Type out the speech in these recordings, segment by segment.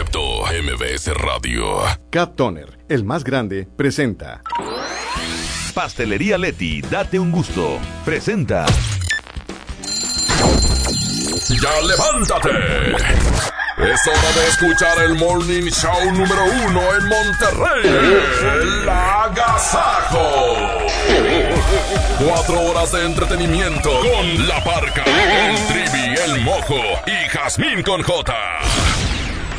concepto MBS Radio. Cat Toner, el más grande, presenta. Pastelería Leti, date un gusto. Presenta. ¡Ya levántate! Es hora de escuchar el morning show número uno en Monterrey. El Agasajo. Cuatro horas de entretenimiento con La Parca, el Trivi, el Mojo y Jazmín con J.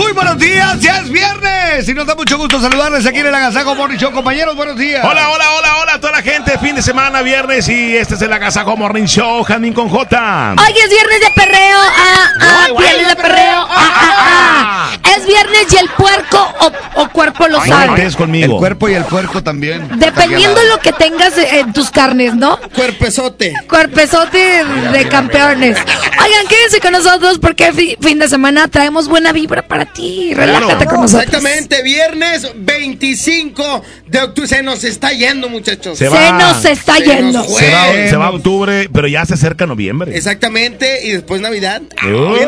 Muy buenos días, ya es viernes y nos da mucho gusto saludarles aquí en el Agasajo Morning Show, compañeros, buenos días. Hola, hola, hola, hola a toda la gente, fin de semana, viernes y este es el Agasajo Morning Show, Janín con J. Hoy es viernes de perreo, ah, ah, viernes de perreo, ah, ah, ah. Es viernes y el puerco o, o cuerpo lo No sabe. conmigo. El cuerpo y el puerco también. Dependiendo lo que tengas en tus carnes, ¿no? Cuerpezote. Cuerpezote de campeones. Oigan, quédense con nosotros porque fi- fin de semana traemos buena vibra para ti. Relájate con nosotros. Exactamente, viernes 25 de octubre. Se nos está yendo, muchachos. Se nos está Se yendo. nos. Se va, se va octubre, pero ya se acerca noviembre. Exactamente, y después Navidad. Uy.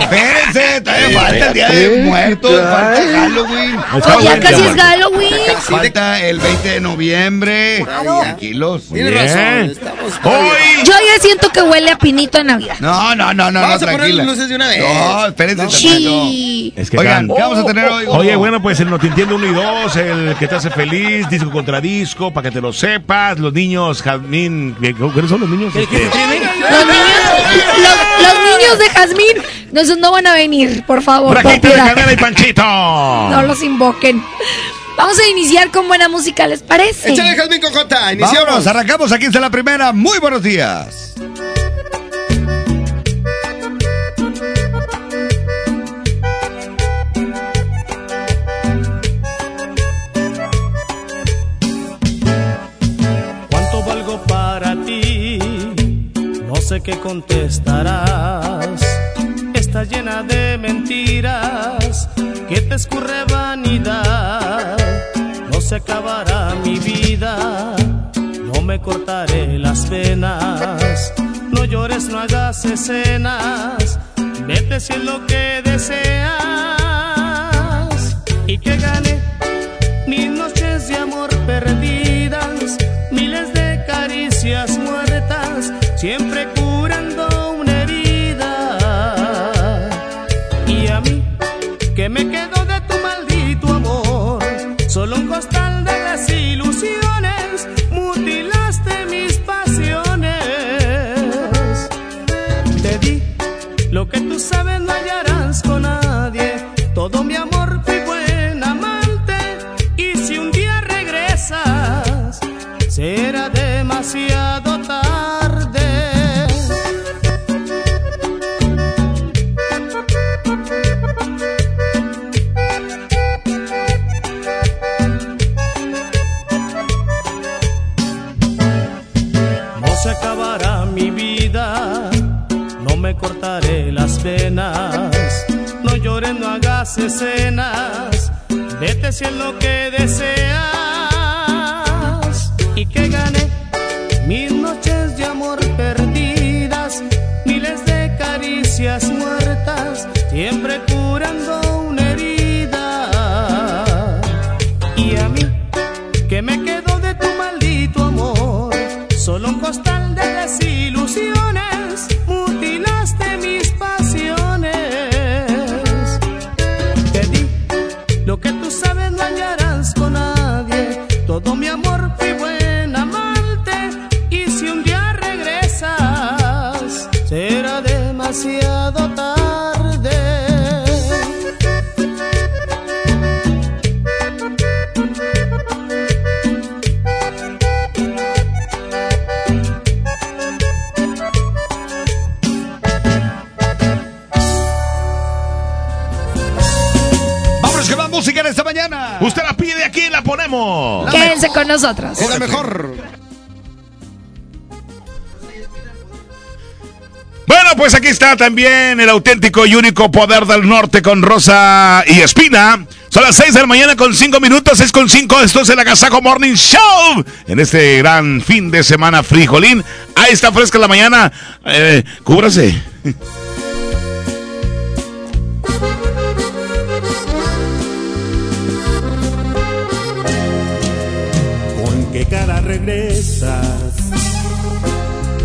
Espérense, todavía falta el día de muertos, falta Halloween. Oh, ya casi es. Halloween. Falta el 20 de noviembre. Tranquilos. Tienes Bien. razón, estamos. Hoy. Yo ya siento que huele a pinito de Navidad. No, no, no, no, Vamos no, a poner tranquila. las luces de una vez. No, espérense tantito. Sí. Es que Oigan, gan- ¿qué vamos a tener hoy? Oye, bueno, pues el No Te Entiendo 1 y 2, el que te hace feliz, disco contra disco, para que te lo sepas, los niños, Jazmín, ¿qué- ¿cuáles son los niños? Este, Los niños, los, los niños de Jazmín, no, esos no van a venir, por favor. Braquita de. Canela y Panchito. No los invoquen. Vamos a iniciar con buena música, ¿les parece? Échale Jazmín con J. Iniciamos. Arrancamos. Aquí está la primera. Muy buenos días. Sé contestarás. Estás llena de mentiras que te escurre vanidad. No se acabará mi vida, no me cortaré las venas. No llores, no hagas escenas. Vete si es lo que deseas y que gane mil noches de amor perdidas, miles de caricias muertas, siempre costal de las ilusiones, mutilaste mis pasiones. Te di lo que tú sabes no hallarás con nadie. Todo mi amor fui buen amante. Y si un día regresas, será demasiado no llores, no hagas escenas, vete si es lo que deseas. Y que gane mil noches de amor perdidas, miles de caricias muertas, siempre curando una herida. Y a mí, que me quedo de tu maldito amor, solo un costal demasiado tarde. Vámonos con más música en esta mañana. Usted la pide aquí y la ponemos. Quédense con nosotros. Es la mejor. Bueno, pues aquí está también el auténtico y único poder del norte con Rosa y Espina. Son las 6 de la mañana con 5 minutos, 6 con 5. Esto es el Agasajo Morning Show. En este gran fin de semana frijolín. Ahí está fresca la mañana. Eh, cúbrase. ¿Con qué cara regresas?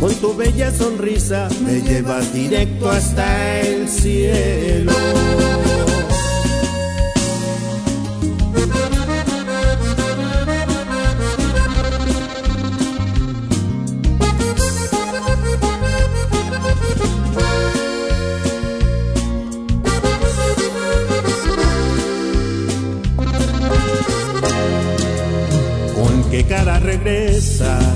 con tu bella sonrisa, me llevas directo hasta el cielo. ¿Con qué cara regresas?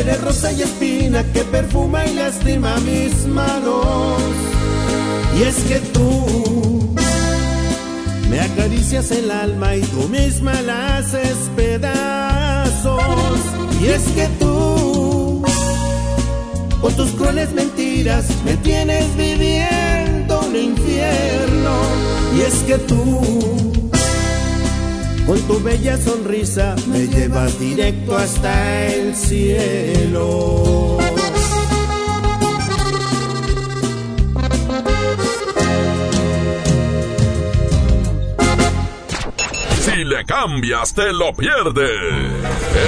eres rosa y espina que perfuma y lastima mis manos. Y es que tú me acaricias el alma y tú misma la haces pedazos. Y es que tú con tus crueles mentiras me tienes viviendo un infierno. Y es que tú con tu bella sonrisa me llevas directo hasta el cielo. Si le cambias, te lo pierdes.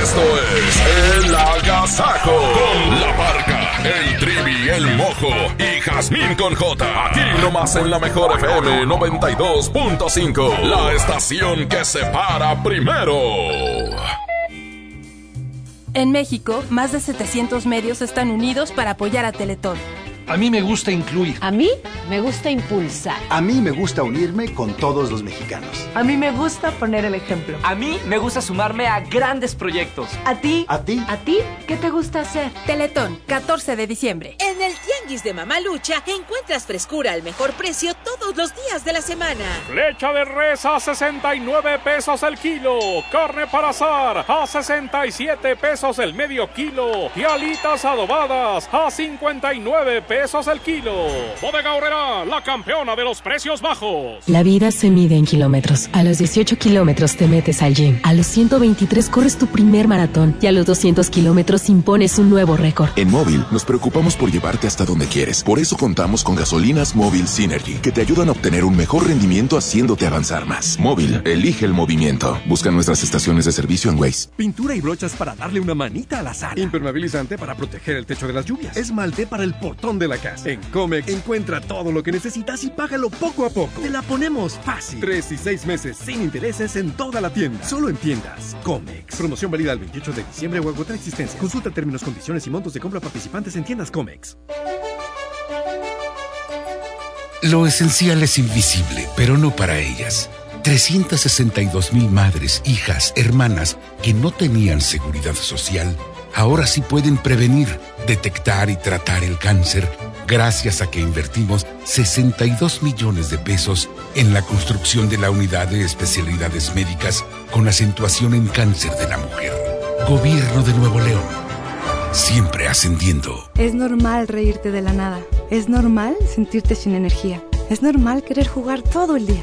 Esto es El Agasajo con la parca, el trivi, el mojo y Jazmín con J. Aquí nomás en la mejor FM 92.5. La estación que se para primero. En México, más de 700 medios están unidos para apoyar a Teletón. A mí me gusta incluir. A mí me gusta impulsar. A mí me gusta unirme con todos los mexicanos. A mí me gusta poner el ejemplo. A mí me gusta sumarme a grandes proyectos. ¿A ti? ¿A ti? ¿A ti? ¿Qué te gusta hacer? Teletón, 14 de diciembre. En el Tianguis de Mamalucha encuentras frescura al mejor precio todos los días de la semana. Flecha de res a 69 pesos el kilo. Carne para azar a 67 pesos el medio kilo. Y alitas adobadas a 59 pesos el kilo. Bodega Horrera, la campeona de los precios bajos. La vida se mide en kilómetros. A los 18 kilómetros te metes al gym. A los 123 corres tu primer maratón. Y a los 200 kilómetros impones un nuevo récord. En Móvil nos preocupamos por llevarte hasta donde quieres. Por eso contamos con gasolinas Móvil Synergy, que te ayudan a obtener un mejor rendimiento haciéndote avanzar más. Móvil, elige el movimiento. Busca nuestras estaciones de servicio en Waze. Pintura y brochas para darle una manita a la sala. Impermeabilizante para proteger el techo de las lluvias. Esmalte para el portón de la casa. En Comex encuentra todo lo que necesitas y págalo poco a poco. Te la ponemos fácil. Tres y seis meses sin intereses en toda la tienda. Solo en tiendas. Comex. Promoción válida el 28 de diciembre o agotar existencia. Consulta términos, condiciones y montos de compra participantes en tiendas Comex. Lo esencial es invisible, pero no para ellas. 362 mil madres, hijas, hermanas que no tenían seguridad social, ahora sí pueden prevenir, detectar y tratar el cáncer gracias a que invertimos 62 millones de pesos en la construcción de la unidad de especialidades médicas con acentuación en cáncer de la mujer. Gobierno de Nuevo León. Siempre ascendiendo. Es normal reírte de la nada. Es normal sentirte sin energía. Es normal querer jugar todo el día.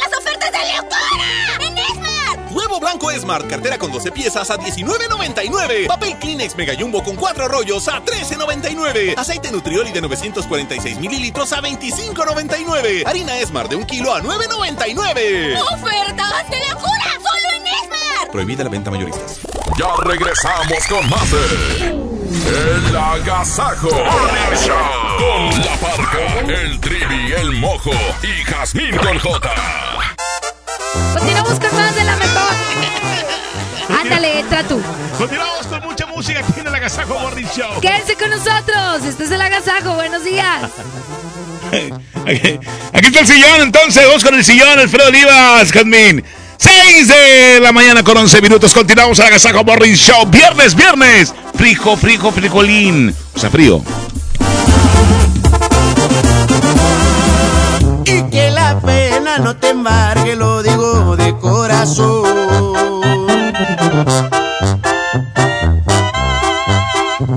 blanco Smart, cartera con 12 piezas a $19.99. Papel Kleenex Mega Jumbo con 4 rollos a $13.99. Aceite Nutrioli de 946 mililitros a $25.99. Harina Smart de 1 kilo a $9.99. ¡Ofertas de locura! ¡Solo en Esmar! Prohibida la venta mayoristas. Ya regresamos con más de El Agasajo Morning Show con La Parca, el Trivi, el Mojo y Jazmín con J. Continuamos con más de la mejor. Ándale, entra tú. Continuamos con mucha música aquí en el Agasajo Morning Show. Quédense con nosotros. Este es el Agasajo. Buenos días. Aquí, aquí está el sillón, entonces. Vamos con el sillón, Alfredo Olivas, Jazmín. 6 de la mañana con 11 minutos. Continuamos el Agasajo Morning Show. Viernes, viernes. Frijo, frijo, frijolín. O sea, frío. Y que la pena no te embargue, lo de corazón.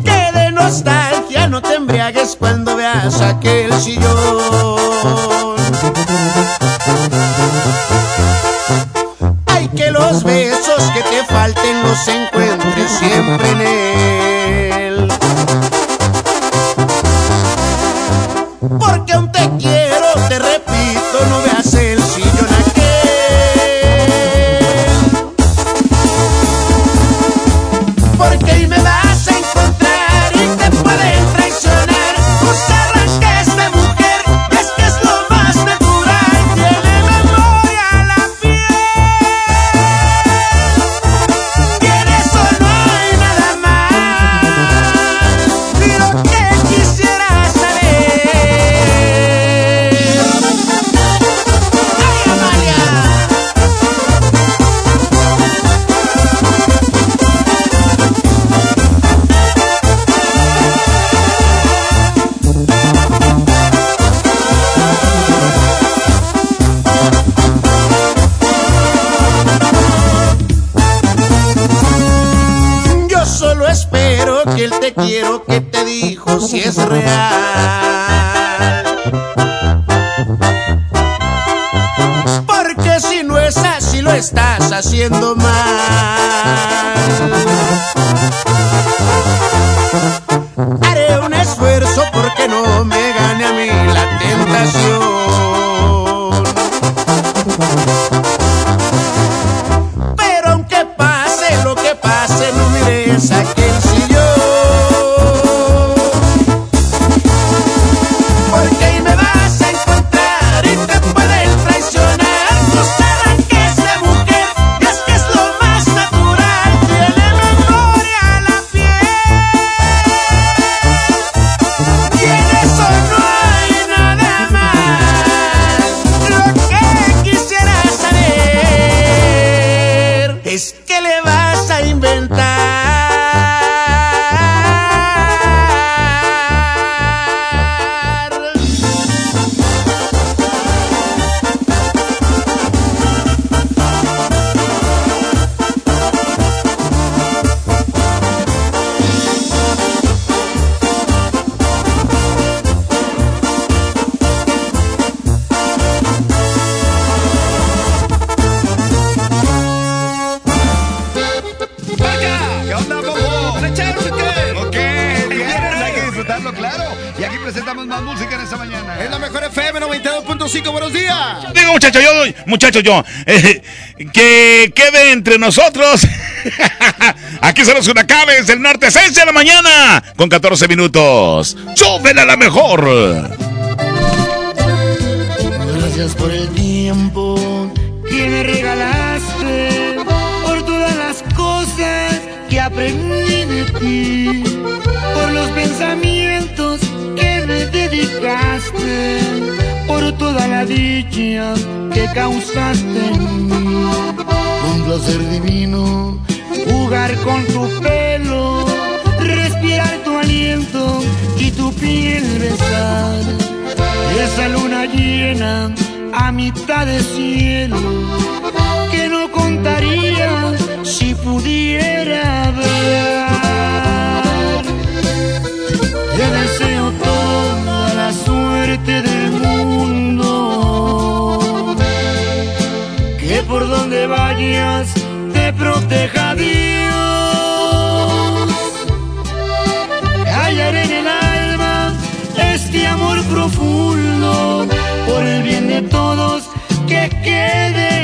Que de nostalgia no te embriagues cuando veas aquel sillón. Ay, que los besos que te falten los encuentres siempre en él. Porque aún te quiero que te dijo si es real. Yo, eh, que quede entre nosotros. Aquí son los huracanes del norte, 6 de la mañana, con 14 minutos. ¡Súbela la mejor! Gracias por el tiempo que me regalaste, por todas las cosas que aprendí de ti, por los pensamientos dedicaste, por toda la dicha que causaste en mí. Un placer divino jugar con tu pelo, respirar tu aliento y tu piel besar. Esa luna llena a mitad de cielo que no contaría si pudiera ver. Del mundo, que por donde vayas te proteja Dios. Callar en el alma este amor profundo por el bien de todos que quede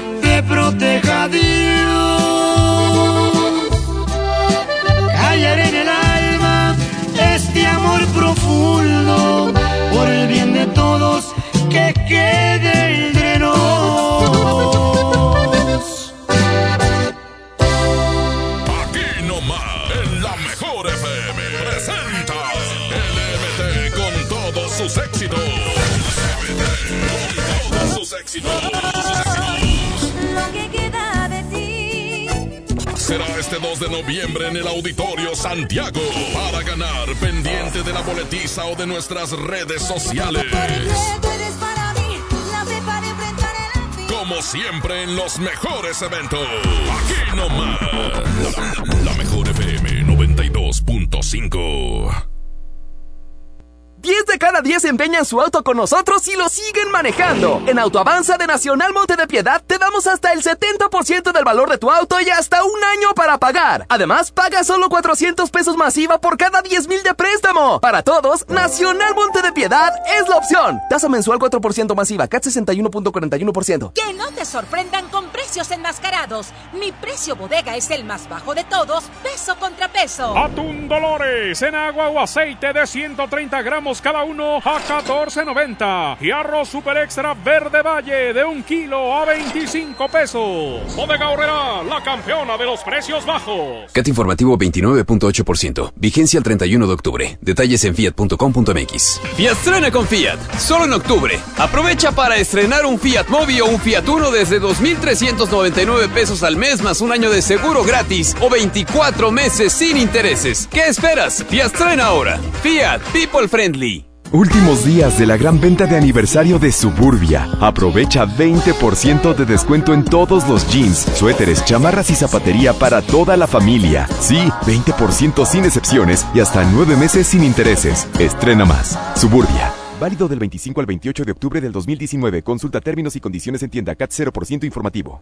te Será este 2 de noviembre en el Auditorio Santiago para ganar pendiente de la boletiza o de nuestras redes sociales. Como siempre en los mejores eventos. Aquí nomás. La, la mejor FM 92.5. empeñan su auto con nosotros y lo siguen manejando. En Autoavanza de Nacional Monte de Piedad te damos hasta el 70% del valor de tu auto y hasta un año para pagar. Además, paga solo 400 pesos masiva por cada 10 mil de préstamo. Para todos, Nacional Monte de Piedad es la opción. Tasa mensual 4% masiva, CAT 61.41%. Que no te sorprendan con precios enmascarados. Mi precio bodega es el más bajo de todos, peso contra peso. Atún Dolores en agua o aceite de 130 gramos cada uno a 14.90. Y arroz super extra verde valle de un kilo a 25 pesos. Bodega Horrera, la campeona de los precios bajos. CAT informativo 29.8%. Vigencia el 31 de octubre. Detalles en fiat.com.mx. Fiat estrena con Fiat, solo en octubre. Aprovecha para estrenar un Fiat Mobi o un Fiat Uno desde 2.399 pesos al mes más un año de seguro gratis o 24 meses sin intereses. ¿Qué esperas? Fiat estrena ahora. Fiat People Friendly. Últimos días de la gran venta de aniversario de Suburbia. Aprovecha 20% de descuento en todos los jeans, suéteres, chamarras y zapatería para toda la familia. Sí, 20% sin excepciones y hasta 9 meses sin intereses. Estrena más. Suburbia. Válido del 25 al 28 de octubre del 2019. Consulta términos y condiciones en tienda CAT 0% informativo.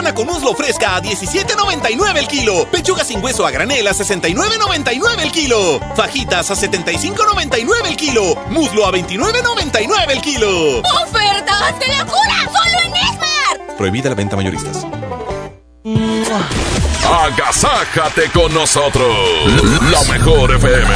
Pierna con muslo fresca a 17.99 el kilo. Pechuga sin hueso a granel a 69.99 el kilo. Fajitas a 75.99 el kilo. Muslo a 29.99 el kilo. ¡Ofertas de locura! ¡Solo en Esmar! Prohibida la venta mayoristas. Agasájate con nosotros. La mejor FM.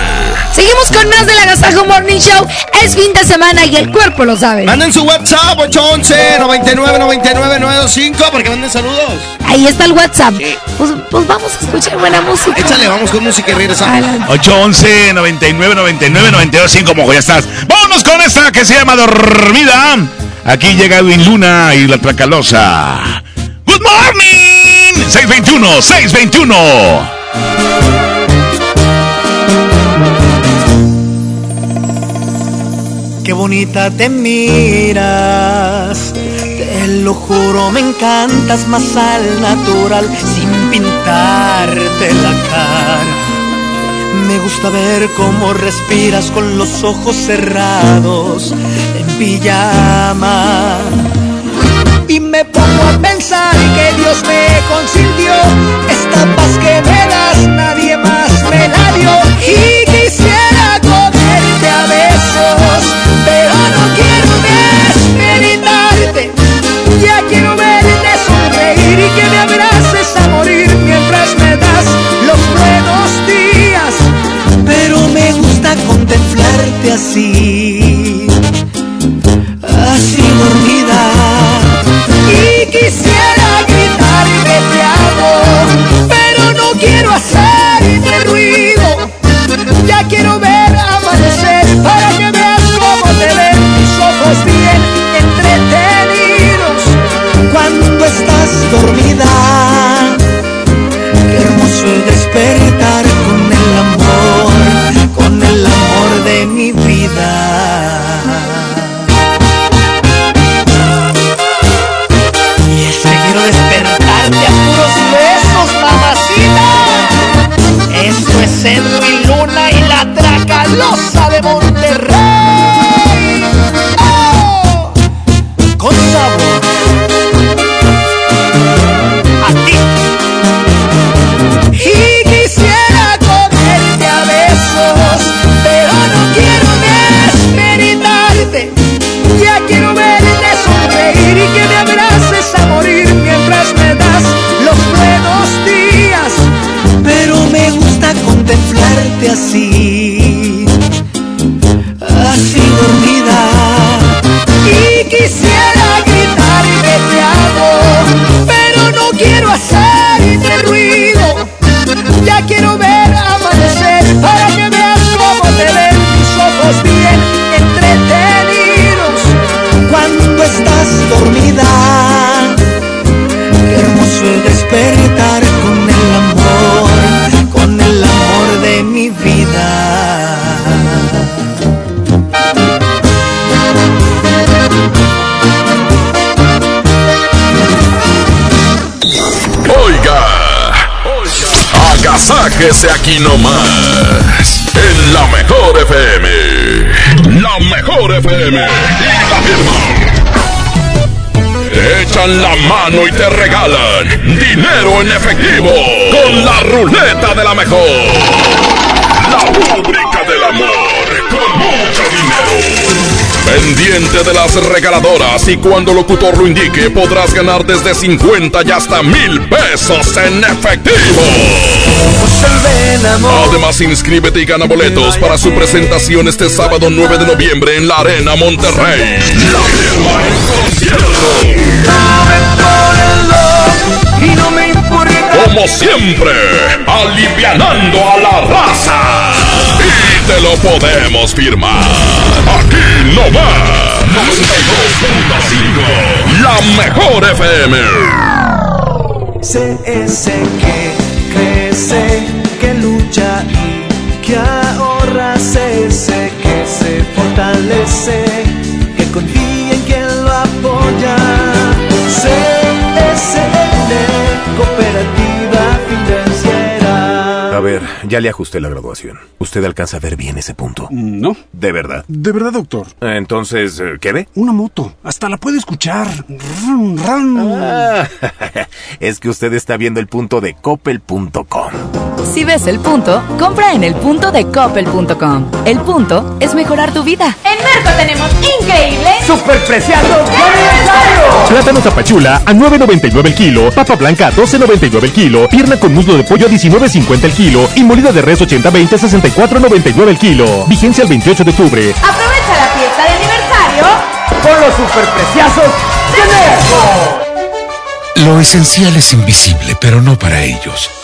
Seguimos con más del Agasajo Morning Show. Es fin de semana y el cuerpo lo sabe. Manden su WhatsApp 811 99 99 925 porque manden saludos. Ahí está el WhatsApp. Pues, pues vamos a escuchar buena música. Échale, vamos con música y regresamos. 811 99 99 925 mojo, ya estás. Vámonos con esta que se llama Dormida. Aquí llega Edwin Luna y la Tracalosa. Good morning. 621 621. Qué bonita te miras, te lo juro, me encantas más al natural, sin pintarte la cara. Me gusta ver cómo respiras con los ojos cerrados, en pijama. Y me pongo a pensar que Dios me consintió, esta paz que me das, nadie más me la dio. Y quisiera comerte a besos, pero no quiero desmeritarte. Ya quiero verte sonreír y que me abraces a morir mientras me das los buenos días. Pero me gusta contemplarte así, así aquí nomás. En la mejor FM. La mejor FM. Y la firma. Echan la mano y te regalan dinero en efectivo con la ruleta de la mejor. La rúbrica del amor con mucho dinero. Pendiente de las regaladoras y cuando locutor lo indique podrás ganar desde 50 y hasta mil pesos en efectivo. Además inscríbete y gana boletos para su presentación este sábado 9 de noviembre en la Arena Monterrey. Y. Como siempre, alivianando a la raza. te lo podemos firmar. Aquí no más. 92.5. La mejor FM. Sé ya le ajusté la graduación. ¿Usted alcanza a ver bien ese punto? No. ¿De verdad? De verdad, doctor. Entonces, eh, ¿qué ve? Una moto. Hasta la puede escuchar. Rum, rum. Ah, es que usted está viendo el punto de coppel.com. Si ves el punto, compra en el punto de coppel.com. El punto es mejorar tu vida. En Merco tenemos increíble ¡Superpreciados Plátano tapachula a 9.99 el kilo, papa blanca a 12.99 el kilo, pierna con muslo de pollo a 19.50 el kilo y molida de res 80-20 a 64.99 el kilo. Vigencia el 28 de octubre. Aprovecha la fiesta de aniversario con los superpreciazos de Merco. Lo esencial es invisible, pero no para ellos.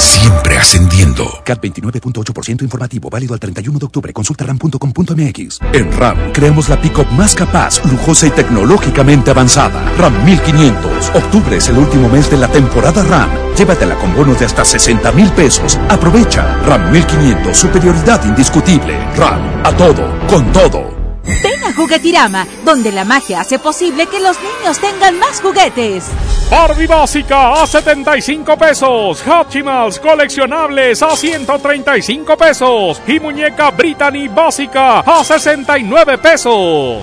Siempre ascendiendo. CAT 29.8% informativo, válido al 31 de octubre. Consulta ram.com.mx. En RAM creamos la pick-up más capaz, lujosa y tecnológicamente avanzada. RAM 1500. Octubre es el último mes de la temporada RAM. Llévatela con bonos de hasta 60 mil pesos. Aprovecha. RAM 1500. Superioridad indiscutible. RAM. A todo. Con todo. Ven a Juguetirama, donde la magia hace posible que los niños tengan más juguetes. Barbie básica a 75 pesos. Hatchimals coleccionables a 135 pesos. Y muñeca Brittany básica a 69 pesos.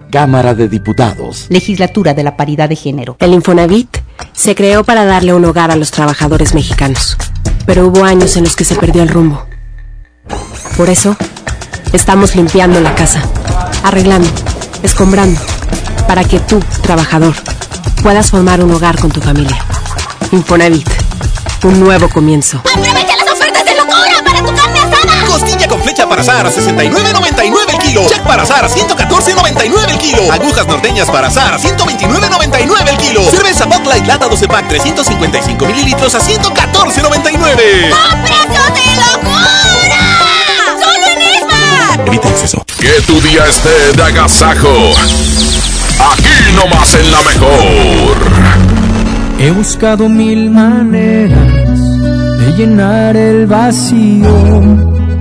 Cámara de Diputados. Legislatura de la Paridad de Género. El Infonavit se creó para darle un hogar a los trabajadores mexicanos, pero hubo años en los que se perdió el rumbo. Por eso, estamos limpiando la casa, arreglando, escombrando, para que tú, trabajador, puedas formar un hogar con tu familia. Infonavit, un nuevo comienzo. ¡Aprovecha las ofertas de locura para tu con flecha para asar a 69.99 el kilo. Jack para asar a 114.99 el kilo. Agujas norteñas para asar a 129.99 el kilo. Cerveza Bud Light lata 12 pack 355 mililitros a 114.99. ¡A de locura! ¡Solo en Esmar! Evita exceso. Que tu día esté de agasajo. Aquí nomás en la mejor. He buscado mil maneras de llenar el vacío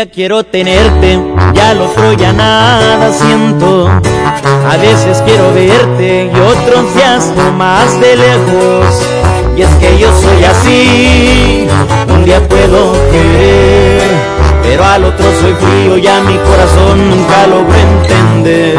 Día quiero tenerte, ya lo otro ya nada siento. A veces quiero verte y otros días no más de lejos. Y es que yo soy así, un día puedo querer, pero al otro soy frío, ya mi corazón nunca logró entender.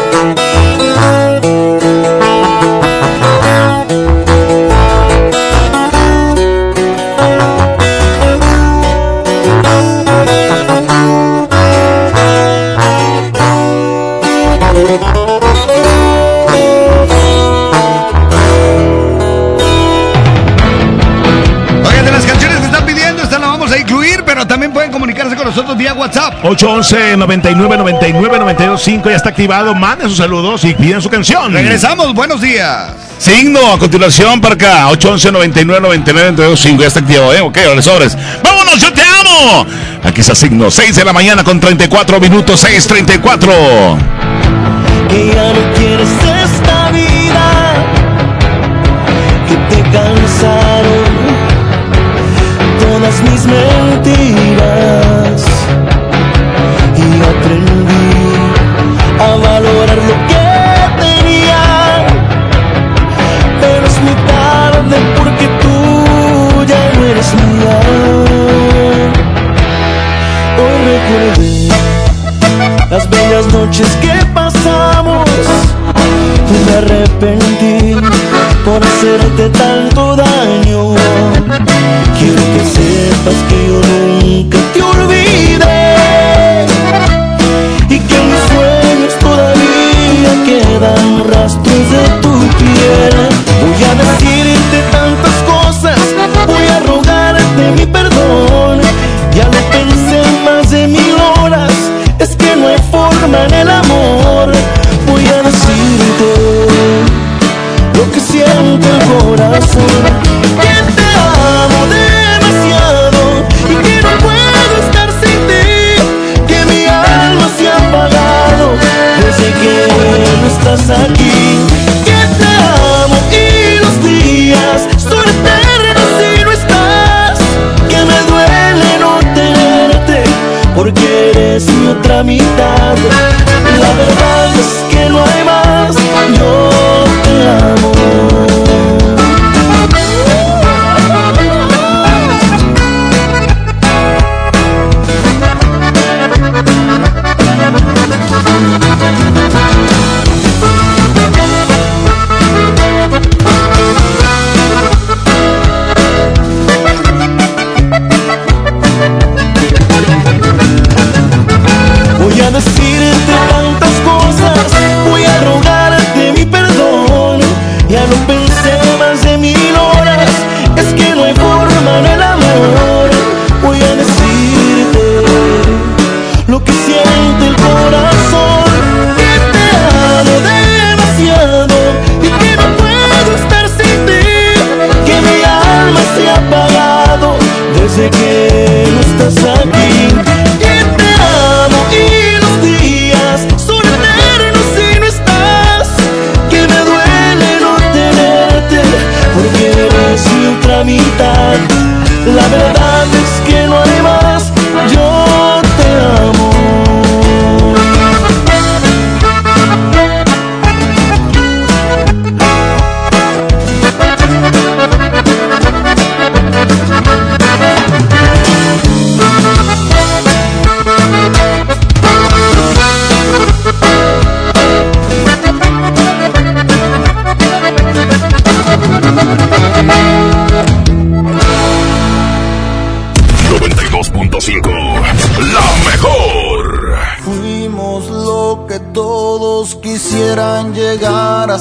811 99 99 925 ya está activado. Manden sus saludos y piden su canción. Regresamos, buenos días. Signo a continuación para acá. 811 99 99 925 ya está activado, ¿eh? Ok, ahora sobres. ¡Vámonos, yo te amo! Aquí está Signo, 6 de la mañana con 34 minutos, 6.34. que ya no quieres esta vida, que te cansaron todas mis mentiras aprendí a valorar lo que tenía. Pero es muy tarde porque tú ya no eres mía. Hoy recuerdo las bellas noches que pasamos y me arrepentí por hacerte tanto daño. Quiero que sepas que yo nunca rastros tu piel. Voy a decirte tantas cosas, voy a rogarte mi perdón. Ya lo pensé más de mil horas, es que no hay forma en el amor. Voy a decirte lo que siente el corazón. Aquí. Que te amo y los días son eternos si no estás. Que me duele no tenerte porque eres mi otra mitad. La verdad es que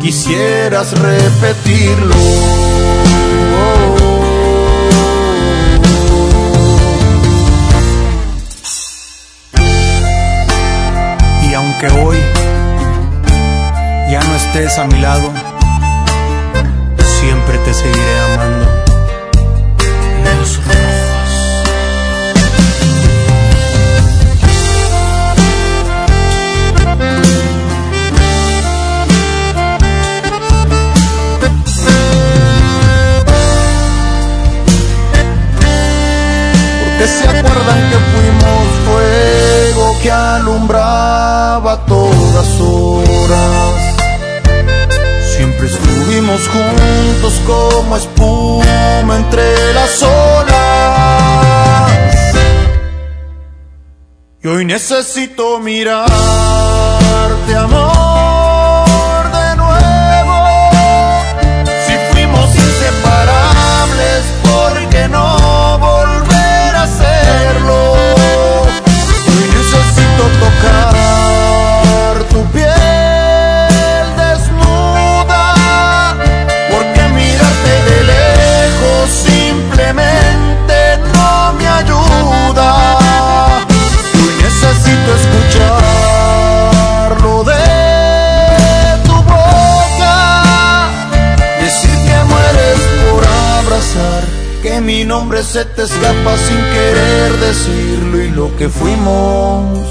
quisieras repetirlo. Y aunque hoy ya no estés a mi lado, siempre te seguiré necesito mirarte, amor, nombre se te escapa sin querer decirlo y lo que fuimos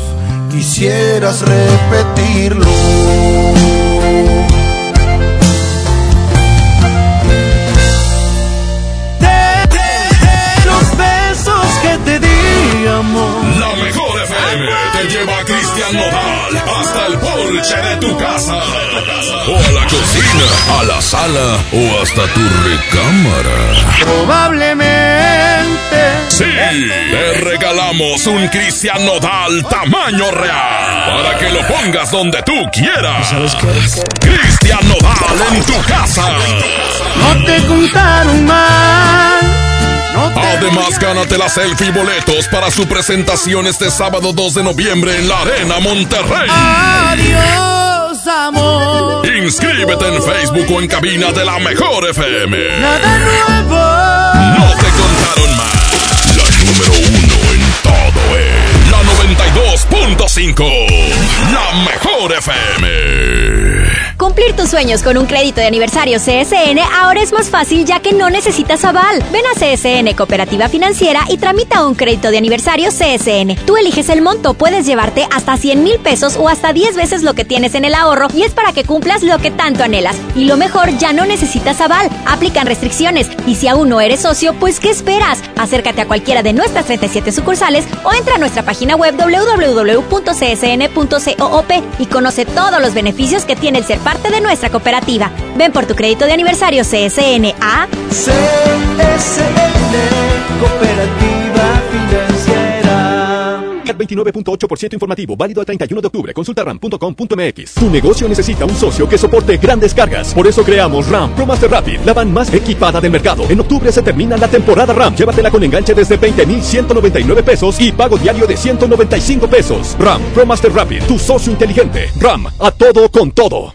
quisieras repetirlo. Los besos que te di, amor. La mejor FM te lleva a Cristian Nodal hasta el porche de tu casa. O a la cocina, a la sala o hasta tu recámara. Probablemente. Sí, te regalamos un Cristian Nodal tamaño real para que lo pongas donde tú quieras. ¿Sabes qué? Cristian Nodal en tu casa. No te contaron mal. Además, gánate la selfie y boletos para su presentación este sábado 2 de noviembre en la Arena Monterrey. Adiós, amor. Inscríbete en Facebook o en cabina de la Mejor FM. Nada 100.5. La mejor FM. Cumplir tus sueños con un crédito de aniversario CSN ahora es más fácil ya que no necesitas aval. Ven a CSN Cooperativa Financiera y tramita un crédito de aniversario CSN. Tú eliges el monto, puedes llevarte hasta 100 mil pesos o hasta 10 veces lo que tienes en el ahorro y es para que cumplas lo que tanto anhelas. Y lo mejor, ya no necesitas aval. Aplican restricciones y si aún no eres socio, pues ¿qué esperas? Acércate a cualquiera de nuestras 37 sucursales o entra a nuestra página web www www.csn.coop y conoce todos los beneficios que tiene el ser parte de nuestra cooperativa. Ven por tu crédito de aniversario CSN a Cooperativa Financiera. CAT 29.8% informativo, válido al 31 de octubre. Consulta ram.com.mx. Tu negocio necesita un socio que soporte grandes cargas. Por eso creamos RAM Pro Master Rapid, la van más equipada del mercado. En octubre se termina la temporada RAM. Llévatela con enganche desde 20,199 pesos y pago diario de 195 pesos. RAM Pro Master Rapid, tu socio inteligente. RAM, a todo con todo.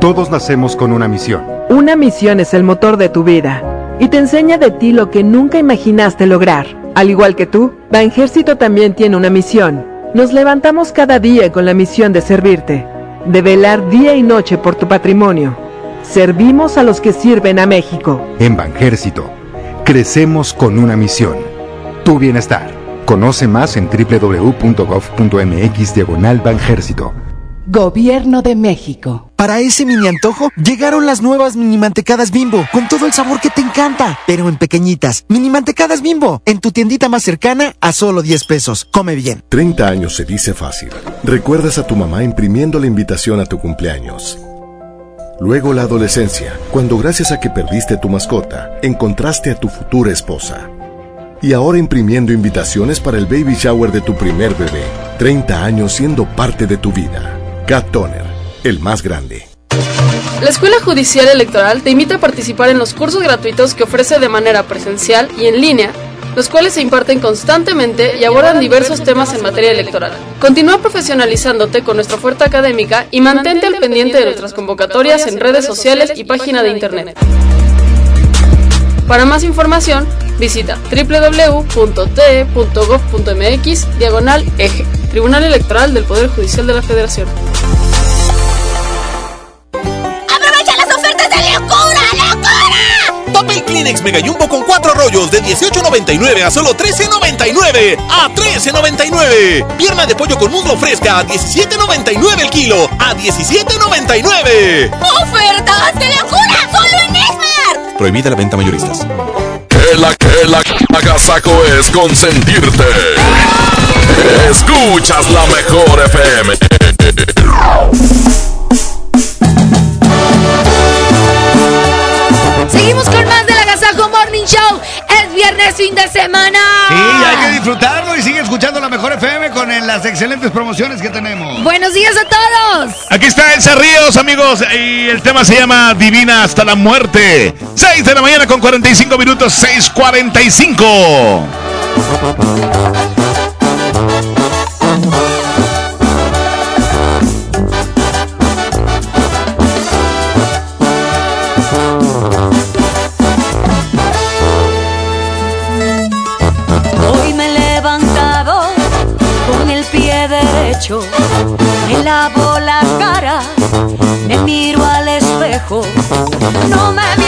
Todos nacemos con una misión. Una misión es el motor de tu vida y te enseña de ti lo que nunca imaginaste lograr. Al igual que tú, Banjército también tiene una misión. Nos levantamos cada día con la misión de servirte, de velar día y noche por tu patrimonio. Servimos a los que sirven a México. En Banjército, crecemos con una misión. Tu bienestar. Conoce más en www.gov.mx diagonal Banjército. Gobierno de México. Para ese mini antojo, llegaron las nuevas mini mantecadas bimbo, con todo el sabor que te encanta, pero en pequeñitas. Mini mantecadas bimbo, en tu tiendita más cercana a solo 10 pesos. Come bien. 30 años se dice fácil. Recuerdas a tu mamá imprimiendo la invitación a tu cumpleaños. Luego la adolescencia, cuando gracias a que perdiste tu mascota, encontraste a tu futura esposa. Y ahora imprimiendo invitaciones para el baby shower de tu primer bebé. 30 años siendo parte de tu vida. Cat Toner, el más grande. La Escuela Judicial Electoral te invita a participar en los cursos gratuitos que ofrece de manera presencial y en línea, los cuales se imparten constantemente y abordan diversos temas en materia electoral. Continúa profesionalizándote con nuestra oferta académica y mantente al pendiente de nuestras convocatorias en redes sociales y página de internet. Para más información, visita www.te.gov.mx diagonal eje, Tribunal Electoral del Poder Judicial de la Federación. ¡Aprovecha las ofertas de locura, locura! Papel Kleenex Mega Jumbo con 4 rollos de 18.99 a solo 13.99. ¡A 13.99! Pierna de pollo con muslo fresca a 17.99 el kilo. ¡A 17.99! ¡Ofertas de locura! Prohibida la venta mayoristas. Que la es consentirte. Escuchas la mejor FM. Seguimos con más del Agasajo Morning Show. Es viernes, fin de semana. Sí, hay que disfrutar las excelentes promociones que tenemos. Buenos días a todos. Aquí está Elsa Ríos, amigos, y el tema se llama Divina hasta la muerte. 6 de la mañana con 45 minutos, 6.45. me miro al espejo, no me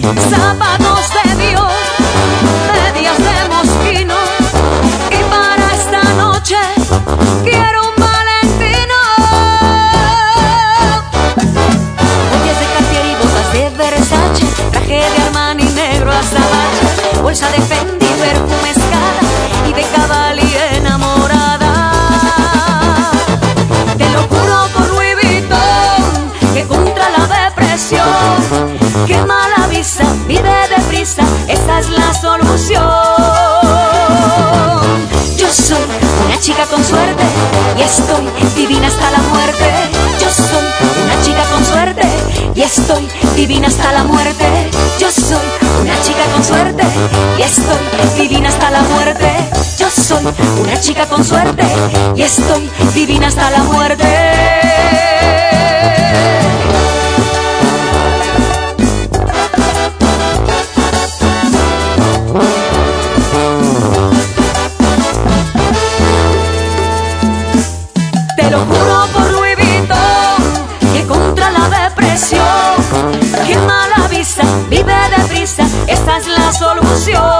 zapatos divina hasta la muerte. Yo soy una chica con suerte y estoy divina hasta la muerte. Te lo juro por Louis Vuitton que contra la depresión quema la visa, vive deprisa, esa es la solución.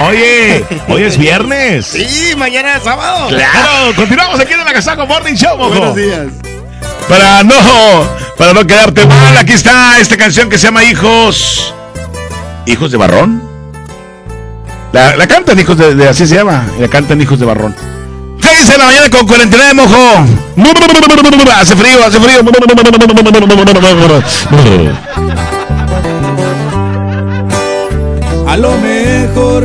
Oye, hoy es viernes. Sí, mañana es sábado. Claro, continuamos aquí en el Agasajo Morning Show, mojo. Buenos días. Para no, para no quedarte mal, aquí está esta canción que se llama Hijos. ¿Hijos de Barrón? La, la cantan Hijos de, de- así se llama, la cantan Hijos de Barrón. 6 de la mañana con 49, mojo. Hace frío, hace frío. A lo mejor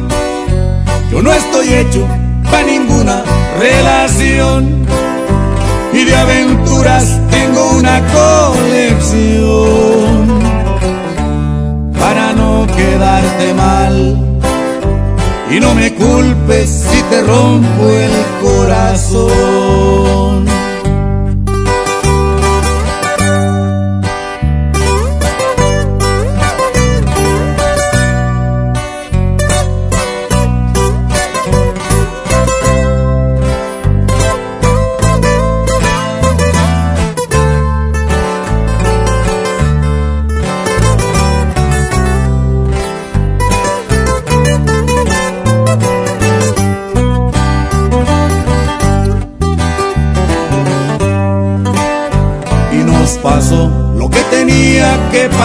No estoy hecho para ninguna relación. Y de aventuras tengo una colección. Para no quedarte mal. Y no me culpes si te rompo el corazón.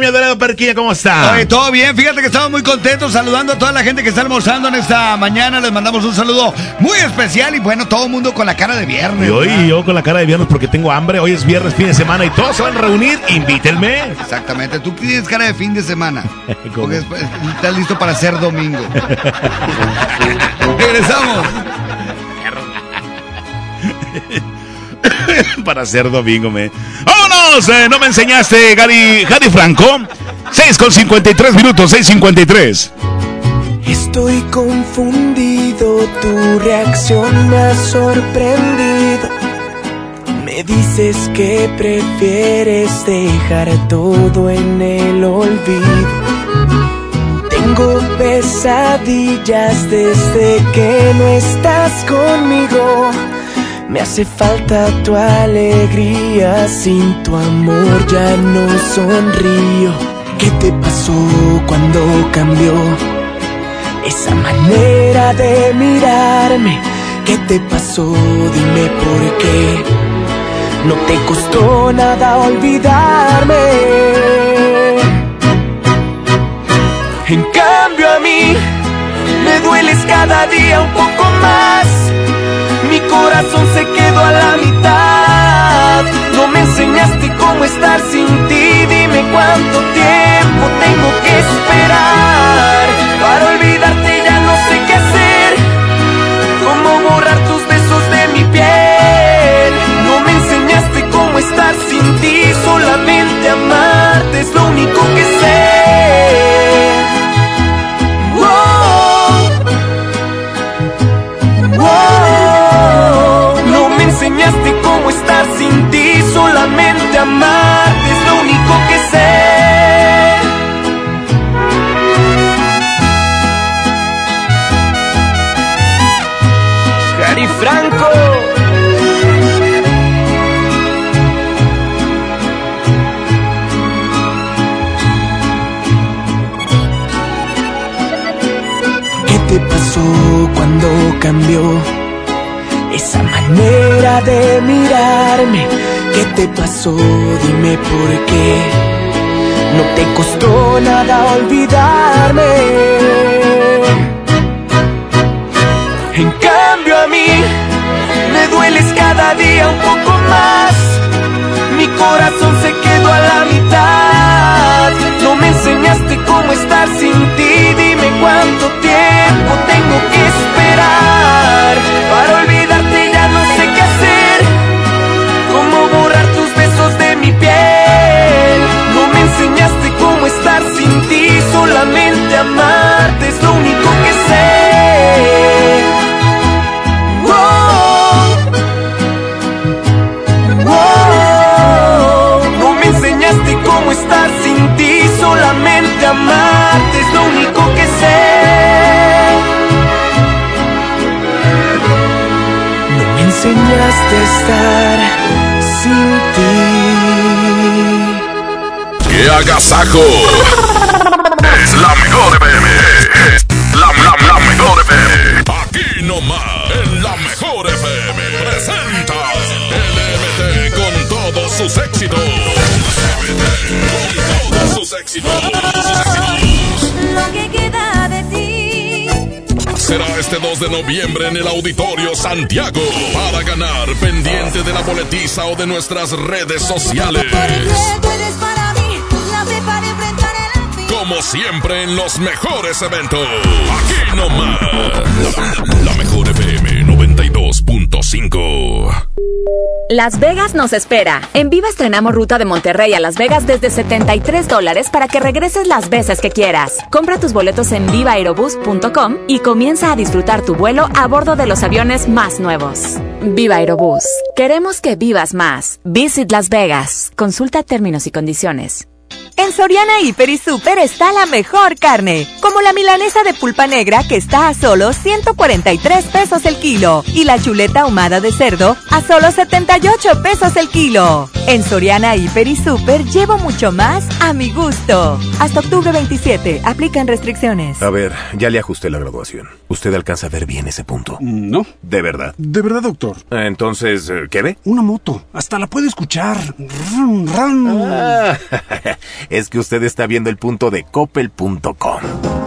Mi adorado Parquiña, ¿cómo está? Oye, todo bien, fíjate que estamos muy contentos saludando a toda la gente que está almorzando en esta mañana. Les mandamos un saludo muy especial y bueno, todo el mundo con la cara de viernes. Y hoy ¿verdad? yo con la cara de viernes porque tengo hambre. Hoy es viernes, fin de semana y todos se van a reunir. Invítenme. Exactamente, tú tienes cara de fin de semana. Porque después estás listo para ser domingo. Regresamos. Para ser domingo, me. ¡Vámonos! Eh, no me enseñaste, Gary, Gary Franco. 6 con 53 minutos, 6.53. Estoy confundido, tu reacción me ha sorprendido. Me dices que prefieres dejar todo en el olvido. Tengo pesadillas desde que no estás conmigo. Me hace falta tu alegría, sin tu amor ya no sonrío. ¿Qué te pasó cuando cambió? Esa manera de mirarme, ¿qué te pasó? Dime por qué. No te costó nada olvidarme. En cambio a mí, me dueles cada día un poco más. Corazón se quedó a la mitad. No me enseñaste cómo estar sin ti. Dime cuánto tiempo tengo que esperar. Para olvidarte ya no sé qué hacer. Cómo borrar tus besos de mi piel. No me enseñaste cómo estar sin ti. Solamente amarte es lo único que cuando cambió esa manera de mirarme? ¿Qué te pasó? Dime por qué. no te costó nada olvidarme. En cambio a mí me dueles cada día un poco más. Mi corazón se quedó a la mitad. No me enseñaste cómo estar sin ti. Dime cuánto tiempo tengo que esperar para olvidarte. Ya no sé qué hacer. Cómo borrar tus besos de mi piel. No me enseñaste cómo estar sin ti. Enseñaste a estar sin ti. ¡Qué agasajo! Es la mejor FM. Es la, la, la mejor FM. Aquí nomás, en la mejor FM. Presenta LMT con todos sus éxitos. LMT con todos sus éxitos. Será este 2 de noviembre en el Auditorio Santiago para ganar pendiente de la boletiza o de nuestras redes sociales. Como siempre en los mejores eventos. Aquí nomás. La, la mejor FM 92.5. Las Vegas nos espera. En Viva estrenamos ruta de Monterrey a Las Vegas desde 73 dólares para que regreses las veces que quieras. Compra tus boletos en vivaaerobus.com y comienza a disfrutar tu vuelo a bordo de los aviones más nuevos. Viva Aerobús. Queremos que vivas más. Visit Las Vegas. Consulta términos y condiciones. En Soriana Hiper y Super está la mejor carne, como la milanesa de pulpa negra que está a solo 143 pesos el kilo y la chuleta ahumada de cerdo a solo 78 pesos el kilo. En Soriana Hiper y Super llevo mucho más a mi gusto. Hasta octubre 27, aplican restricciones. A ver, ya le ajusté la graduación. ¿Usted alcanza a ver bien ese punto? No. ¿De verdad? De verdad, doctor. Entonces, eh, ¿qué ve? Una moto. Hasta la puede escuchar. Rum, rum. Ah, es que usted está viendo el punto de coppel.com.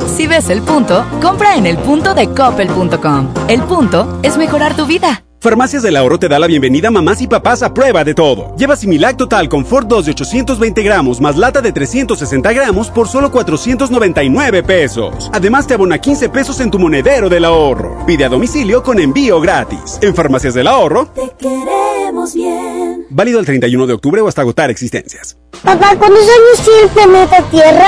Si ves el punto, compra en el punto de coppel.com. El punto es mejorar tu vida. Farmacias del Ahorro te da la bienvenida a mamás y papás a prueba de todo. Lleva Similac Total Confort 2 de 820 gramos más lata de 360 gramos por solo 499 pesos. Además te abona 15 pesos en tu monedero del ahorro. Pide a domicilio con envío gratis. En Farmacias del Ahorro, Te queremos bien. válido el 31 de octubre o hasta agotar existencias. Papá, ¿cuántos años tiene el planeta Tierra?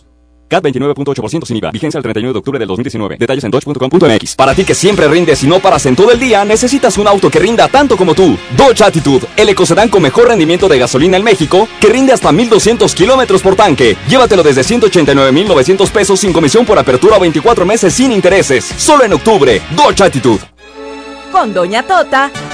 CAT 29.8% sin IVA. Vigencia el 31 de octubre del 2019. Detalles en dodge.com.mx. Para ti que siempre rindes y no paras en todo el día, necesitas un auto que rinda tanto como tú. Dodge Attitude, el ecocedán con mejor rendimiento de gasolina en México, que rinde hasta 1200 kilómetros por tanque. Llévatelo desde 189,900 pesos sin comisión por apertura o 24 meses sin intereses. Solo en octubre. Dodge Attitude. Con Doña Tota,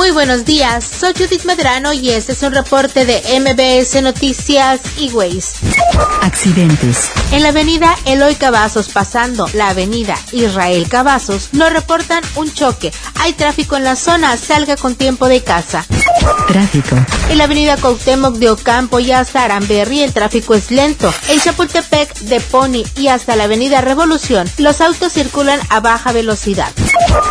Muy buenos días, soy Judith Medrano y este es un reporte de MBS Noticias y Ways. Accidentes. En la avenida Eloy Cavazos pasando la avenida Israel Cavazos nos reportan un choque. Hay tráfico en la zona, salga con tiempo de casa. Tráfico. En la avenida Cuauhtémoc de Ocampo y hasta Aramberri el tráfico es lento. En Chapultepec de Pony y hasta la avenida Revolución los autos circulan a baja velocidad.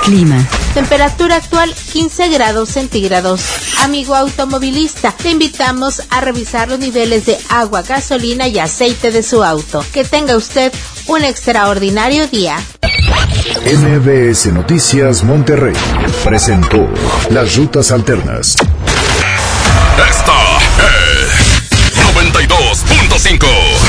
Clima. Temperatura actual 15 grados centígrados. Amigo automovilista, te invitamos a revisar los niveles de agua, gasolina y aceite de su auto. Que tenga usted un extraordinario día. MBS Noticias Monterrey presentó Las Rutas Alternas. Esta es 92.5.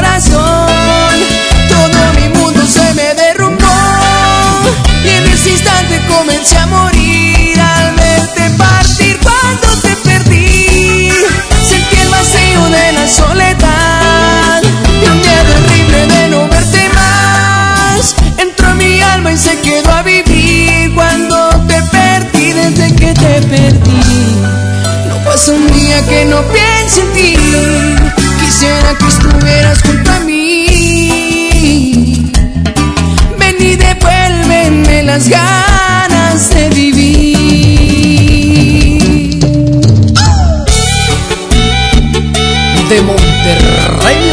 Todo mi mundo se me derrumbó y en ese instante comencé a morir al verte partir. Cuando te perdí, sentí el vacío de la soledad y un miedo horrible de no verte más. Entró en mi alma y se quedó a vivir cuando te perdí, desde que te perdí. No pasa un día que no piense en ti. Quisiera que estuvieras junto a mí. Ven y devuélveme las ganas de vivir. De Monterrey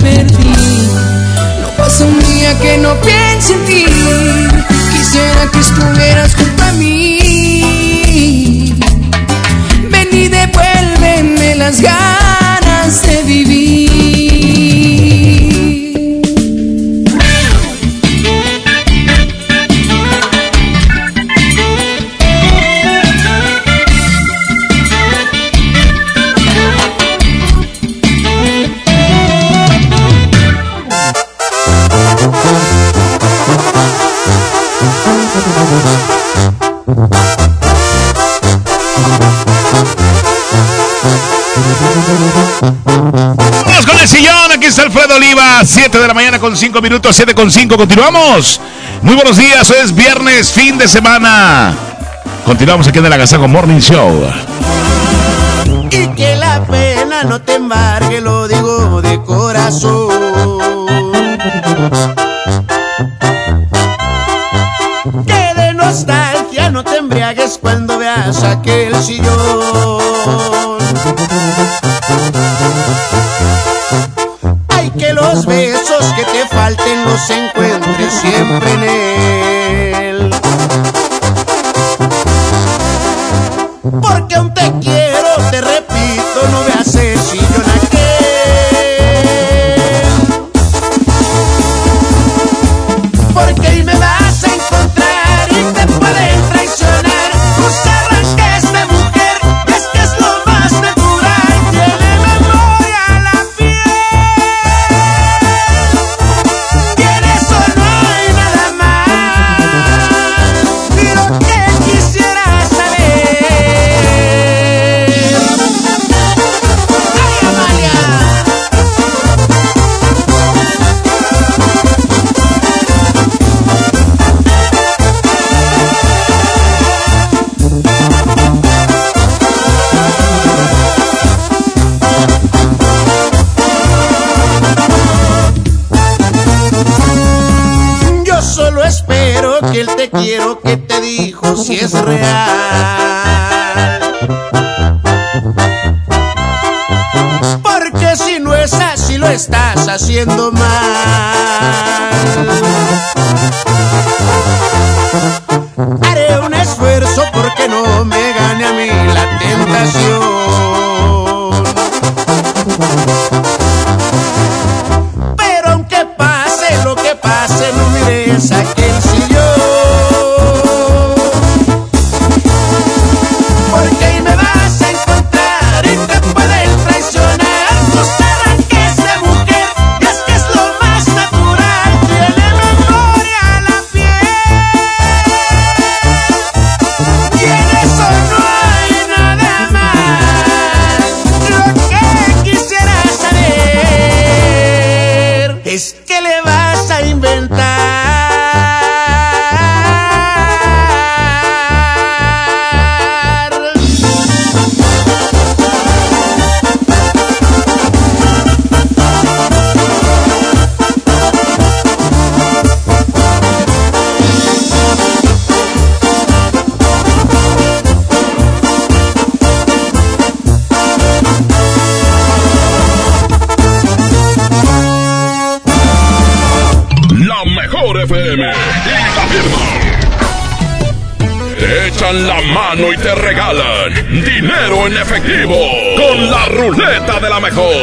No pasa un día que no piense en ti. Quisiera que estuvieras junto a mí. Ven y devuélveme las ganas de vivir. Oliva, 7 de la mañana con 5 minutos, 7 con 5, continuamos. Muy buenos días, hoy es viernes, fin de semana. Continuamos aquí en el Agasago Morning Show. Y que la pena no te embargue, lo digo de corazón. Que de nostalgia no te embriagues cuando veas aquel sillón. Besos que te falten los encuentres siempre en él. Si es real. Porque si no es así lo estás haciendo mal. Efectivo con la ruleta de la mejor.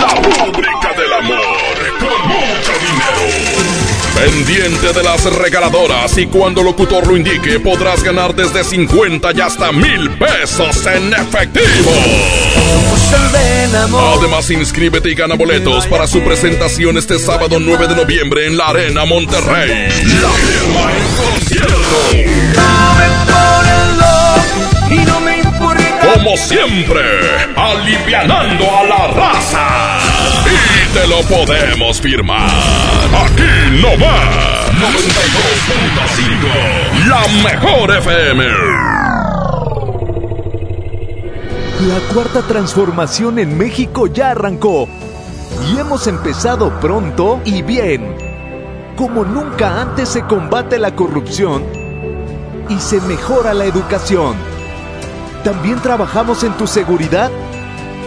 La rúbrica del amor con mucho dinero. Pendiente de las regaladoras y cuando locutor lo indique podrás ganar desde 50 y hasta mil pesos en efectivo. Además, inscríbete y gana boletos para su presentación este sábado 9 de noviembre en la Arena Monterrey. La firma en concierto. Como siempre, alivianando a la raza. Y te lo podemos firmar. Aquí no más. 92.5. La mejor FM. La cuarta transformación en México ya arrancó y hemos empezado pronto y bien. Como nunca antes se combate la corrupción y se mejora la educación. También trabajamos en tu seguridad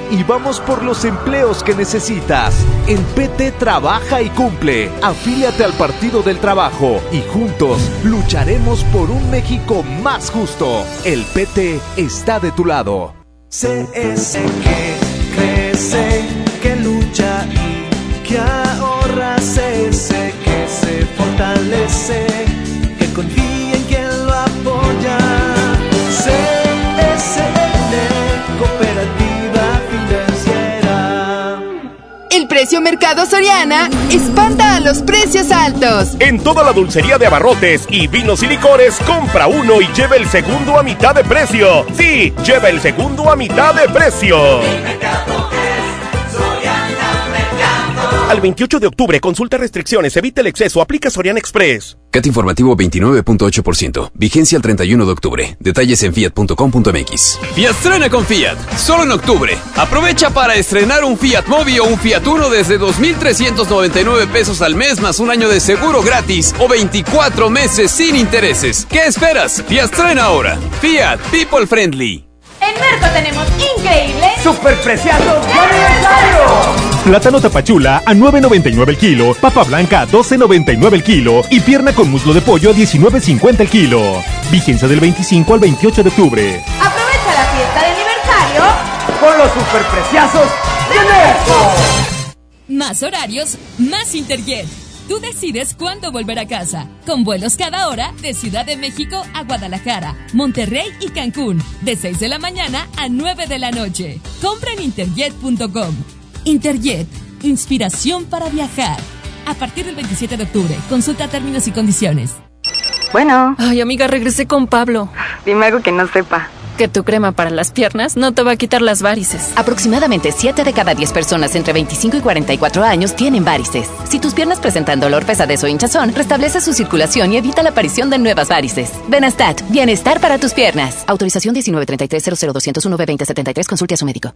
y vamos por los empleos que necesitas. El PT trabaja y cumple. Afíliate al Partido del Trabajo y juntos lucharemos por un México más justo. El PT está de tu lado. CS que crece, que lucha y que ahorra. CS que se fortalece, precio Mercado Soriana espanta a los precios altos. En toda la dulcería de abarrotes y vinos y licores, compra uno y lleva el segundo a mitad de precio. Sí, lleva el segundo a mitad de precio. Al 28 de octubre, consulta restricciones, evita el exceso, aplica Sorian Express. CAT informativo 29.8%. Vigencia el 31 de octubre. Detalles en fiat.com.mx. Fiat con Fiat. Solo en octubre. Aprovecha para estrenar un Fiat Mobi o un Fiat Uno desde 2.399 pesos al mes más un año de seguro gratis o 24 meses sin intereses. ¿Qué esperas? Fiat ahora. Fiat People Friendly. En Merco tenemos increíble ¡Superpreciados de aniversario! Plátano tapachula a 9.99 el kilo, papa blanca a 12.99 el kilo y pierna con muslo de pollo a 19.50 el kilo. Vigencia del 25 al 28 de octubre. Aprovecha la fiesta de aniversario Con los superpreciazos de Merco. Más horarios, más Interjet. Tú decides cuándo volver a casa. Con vuelos cada hora de Ciudad de México a Guadalajara, Monterrey y Cancún. De 6 de la mañana a 9 de la noche. Compra en interjet.com. Interjet, inspiración para viajar. A partir del 27 de octubre, consulta términos y condiciones. Bueno. Ay, amiga, regresé con Pablo. Dime algo que no sepa. Que tu crema para las piernas no te va a quitar las varices. Aproximadamente 7 de cada 10 personas entre 25 y 44 años tienen varices. Si tus piernas presentan dolor, pesadez o hinchazón, restablece su circulación y evita la aparición de nuevas varices. Benastat, bienestar para tus piernas. Autorización 1933 00201 2073 Consulte a su médico.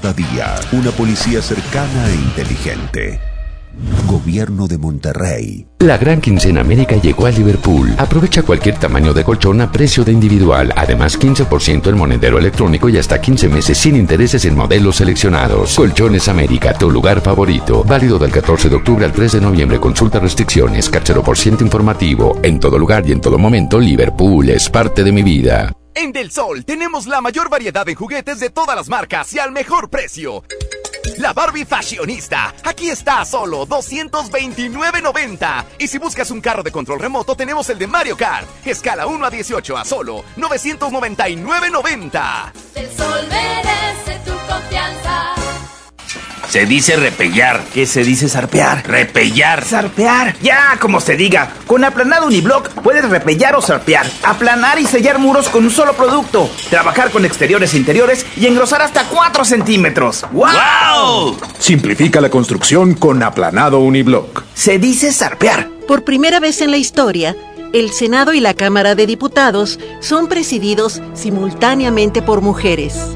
día. Una policía cercana e inteligente. Gobierno de Monterrey. La gran quincena América llegó a Liverpool. Aprovecha cualquier tamaño de colchón a precio de individual. Además, 15% en monedero electrónico y hasta 15 meses sin intereses en modelos seleccionados. Colchones América, tu lugar favorito. Válido del 14 de octubre al 3 de noviembre. Consulta restricciones. Por ciento informativo. En todo lugar y en todo momento, Liverpool es parte de mi vida. En Del Sol tenemos la mayor variedad de juguetes de todas las marcas y al mejor precio. La Barbie Fashionista. Aquí está a solo 229.90. Y si buscas un carro de control remoto, tenemos el de Mario Kart. Escala 1 a 18 a solo 999.90. El sol merece tu confianza. Se dice repellar. ¿Qué se dice zarpear? Repellar. Zarpear. Ya, como se diga. Con aplanado uniblock puedes repellar o zarpear. Aplanar y sellar muros con un solo producto. Trabajar con exteriores e interiores y engrosar hasta 4 centímetros. ¡Wow! Simplifica la construcción con aplanado uniblock. Se dice zarpear. Por primera vez en la historia, el Senado y la Cámara de Diputados son presididos simultáneamente por mujeres.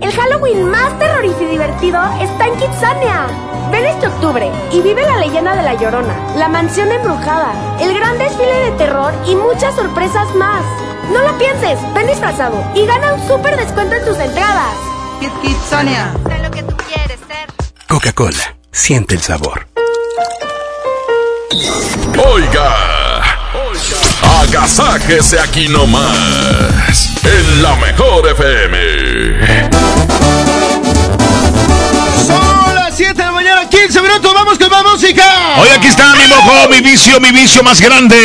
El Halloween más terrorífico y divertido está en Kitsania. Ven este octubre y vive la leyenda de La Llorona, la mansión embrujada, el gran desfile de terror y muchas sorpresas más. No lo pienses, ven disfrazado y gana un súper descuento en tus entradas. Kitsania. Sé lo que tú quieres ser? Coca-Cola, siente el sabor. Oiga, agasáquese aquí nomás, en la mejor FM. Mañana, 15 minutos, vamos con más música. Hoy aquí está mi mojo, mi vicio, mi vicio más grande.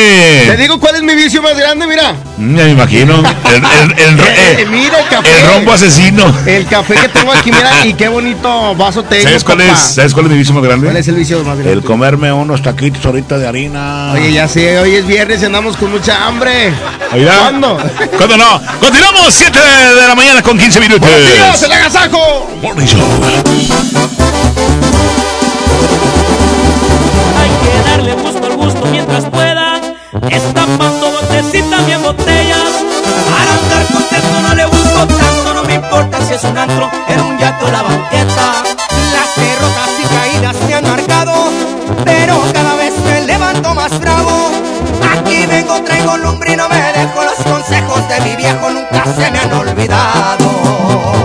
Te digo cuál es mi vicio más grande, mira. Mm, Ya me imagino. El, el- el- Eh, eh, mira el café. el rombo asesino. El café que tengo aquí, mira, y qué bonito vaso tengo. ¿Sabes cuál papá. es? ¿Sabes cuál es mi vicio más grande? ¿Cuál es el vicio más grande? El comerme unos taquitos ahorita de harina. Oye, ya sé, hoy es viernes y andamos con mucha hambre. Oiga. ¿Cuándo? ¿Cuándo no? Continuamos 7 de la mañana con 15 minutos. ¡Buenos días, el agasajo! Morning Show. Hay que darle gusto al gusto mientras pueda. Estampando botecitas bien botellas. Para andar contento no le busco tanto. No me importa si es un antro, en un yate o la banqueta. Las derrotas y caídas me han marcado, pero cada vez me levanto más bravo. Aquí vengo, traigo lumbre y no me dejo los consejos de mi viejo, nunca se me han olvidado.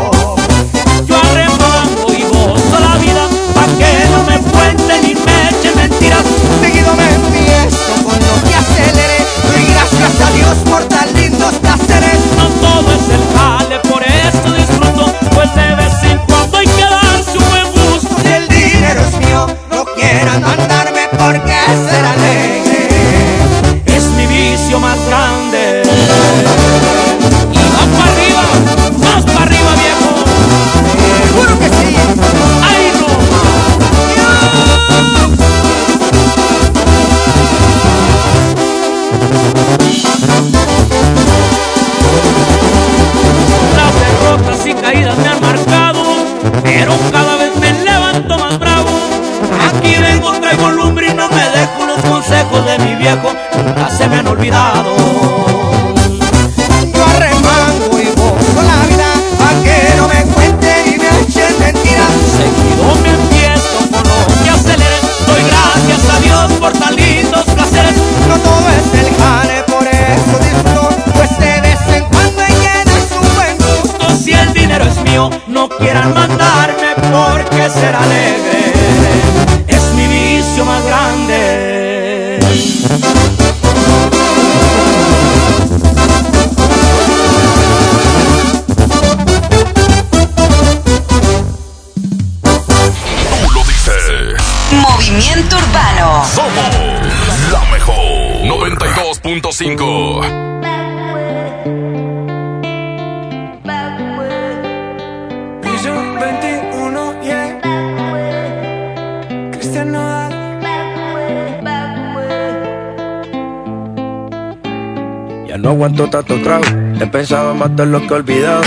Matar lo que he olvidado.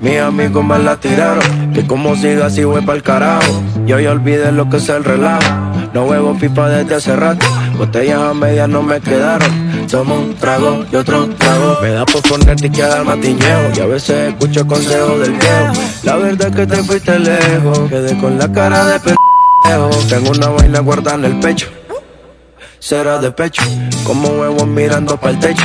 Mis amigos me la tiraron. Que como siga así voy pa'l carajo. Yo ya olvidé lo que es el relajo. No huevo pipa desde hace rato. Botellas a medias no me quedaron. Tomo un trago y otro trago. Me da por ponerte y quedar matiñeo. Y a veces escucho consejos del viejo. La verdad es que te fuiste lejos. Quedé con la cara de pendejo. Tengo una vaina guardada en el pecho. Será de pecho. Como huevos mirando para el techo.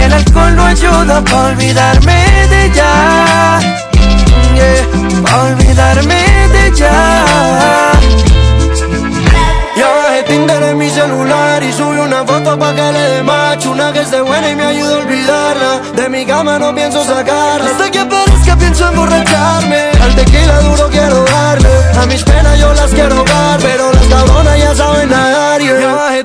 el alcohol no ayuda para olvidarme de ella. Yeah, olvidarme de ella. Ya bajé Tinder en mi celular y subí una foto pa' que le dé macho Una que esté buena y me ayude a olvidarla De mi cama no pienso sacarla Hasta que aparezca pienso emborracharme Al tequila duro quiero darle A mis penas yo las quiero dar Pero las cabronas ya saben nadar yeah. Ya bajé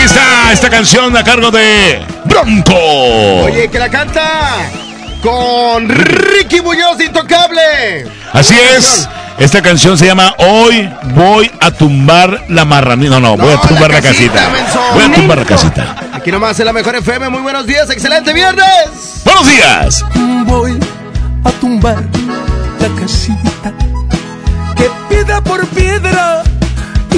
Aquí está esta canción a cargo de Bronco. Oye, que la canta con Ricky Muñoz Intocable. Así es. Esta canción se llama Hoy voy a tumbar la marranita. No, no, voy a tumbar la la, casita, casita. menso. Voy a tumbar la casita. Aquí nomás en la mejor FM. Muy buenos días. Excelente viernes. Buenos días. Voy a tumbar la casita que piedra por piedra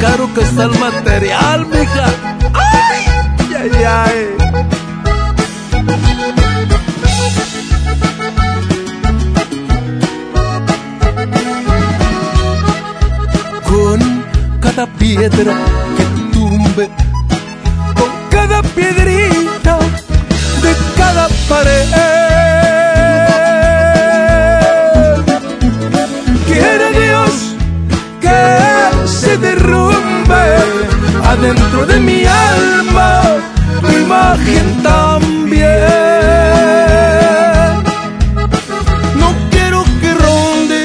Caro que está el material, mija. ¡Ay! ¡Ay, ay! Con cada piedra que tumbe, con cada piedrita de cada pared. Adentro de mi alma tu imagen también. No quiero que ronde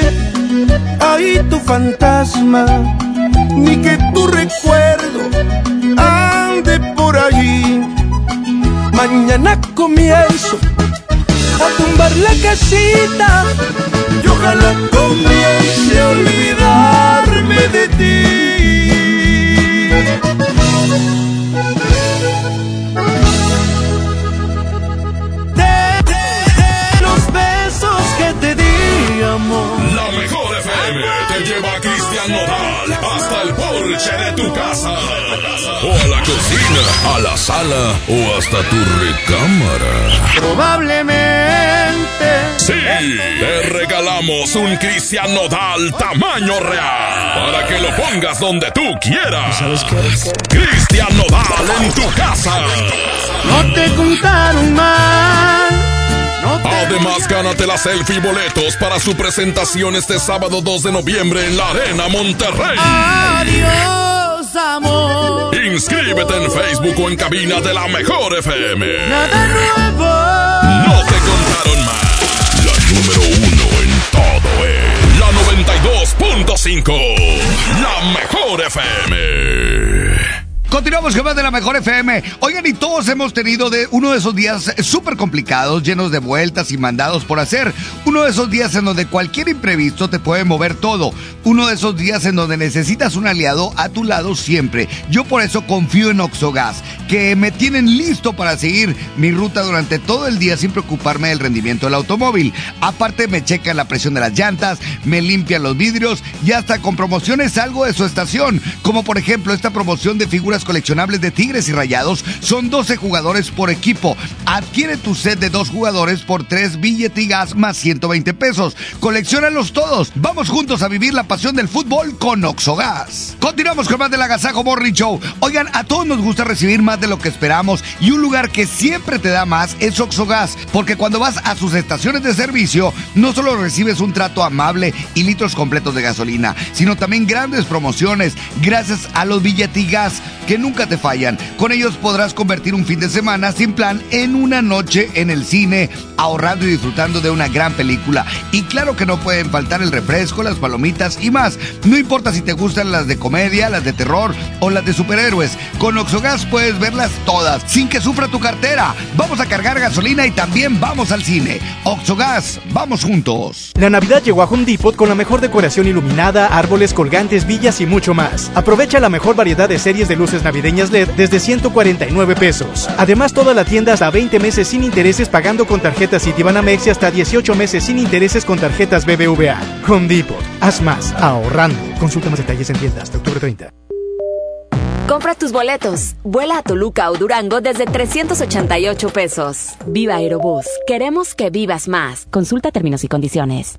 ahí tu fantasma, ni que tu recuerdo ande por allí. Mañana comienzo a tumbar la casita y ojalá comience a olvidarme de ti. La mejor FM te lleva a Cristian Nodal hasta el porche de tu casa. O a la cocina, a la sala o hasta tu recámara. Probablemente. Sí, te regalamos un Cristian Nodal tamaño real para que lo pongas donde tú quieras. ¿Sabes qué? Cristian Nodal en tu casa. No te contaron mal. No te Además, gánate la selfie y boletos para su presentación este sábado 2 de noviembre en la Arena Monterrey. Adiós, amor. Inscríbete en Facebook o en cabina de la Mejor FM. Nada nuevo. 106.5. La mejor FM. Continuamos con más de la mejor FM. Oigan, y todos hemos tenido de uno de esos días súper complicados, llenos de vueltas y mandados por hacer. Uno de esos días en donde cualquier imprevisto te puede mover todo. Uno de esos días en donde necesitas un aliado a tu lado siempre. Yo por eso confío en Oxogas, que me tienen listo para seguir mi ruta durante todo el día sin preocuparme del rendimiento del automóvil. Aparte me checan la presión de las llantas, me limpian los vidrios y hasta con promociones salgo de su estación. Como por ejemplo esta promoción de figuras coleccionables de Tigres y Rayados son 12 jugadores por equipo. Adquiere tu set de dos jugadores por 3 billetigas más 120 pesos. Colecciónalos todos. Vamos juntos a vivir la pasión del fútbol con Oxogas. Continuamos con más del Agasajo Morning Show. Oigan, a todos nos gusta recibir más de lo que esperamos y un lugar que siempre te da más es Oxogas, porque cuando vas a sus estaciones de servicio, no solo recibes un trato amable y litros completos de gasolina, sino también grandes promociones gracias a los billetigas que nunca te fallan. Con ellos podrás convertir un fin de semana sin plan en una noche en el cine, ahorrando y disfrutando de una gran película. Y claro que no pueden faltar el refresco, las palomitas y más. No importa si te gustan las de comedia, las de terror o las de superhéroes. Con Oxogas puedes verlas todas sin que sufra tu cartera. Vamos a cargar gasolina y también vamos al cine. Oxogas, vamos juntos. La Navidad llegó a Home Depot con la mejor decoración iluminada, árboles, colgantes, villas y mucho más. Aprovecha la mejor variedad de series de luces navideñas LED desde 149 pesos. Además, toda la tienda hasta 20 meses sin intereses pagando con tarjetas Citibanamex y hasta 18 meses sin intereses con tarjetas BBVA. Home Depot. Haz más, ahorrando. Consulta más detalles en tiendas hasta octubre 30. Compra tus boletos. Vuela a Toluca o Durango desde 388 pesos. Viva Aerobús. Queremos que vivas más. Consulta términos y condiciones.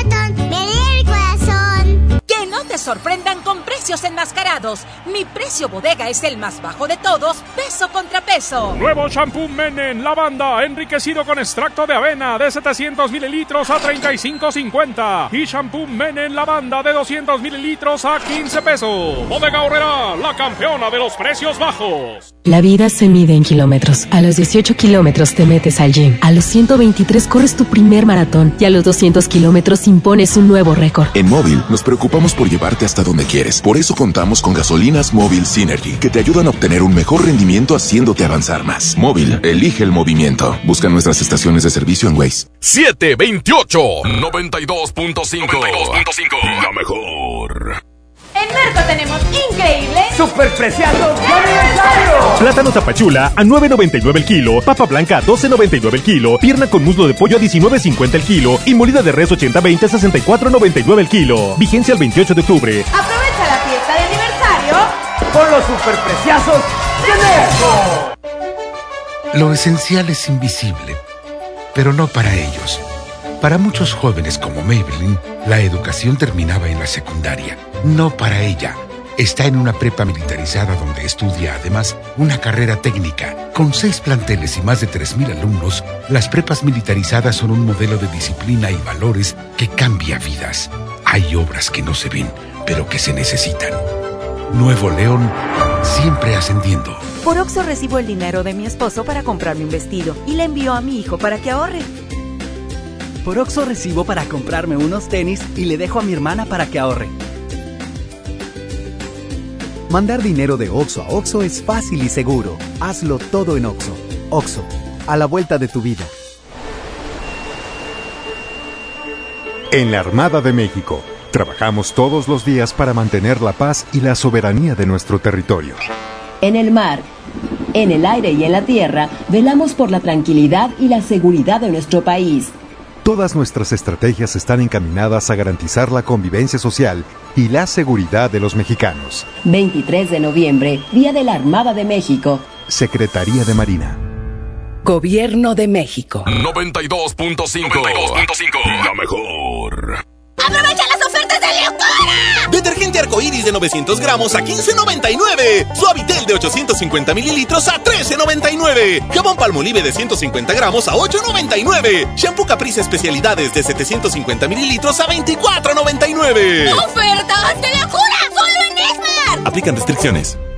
Te sorprendan con precios enmascarados. Mi precio bodega es el más bajo de todos, peso contra peso. Nuevo shampoo Menen Lavanda, enriquecido con extracto de avena de 700 mililitros a 35.50. Y shampoo Menen Lavanda de 200 mililitros a 15 pesos. Bodega Horrera, la campeona de los precios bajos. La vida se mide en kilómetros. A los 18 kilómetros te metes al gym. A los 123 corres tu primer maratón. Y a los 200 kilómetros impones un nuevo récord. En móvil nos preocupamos por hasta donde quieres. Por eso contamos con gasolinas móvil Synergy, que te ayudan a obtener un mejor rendimiento haciéndote avanzar más. Móvil, elige el movimiento. Busca nuestras estaciones de servicio en Waze. 728 92.5. 92.5. La mejor. En Merco tenemos increíbles super preciados de aniversario. Plátano tapachula a 9.99 el kilo, papa blanca a 12.99 el kilo, pierna con muslo de pollo a 19.50 el kilo y molida de res 80-20 a 64.99 el kilo. Vigencia el 28 de octubre. Aprovecha la fiesta de aniversario con los superpreciosos de Merco. Lo esencial es invisible, pero no para ellos. Para muchos jóvenes como Maybelline, la educación terminaba en la secundaria. No para ella. Está en una prepa militarizada donde estudia además una carrera técnica. Con seis planteles y más de 3.000 alumnos, las prepas militarizadas son un modelo de disciplina y valores que cambia vidas. Hay obras que no se ven, pero que se necesitan. Nuevo León, siempre ascendiendo. Por Oxo recibo el dinero de mi esposo para comprarme un vestido y le envío a mi hijo para que ahorre. Por Oxo recibo para comprarme unos tenis y le dejo a mi hermana para que ahorre. Mandar dinero de Oxo a Oxo es fácil y seguro. Hazlo todo en Oxo. Oxo, a la vuelta de tu vida. En la Armada de México, trabajamos todos los días para mantener la paz y la soberanía de nuestro territorio. En el mar, en el aire y en la tierra, velamos por la tranquilidad y la seguridad de nuestro país. Todas nuestras estrategias están encaminadas a garantizar la convivencia social y la seguridad de los mexicanos. 23 de noviembre, Día de la Armada de México. Secretaría de Marina. Gobierno de México. 92.5. La mejor. ¡Aprovecha las ofertas de Leucora! Detergente arcoíris de 900 gramos a 15.99. Suavitel de 850 mililitros a 13.99. Jabón Palmolive de 150 gramos a 8.99. Shampoo Caprice Especialidades de 750 mililitros a 24.99. ¡Ofertas de locura! ¡Solo en Esmar! Aplican restricciones.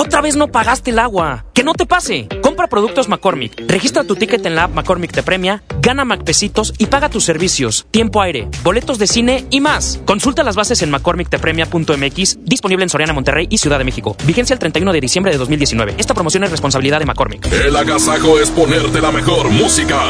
Otra vez no pagaste el agua. ¡Que no te pase! Compra productos McCormick. Registra tu ticket en la app McCormick te premia, gana McPesitos y paga tus servicios, tiempo aire, boletos de cine y más. Consulta las bases en McCormickTepremia.mx, disponible en Soriana, Monterrey y Ciudad de México. Vigencia el 31 de diciembre de 2019. Esta promoción es responsabilidad de McCormick. El agasajo es ponerte la mejor música.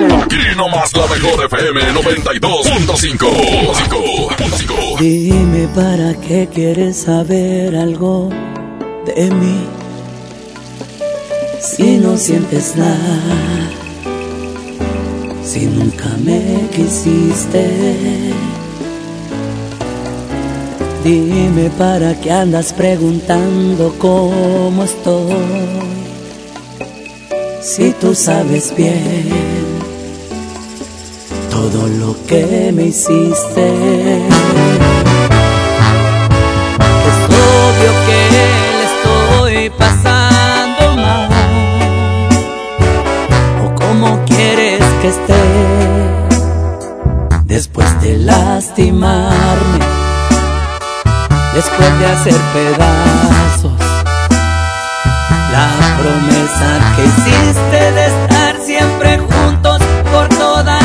Aquí nomás la mejor FM 92.5. Dime para qué quieres saber algo de mí. Si no sientes nada, si nunca me quisiste. Dime para qué andas preguntando cómo estoy. Si tú sabes bien todo lo que me hiciste. Es obvio que le estoy pasando mal. O cómo quieres que esté después de lastimarme, después de hacer pedazos. La promesa que hiciste de estar siempre juntos por toda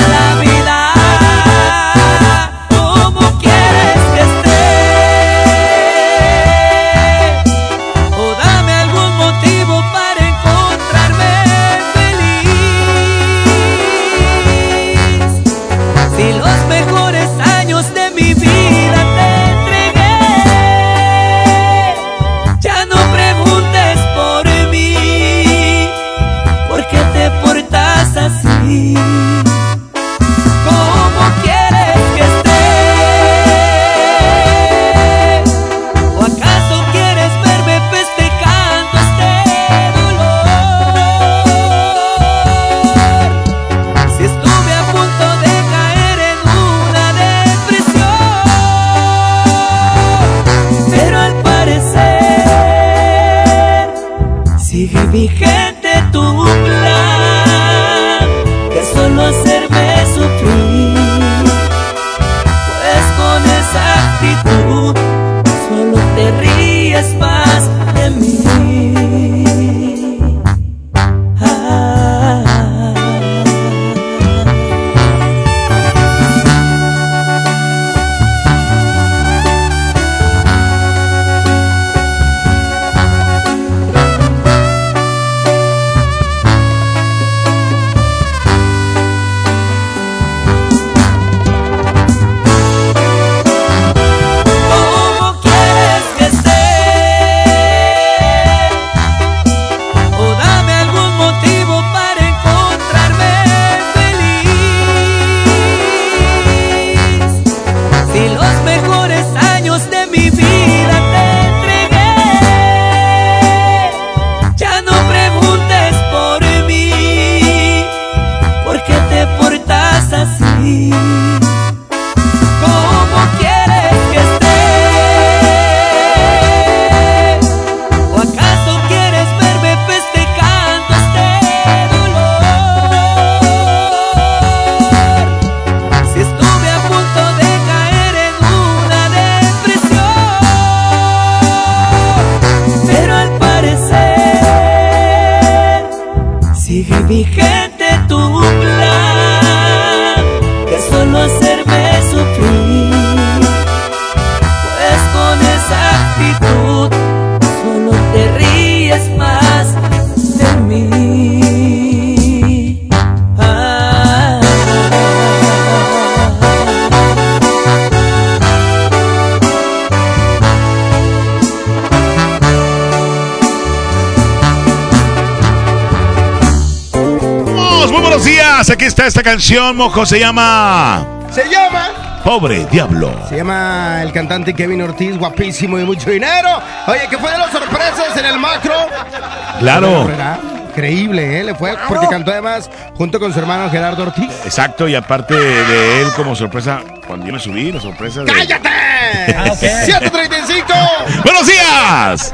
canción, mojo. Se llama. Se llama. Pobre Diablo. Se llama el cantante Kevin Ortiz, guapísimo y mucho dinero. Oye, ¿qué fue de las sorpresas en el macro? Claro. Increíble, ¿eh? Le fue porque cantó además junto con su hermano Gerardo Ortiz. Exacto, y aparte de él como sorpresa, cuando yo me subí, la sorpresa de... ¡Cállate! Ah, ok. 135. ¡Buenos días!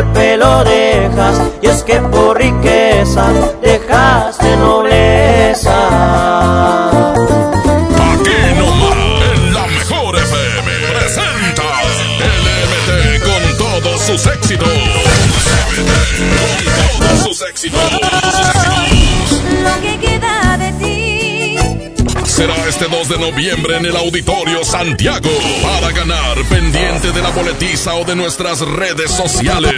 golpe lo dejas, y es que por riqueza dejaste nobleza. Aquí nomás, en la mejor FM, presenta LMT con todos sus éxitos. LMT con todos sus éxitos. Será este 2 de noviembre en el Auditorio Santiago para ganar pendiente de la boletiza o de nuestras redes sociales.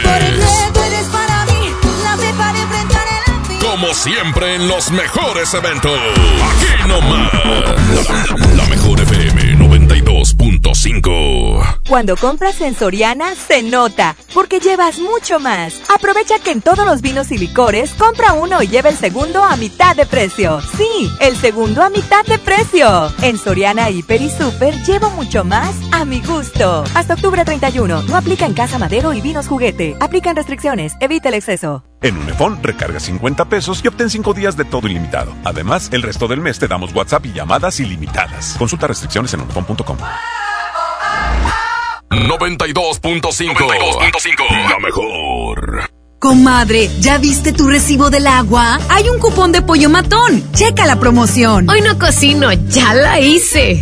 Como siempre en los mejores eventos. Aquí nomás. La, la mejor FM 92.5. Cuando compras en Soriana, se nota, porque llevas mucho más. Aprovecha que en todos los vinos y licores, compra uno y lleva el segundo a mitad de precio. Sí, el segundo a mitad de precio. En Soriana, Hiper y Super, llevo mucho más a mi gusto. Hasta octubre 31, no aplica en Casa Madero y Vinos Juguete. Aplican restricciones, evita el exceso. En Unifón, recarga 50 pesos y obtén 5 días de todo ilimitado. Además, el resto del mes te damos WhatsApp y llamadas ilimitadas. Consulta restricciones en unifón.com. 92.5. La mejor. Comadre, ¿ya viste tu recibo del agua? Hay un cupón de pollo matón. Checa la promoción. Hoy no cocino, ya la hice.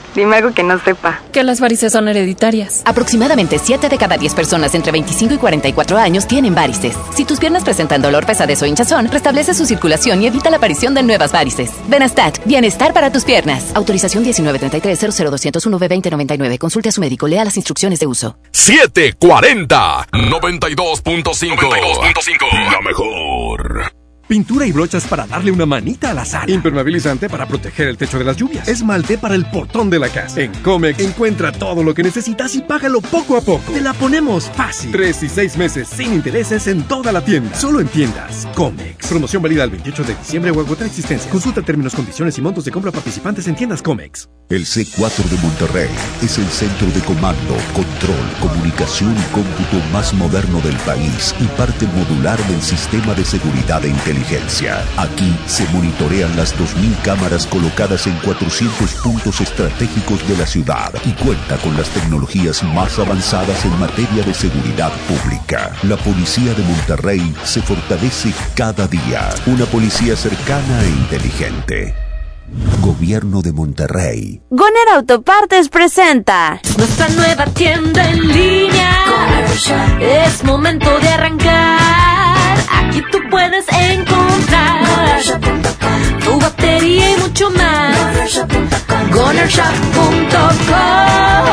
Dime algo que no sepa. Que las varices son hereditarias. Aproximadamente 7 de cada 10 personas entre 25 y 44 años tienen varices. Si tus piernas presentan dolor, pesadez o hinchazón, restablece su circulación y evita la aparición de nuevas varices. Benastat, bienestar para tus piernas. Autorización 1933-00201-B2099. Consulte a su médico, lea las instrucciones de uso. 740 92.5 92.5 La mejor. Pintura y brochas para darle una manita a la sala. Impermeabilizante para proteger el techo de las lluvias. Esmalte para el portón de la casa. En Comex encuentra todo lo que necesitas y págalo poco a poco. Te la ponemos fácil. Tres y seis meses sin intereses en toda la tienda. Solo en tiendas. Comex. Promoción válida el 28 de diciembre o agotar existencia. Consulta términos, condiciones y montos de compra participantes en tiendas Comex. El C4 de Monterrey es el centro de comando, control, comunicación y cómputo más moderno del país y parte modular del sistema de seguridad e inteligencia. Aquí se monitorean las 2.000 cámaras colocadas en 400 puntos estratégicos de la ciudad y cuenta con las tecnologías más avanzadas en materia de seguridad pública. La policía de Monterrey se fortalece cada día. Una policía cercana e inteligente. Gobierno de Monterrey. Goner Autopartes presenta nuestra nueva tienda en línea. Es momento de arrancar. Aquí tú puedes encontrar tu batería y mucho más. GonerShop.com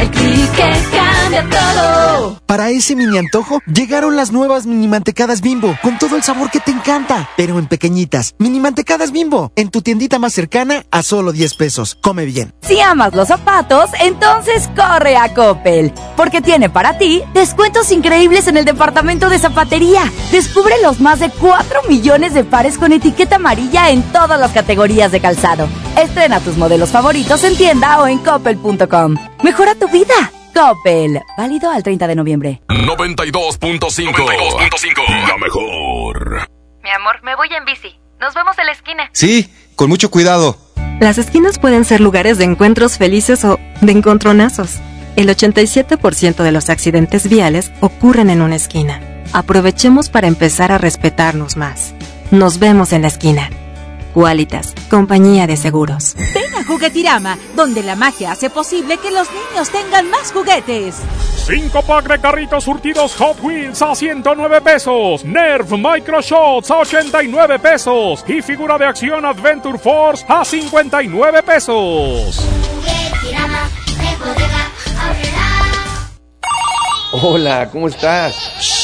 El clic que cambia todo. Para ese mini antojo, llegaron las nuevas mini mantecadas bimbo, con todo el sabor que te encanta, pero en pequeñitas. Mini mantecadas bimbo, en tu tiendita más cercana a solo 10 pesos. Come bien. Si amas los zapatos, entonces corre a Coppel, porque tiene para ti descuentos increíbles en el departamento de zapatería. Descubre los más de 4 millones de pares con etiqueta amarilla en todas las categorías de calzado. Estrena tus modelos favoritos en tienda o en coppel.com. Mejora tu vida. Coppel. Válido al 30 de noviembre. 92.5 92.5 La mejor. Mi amor, me voy en bici. Nos vemos en la esquina. Sí, con mucho cuidado. Las esquinas pueden ser lugares de encuentros felices o de encontronazos. El 87% de los accidentes viales ocurren en una esquina. Aprovechemos para empezar a respetarnos más. Nos vemos en la esquina. Qualitas, compañía de seguros. Ven a Juguetirama, donde la magia hace posible que los niños tengan más juguetes. 5 pack de carritos surtidos Hot Wheels a 109 pesos. Nerf Micro Shots a 89 pesos. Y figura de acción Adventure Force a 59 pesos. Hola, ¿cómo estás?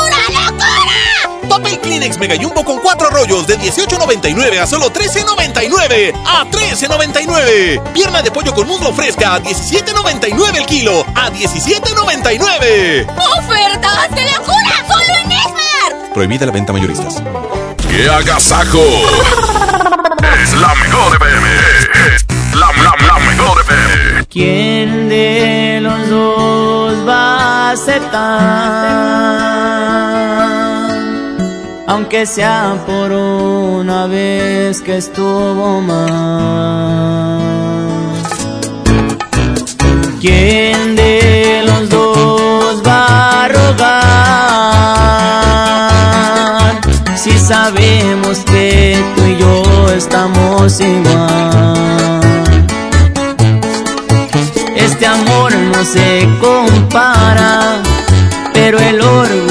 Kleenex Mega Jumbo con cuatro rollos de 18.99 a solo 13.99. ¡A 13.99! Pierna de pollo con muslo fresca a 17.99 el kilo. ¡A 17.99! ¡Ofertas de locura! ¡Solo en Esmar! Prohibida la venta mayoristas. ¡Qué agasajo! es la mejor FM. Es la, la, la mejor FM. ¿Quién de los dos va a aceptar? Aunque sea por una vez que estuvo mal. ¿Quién de los dos va a rogar? Si sabemos que tú y yo estamos igual. Este amor no se compara, pero el orgullo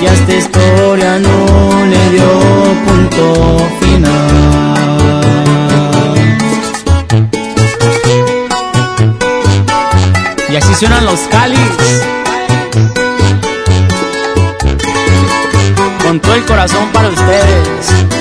y a esta historia no le dio punto final. Y así suenan los cáliz. Con todo el corazón para ustedes.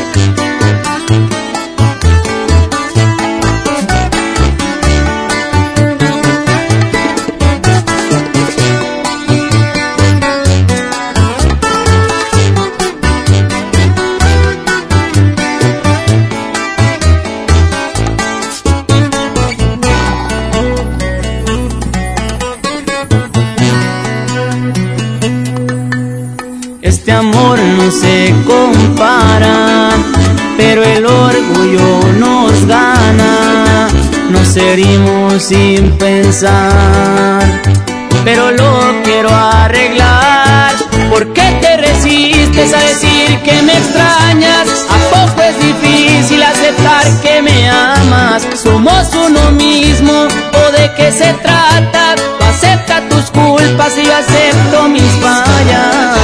Se compara, pero el orgullo nos gana. Nos herimos sin pensar, pero lo quiero arreglar. ¿Por qué te resistes a decir que me extrañas? ¿A poco es difícil aceptar que me amas? Somos uno mismo, ¿o de qué se trata? Acepta tus culpas y yo acepto mis fallas.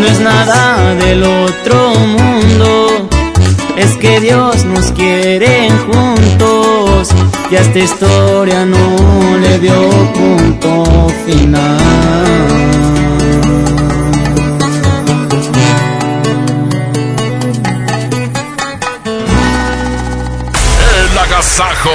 No es nada del otro mundo, es que Dios nos quiere juntos y a esta historia no le dio punto final. El agasajo.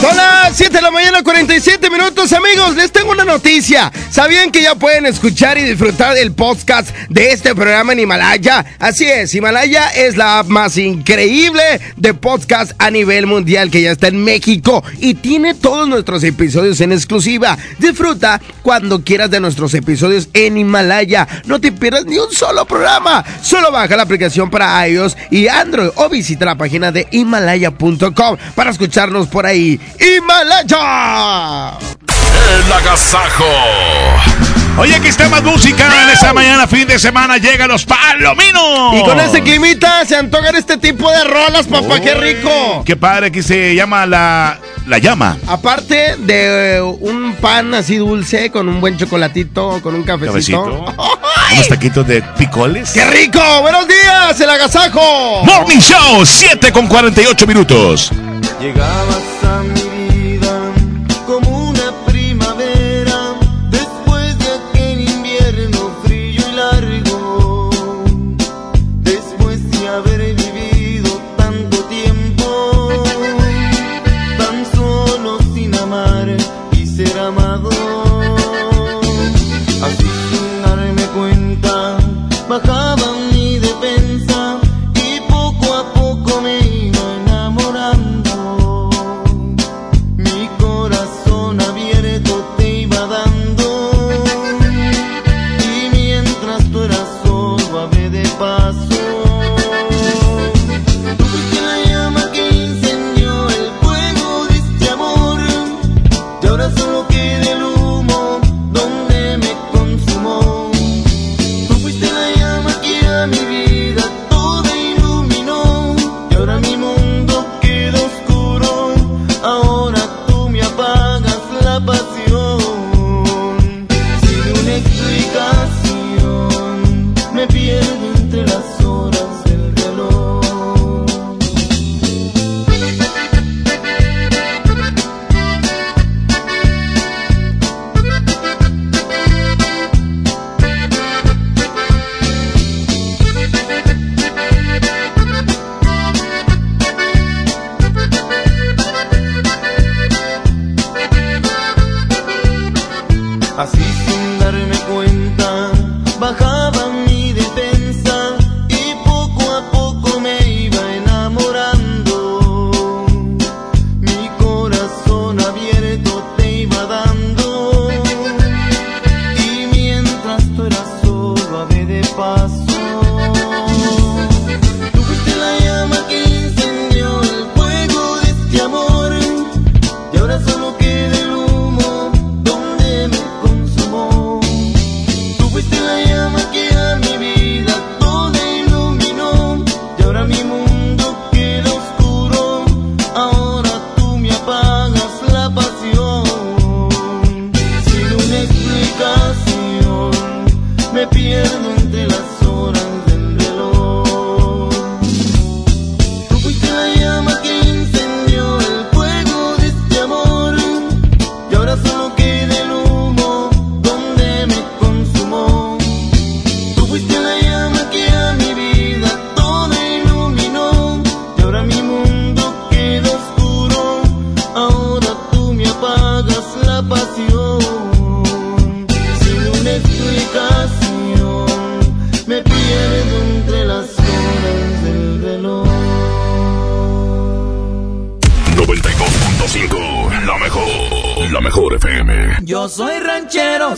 Son las 7 de la mañana, 47 minutos, amigos. Les tengo una noticia. ¿Sabían que ya pueden escuchar y disfrutar del podcast de este programa en Himalaya? Así es, Himalaya es la app más increíble de podcast a nivel mundial que ya está en México y tiene todos nuestros episodios en exclusiva. Disfruta cuando quieras de nuestros episodios en Himalaya. No te pierdas ni un solo programa. Solo baja la aplicación para iOS y Android o visita la página de himalaya.com para escucharnos por ahí. ¡Himalaya! El agasajo. Oye, aquí está más música en esta mañana, fin de semana, llegan los palominos. Y con este climita se antojan este tipo de rolas, papá, qué rico. Qué padre, que se llama la, la llama. Aparte de eh, un pan así dulce con un buen chocolatito, con un cafecito. Cabecito. Unos taquitos de picoles. ¡Qué rico! ¡Buenos días, el agasajo! Morning Show, 7 con 48 minutos. Llegabas a mi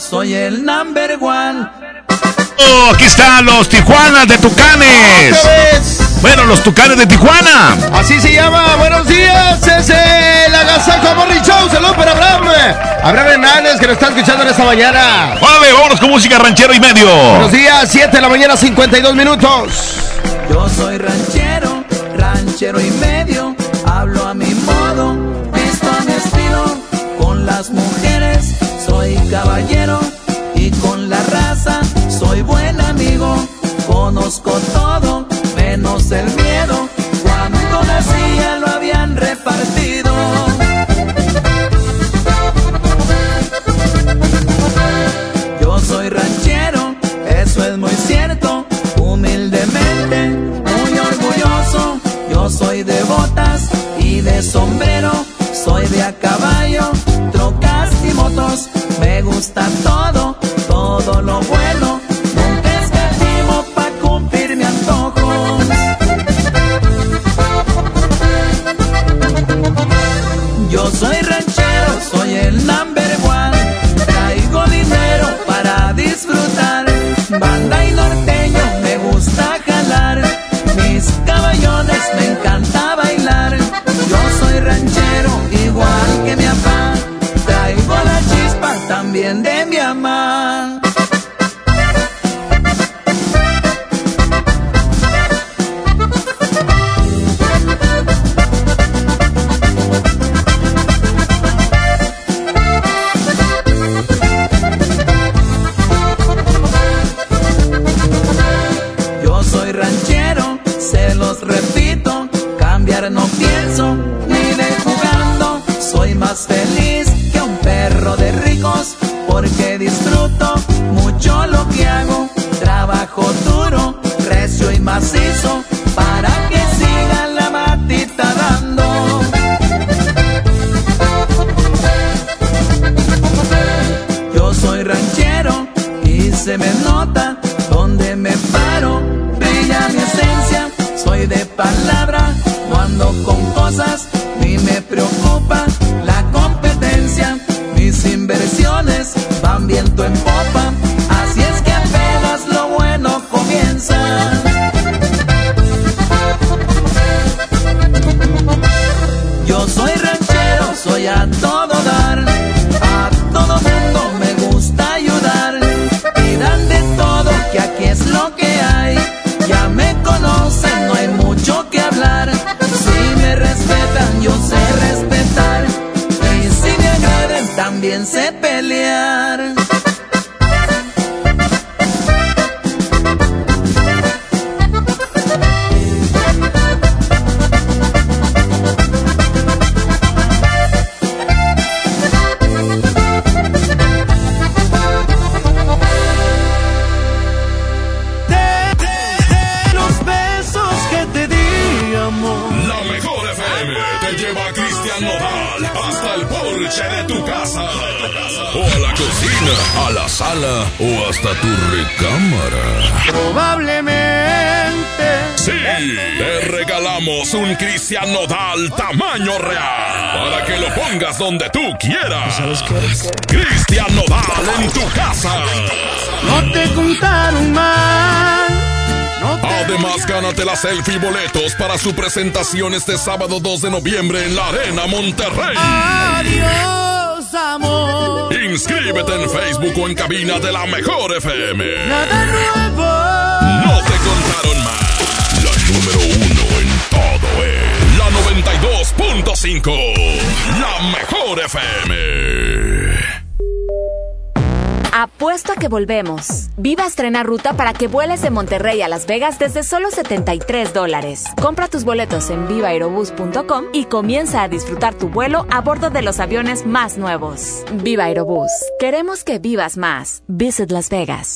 soy el number one. Oh, aquí están los Tijuanas de Tucanes. Bueno, los Tucanes de Tijuana. Así se llama. Buenos días. Es el Agasajo Morning Show. Saludos para Abraham. Abraham Hernández que nos está escuchando en esta mañana. Vale, vámonos con música ranchero y medio. Buenos días. 7 de la mañana, 52 minutos. Yo soy ranchero, ranchero y medio. Hablo a mi modo, visto a mi estilo. Con las mujeres soy caballero con la raza soy buen amigo. Conozco todo Selfie boletos para su presentación este sábado 2 de noviembre en la Arena Monterrey. Adiós, amor. Inscríbete en Facebook o en cabina de la Mejor FM. Nada nuevo. No te contaron más. La número uno en todo es la 92.5. La Mejor FM. Apuesto a que volvemos. Viva estrena ruta para que vueles de Monterrey a Las Vegas desde solo 73 dólares. Compra tus boletos en vivaerobus.com y comienza a disfrutar tu vuelo a bordo de los aviones más nuevos. Viva Aerobús. Queremos que vivas más. Visit Las Vegas.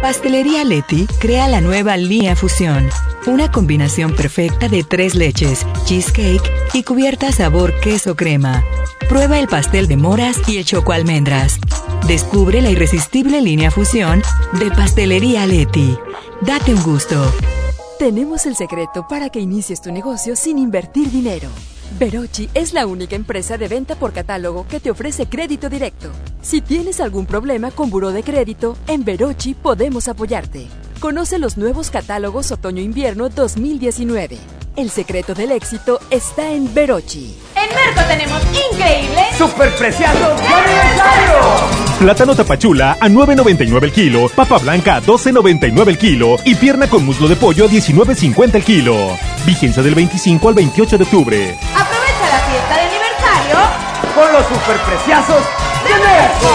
Pastelería Leti crea la nueva línea Fusión. Una combinación perfecta de tres leches, cheesecake y cubierta sabor queso crema. Prueba el pastel de moras y el choco almendras. Descubre la irresistible línea Fusión de Pastelería Leti. Date un gusto. Tenemos el secreto para que inicies tu negocio sin invertir dinero. Verochi es la única empresa de venta por catálogo que te ofrece crédito directo. Si tienes algún problema con buró de crédito, en Verochi podemos apoyarte. Conoce los nuevos catálogos Otoño-Invierno 2019. El secreto del éxito está en Verochi. En Merco tenemos increíbles ¡Superpreciados de aniversario! Plátano tapachula a 9.99 el kilo, papa blanca a 12.99 el kilo y pierna con muslo de pollo a 19.50 el kilo. Vigencia del 25 al 28 de octubre. Aprovecha la fiesta de aniversario Con los superpreciazos de Merco.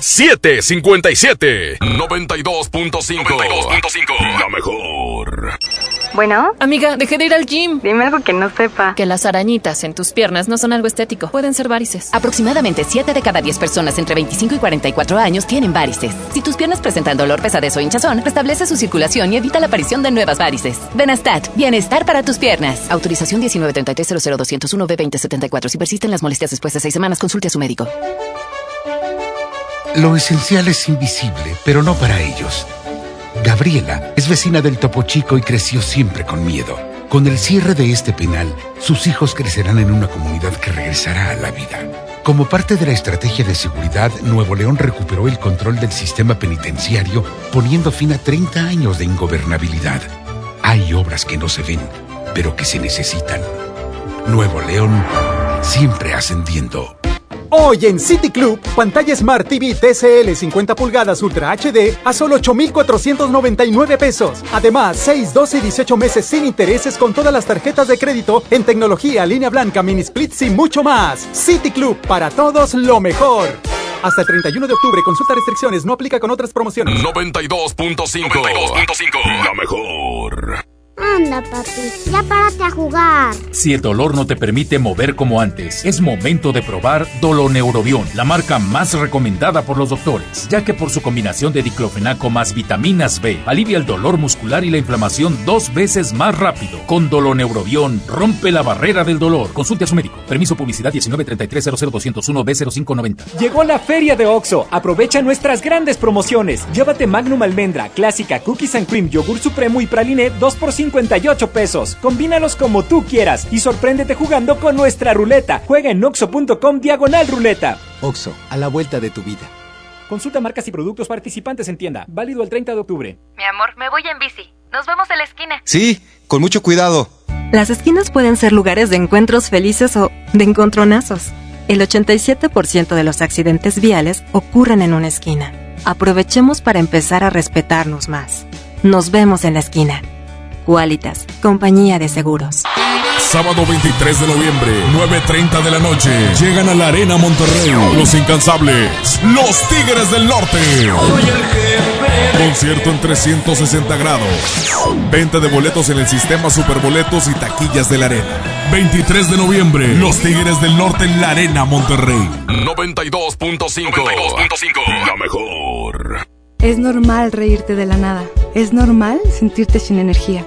757 92.5 La mejor. Bueno. Amiga, dejé de ir al gym. Dime algo que no sepa. Que las arañitas en tus piernas no son algo estético. Pueden ser varices. Aproximadamente 7 de cada 10 personas entre 25 y 44 años tienen varices. Si tus piernas presentan dolor, pesadez o hinchazón, restablece su circulación y evita la aparición de nuevas varices. Benastat, bienestar para tus piernas. Autorización 1933 b 2074 Si persisten las molestias después de 6 semanas, consulte a su médico. Lo esencial es invisible, pero no para ellos. Gabriela es vecina del Topo Chico y creció siempre con miedo. Con el cierre de este penal, sus hijos crecerán en una comunidad que regresará a la vida. Como parte de la estrategia de seguridad, Nuevo León recuperó el control del sistema penitenciario, poniendo fin a 30 años de ingobernabilidad. Hay obras que no se ven, pero que se necesitan. Nuevo León, siempre ascendiendo. Hoy en City Club, pantalla Smart TV TCL 50 pulgadas Ultra HD a solo 8,499 pesos. Además, 6, 12 y 18 meses sin intereses con todas las tarjetas de crédito en tecnología, línea blanca, mini splits y mucho más. City Club, para todos lo mejor. Hasta el 31 de octubre, consulta restricciones, no aplica con otras promociones. 92.5 La mejor. Anda, papi, ya párate a jugar. Si el dolor no te permite mover como antes, es momento de probar Doloneurobion, la marca más recomendada por los doctores, ya que por su combinación de diclofenaco más vitaminas B, alivia el dolor muscular y la inflamación dos veces más rápido. Con Doloneurobion, rompe la barrera del dolor. Consulte a su médico. Permiso publicidad 193300201 B0590. Llegó la feria de Oxo. Aprovecha nuestras grandes promociones. Llévate Magnum Almendra, Clásica, Cookies and Cream, Yogur Supremo y Praline 2 por 58 pesos. Combínalos como tú quieras y sorpréndete jugando con nuestra ruleta. Juega en oxo.com diagonal ruleta. Oxo, a la vuelta de tu vida. Consulta marcas y productos participantes en tienda. Válido el 30 de octubre. Mi amor, me voy en bici. Nos vemos en la esquina. Sí, con mucho cuidado. Las esquinas pueden ser lugares de encuentros felices o de encontronazos. El 87% de los accidentes viales ocurren en una esquina. Aprovechemos para empezar a respetarnos más. Nos vemos en la esquina. Qualitas, compañía de seguros. Sábado 23 de noviembre, 9.30 de la noche. Llegan a la Arena Monterrey. Los incansables. Los Tigres del Norte. Concierto en 360 grados. Venta de boletos en el sistema Superboletos y taquillas de la Arena. 23 de noviembre, Los Tigres del Norte en la Arena Monterrey. 92.5. La mejor. Es normal reírte de la nada. Es normal sentirte sin energía.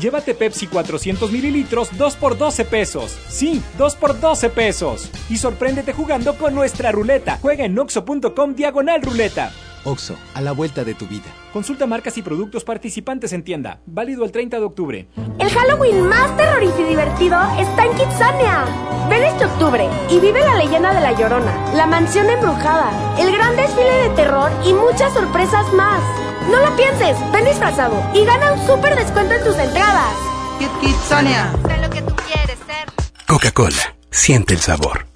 Llévate Pepsi 400 mililitros 2 por 12 pesos. Sí, 2 por 12 pesos. Y sorpréndete jugando con nuestra ruleta. Juega en oxo.com diagonal ruleta. Oxo, a la vuelta de tu vida. Consulta marcas y productos participantes en tienda. Válido el 30 de octubre. El Halloween más terrorífico y divertido está en Kitsania. Ven este octubre y vive la leyenda de La Llorona, la mansión embrujada, el gran desfile de terror y muchas sorpresas más. No lo pienses, ven disfrazado y gana un súper descuento en tus entradas. Kit Kitsania. Sé lo que tú quieres ser. Coca-Cola, siente el sabor.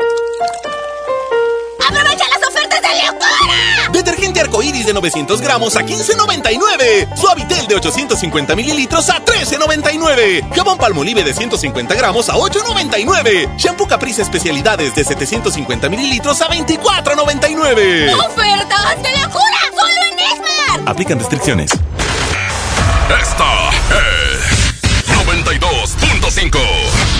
¡Aprovecha las ofertas de locura! Detergente arcoíris de 900 gramos a 15.99. Suavitel de 850 mililitros a 13.99. Jabón Palmolive de 150 gramos a 8.99. Shampoo Caprice especialidades de 750 mililitros a 24.99. ¡Ofertas de locura! ¡Solo en Esmar! Aplican restricciones. Esta es 92.5.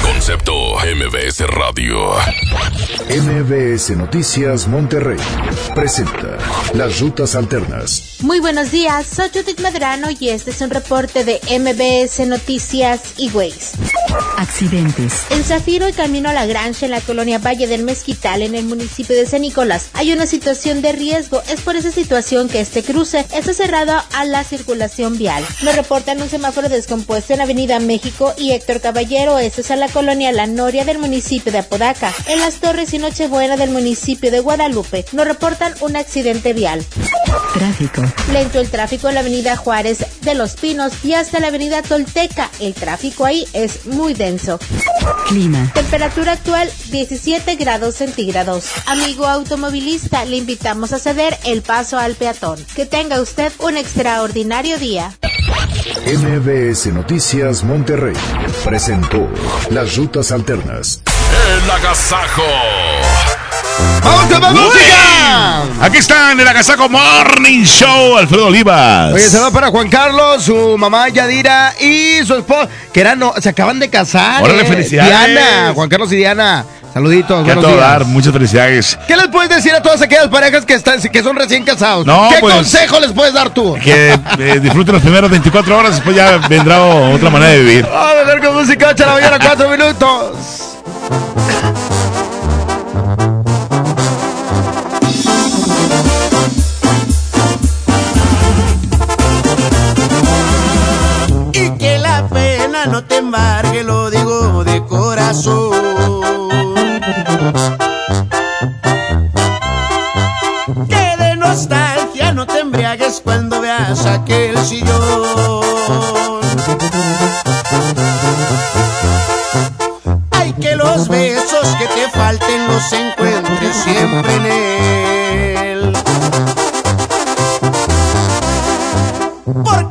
Concepto MBS Radio. MBS Noticias Monterrey presenta Las Rutas Alternas. Muy buenos días, soy Judith Medrano y este es un reporte de MBS Noticias y Ways. Accidentes. En Zafiro y camino a la Granja en la colonia Valle del Mezquital en el municipio de San Nicolás hay una situación de riesgo. Es por esa situación que este cruce está cerrado a la circulación vial. Nos reportan un semáforo descompuesto en Avenida México y Héctor Caballero. Esto es a la colonia La Noria del municipio de Apodaca. En las Torres y Nochebuena del municipio de Guadalupe nos reportan un accidente vial. Tráfico. Lento el tráfico en la avenida Juárez de Los Pinos y hasta la avenida Tolteca. El tráfico ahí es muy denso. Clima. Temperatura actual 17 grados centígrados. Amigo automovilista, le invitamos a ceder el paso al peatón. Que tenga usted un extraordinario día. MBS Noticias Monterrey presentó Las Rutas Alternas. El agasajo. ¡Vamos con más música! Aquí está en el Agasajo Morning Show, Alfredo Olivas. Oye, saludo para Juan Carlos, su mamá Yadira y su esposo, que eran, no, se acaban de casar. Órale, eh. felicidades. Diana, Juan Carlos y Diana. Saluditos, Que a todo días. dar, muchas felicidades. ¿Qué les puedes decir a todas aquellas parejas que están que son recién casados? No, ¿Qué pues- consejo les puedes dar tú? Que eh, disfruten las primeras 24 horas, después ya vendrá otra manera de vivir. Vamos a ver con música 8 de la mañana, 4 minutos. Y que la pena no te embargue, lo digo de corazón. Embriagues cuando veas aquel sillón. Hay que los besos que te falten los encuentres siempre en él. Porque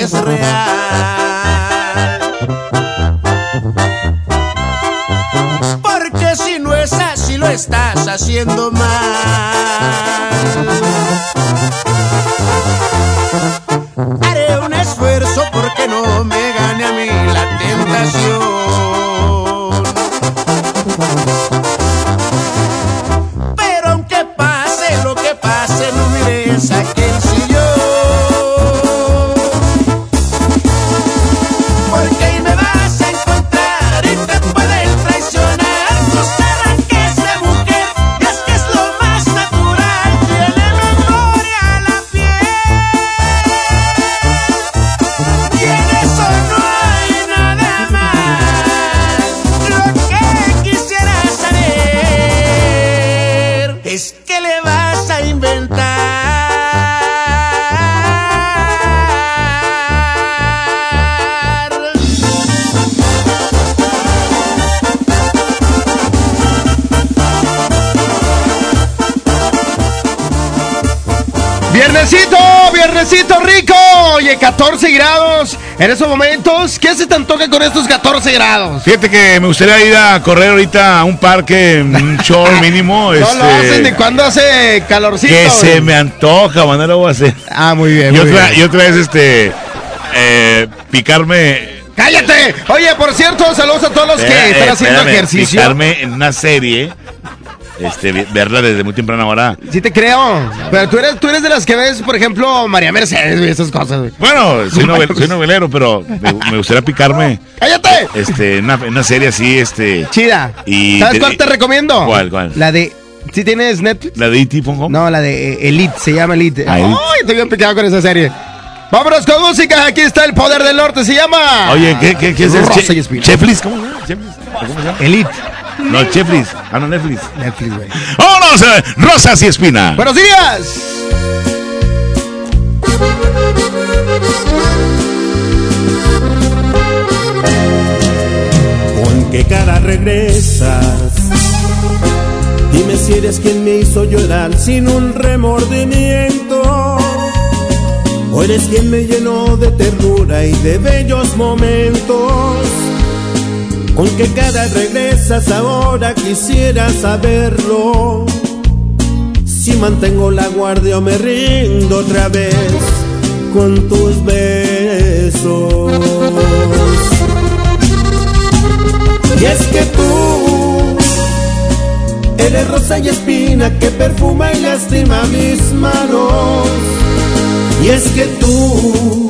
es real. Porque si no es así lo estás haciendo Viernesito, rico. Oye, 14 grados en esos momentos. ¿Qué se te antoja con estos 14 grados? Fíjate que me gustaría ir a correr ahorita a un parque, un short mínimo. No este, lo hacen de cuando hace calorcito. Que se me antoja, man, no lo voy a hacer. Ah, muy bien. Y muy otra, y otra vez, este, eh, picarme. ¡Cállate! Oye, por cierto, saludos a todos los que están haciendo espérame, ejercicio. Picarme en una serie, este, verla desde muy temprana hora. Sí te creo. Pero tú eres, tú eres de las que ves, por ejemplo, María Mercedes y esas cosas. güey. Bueno, soy, novel- soy novelero, pero me, me gustaría picarme. ¡Cállate! Este, en una, una serie así, este. Chida. Y ¿Sabes cuál te recomiendo? ¿Cuál, cuál? La de... ¿Sí tienes Netflix? ¿La de E.T. pongo? No, la de eh, Elite, se llama Elite. Ah, ¡Ay, estoy bien picado con esa serie! Vámonos con música, aquí está el poder del norte, se llama... Oye, ¿qué, qué, qué es Rosa che-? ¿Cómo se llama? ¿Cómo se llama? Elite. No, Cheflis. Ah, no, Netflix. Netflix, güey. ¡Vámonos! eh, Rosas y Espina. ¡Buenos días! ¿Con qué cara regresas? Dime si eres quien me hizo llorar sin un remordimiento. O eres quien me llenó de ternura y de bellos momentos. ¿Con qué cara regresas ahora? Quisiera saberlo. Si mantengo la guardia o me rindo otra vez con tus besos. Y es que tú eres rosa y espina que perfuma y lastima mis manos. Y es que tú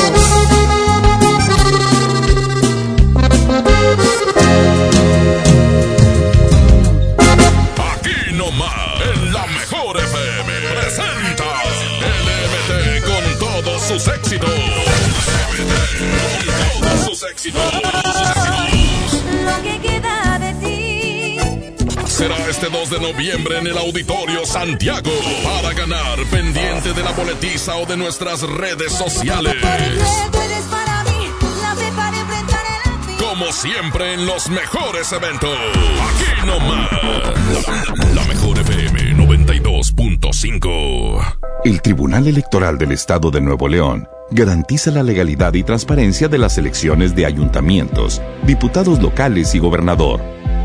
Será este 2 de noviembre en el Auditorio Santiago para ganar pendiente de la boletiza o de nuestras redes sociales. Como siempre en los mejores eventos. Aquí nomás. La, la mejor FM 92.5. El Tribunal Electoral del Estado de Nuevo León garantiza la legalidad y transparencia de las elecciones de ayuntamientos, diputados locales y gobernador,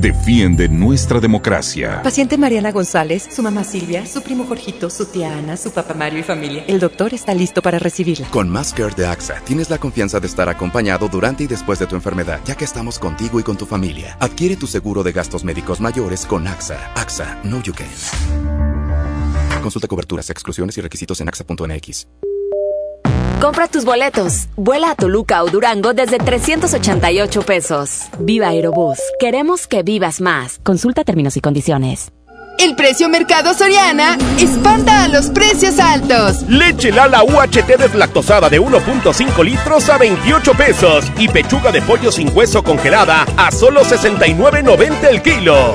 defiende nuestra democracia. Paciente Mariana González, su mamá Silvia, su primo Jorgito, su tía Ana, su papá Mario y familia. El doctor está listo para recibirla. Con Care de AXA tienes la confianza de estar acompañado durante y después de tu enfermedad, ya que estamos contigo y con tu familia. Adquiere tu seguro de gastos médicos mayores con AXA. AXA, no you can. Consulta coberturas, exclusiones y requisitos en AXA.NX. Compra tus boletos. Vuela a Toluca o Durango desde 388 pesos. Viva Aerobús. Queremos que vivas más. Consulta términos y condiciones. El precio Mercado Soriana espanta a los precios altos. Leche Lala UHT deslactosada de 1.5 litros a 28 pesos y pechuga de pollo sin hueso congelada a solo 69.90 el kilo.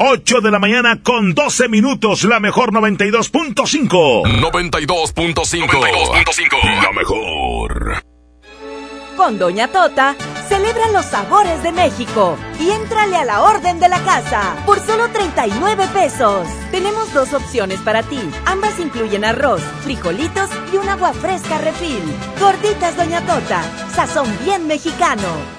8 de la mañana con 12 minutos, la mejor 92.5. 92.5. La mejor. Con Doña Tota, celebra los sabores de México y éntrale a la orden de la casa por solo 39 pesos. Tenemos dos opciones para ti. Ambas incluyen arroz, frijolitos y un agua fresca refil. Gorditas Doña Tota, sazón bien mexicano.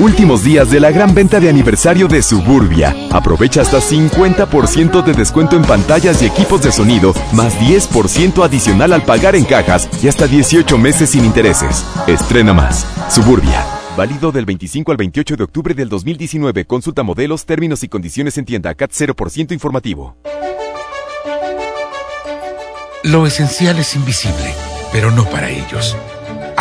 Últimos días de la gran venta de aniversario de Suburbia. Aprovecha hasta 50% de descuento en pantallas y equipos de sonido, más 10% adicional al pagar en cajas y hasta 18 meses sin intereses. Estrena más. Suburbia. Válido del 25 al 28 de octubre del 2019. Consulta modelos, términos y condiciones en tienda CAT 0% informativo. Lo esencial es invisible, pero no para ellos.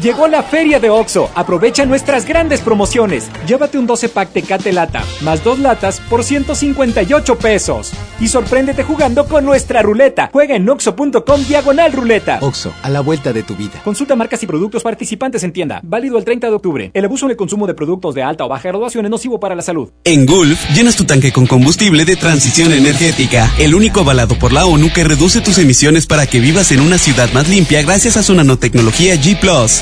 Llegó la feria de OXO. Aprovecha nuestras grandes promociones. Llévate un 12 pack Tecate Lata, más dos latas por 158 pesos. Y sorpréndete jugando con nuestra ruleta. Juega en oxo.com diagonal ruleta. OXO, a la vuelta de tu vida. Consulta marcas y productos participantes en tienda. Válido el 30 de octubre. El abuso en el consumo de productos de alta o baja graduación es nocivo para la salud. En Gulf, llenas tu tanque con combustible de transición energética. El único avalado por la ONU que reduce tus emisiones para que vivas en una ciudad más limpia gracias a su nanotecnología G ⁇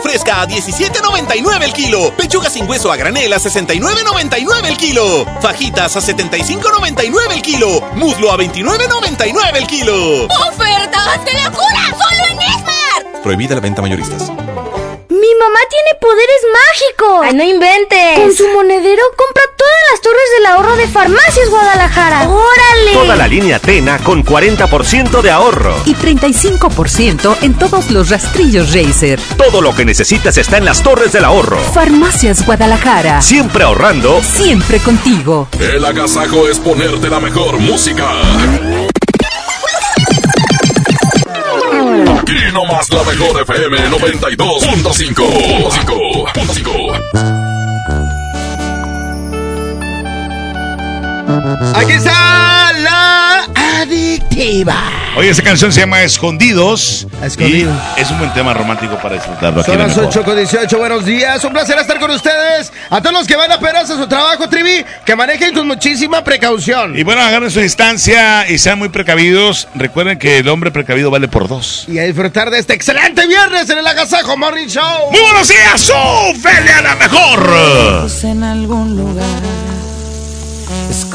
Fresca a 17.99 el kilo. Pechuga sin hueso a granel a 69.99 el kilo. Fajitas a 75.99 el kilo. Muslo a 29.99 el kilo. ¡Ofertas de locura! ¡Solo en Esmar! Prohibida la venta mayoristas. ¡Mi mamá tiene poderes mágicos! ¡Ay, no inventes! Con su monedero compra todas las torres del ahorro de Farmacias Guadalajara. ¡Órale! Toda la línea Tena con 40% de ahorro. Y 35% en todos los rastrillos Razer. Todo lo que necesitas está en las torres del ahorro. Farmacias Guadalajara. Siempre ahorrando. Siempre contigo. El agasajo es ponerte la mejor música. Aquí nomás la mejor FM 92.5. Aquí está la adictiva. Oye, esa canción se llama Escondidos. Escondidos. y es un buen tema romántico para disfrutarlo. aquí Son las mejor. 8 con 18, buenos días. Un placer estar con ustedes. A todos los que van apenas a su trabajo, Trivi, que manejen con muchísima precaución. Y bueno, agarren su distancia y sean muy precavidos. Recuerden que el hombre precavido vale por dos. Y a disfrutar de este excelente viernes en el Agasajo Morning Show. ¡Muy buenos días! ¡Súbele a la mejor! en algún lugar,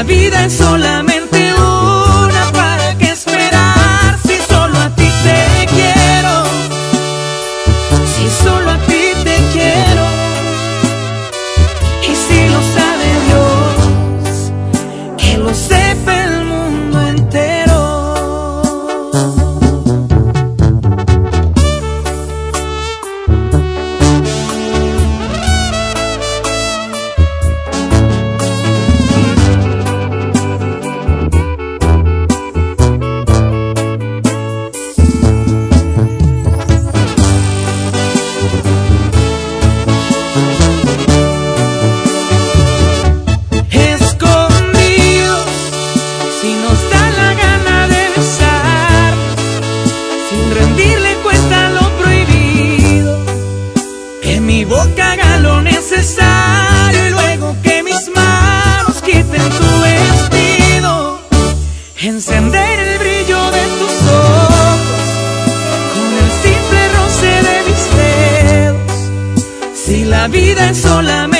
La vida es vida es solamente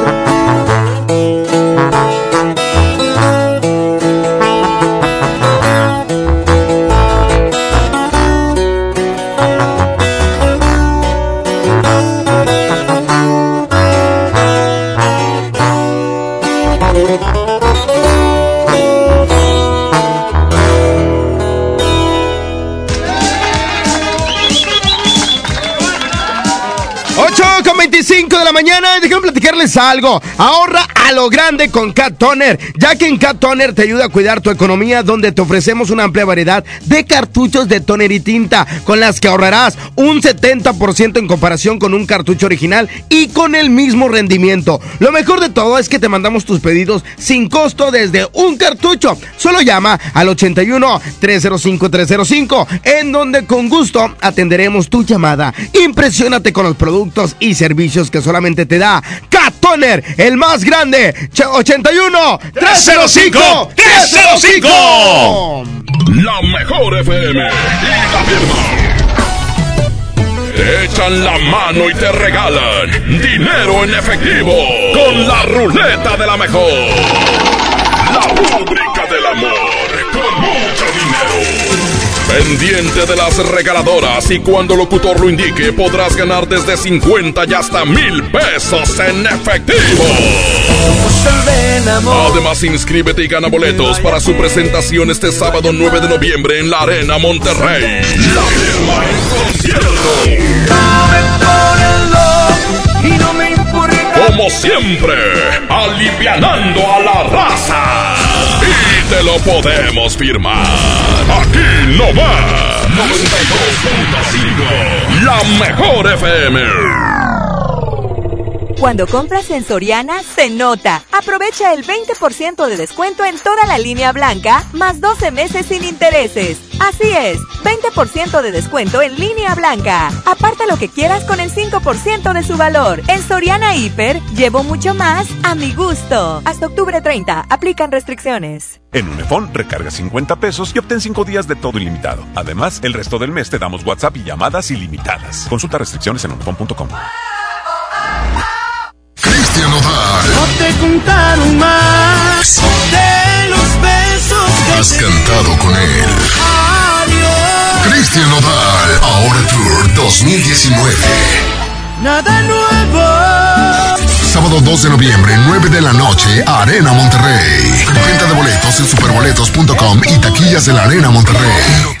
5 de la mañana. Déjenme platicarles algo. Ahorra lo grande con Cat Toner, ya que en Cat Toner te ayuda a cuidar tu economía, donde te ofrecemos una amplia variedad de cartuchos de toner y tinta, con las que ahorrarás un 70% en comparación con un cartucho original y con el mismo rendimiento. Lo mejor de todo es que te mandamos tus pedidos sin costo desde un cartucho. Solo llama al 81 305 305, en donde con gusto atenderemos tu llamada. Impresionate con los productos y servicios que solamente te da Cat Toner, el más grande. 81 305 305. La mejor FM y la firma. Te echan la mano y te regalan dinero en efectivo con la ruleta de la mejor. La rúbrica del amor con. Pendiente de las regaladoras y cuando el locutor lo indique podrás ganar desde 50 y hasta mil pesos en efectivo. Además inscríbete y gana boletos para su presentación este sábado 9 de noviembre en la Arena Monterrey. La firma en concierto. Como siempre, alivianando a la raza. Te lo podemos firmar. Aquí no más. 92.5. La mejor FM. Cuando compras en Soriana, se nota. Aprovecha el 20% de descuento en toda la línea blanca, más 12 meses sin intereses. Así es, 20% de descuento en línea blanca. Aparta lo que quieras con el 5% de su valor. En Soriana Hiper, llevo mucho más a mi gusto. Hasta octubre 30, aplican restricciones. En Unifón, recarga 50 pesos y obtén 5 días de todo ilimitado. Además, el resto del mes te damos WhatsApp y llamadas ilimitadas. Consulta restricciones en unifón.com. Cristian Nodal. No te contaron más de los besos que Has cantado con él. Adiós. Cristian Nodal. Ahora Tour 2019. Nada nuevo. Sábado 2 de noviembre, 9 de la noche, Arena Monterrey. Venta de boletos en superboletos.com y taquillas de la Arena Monterrey.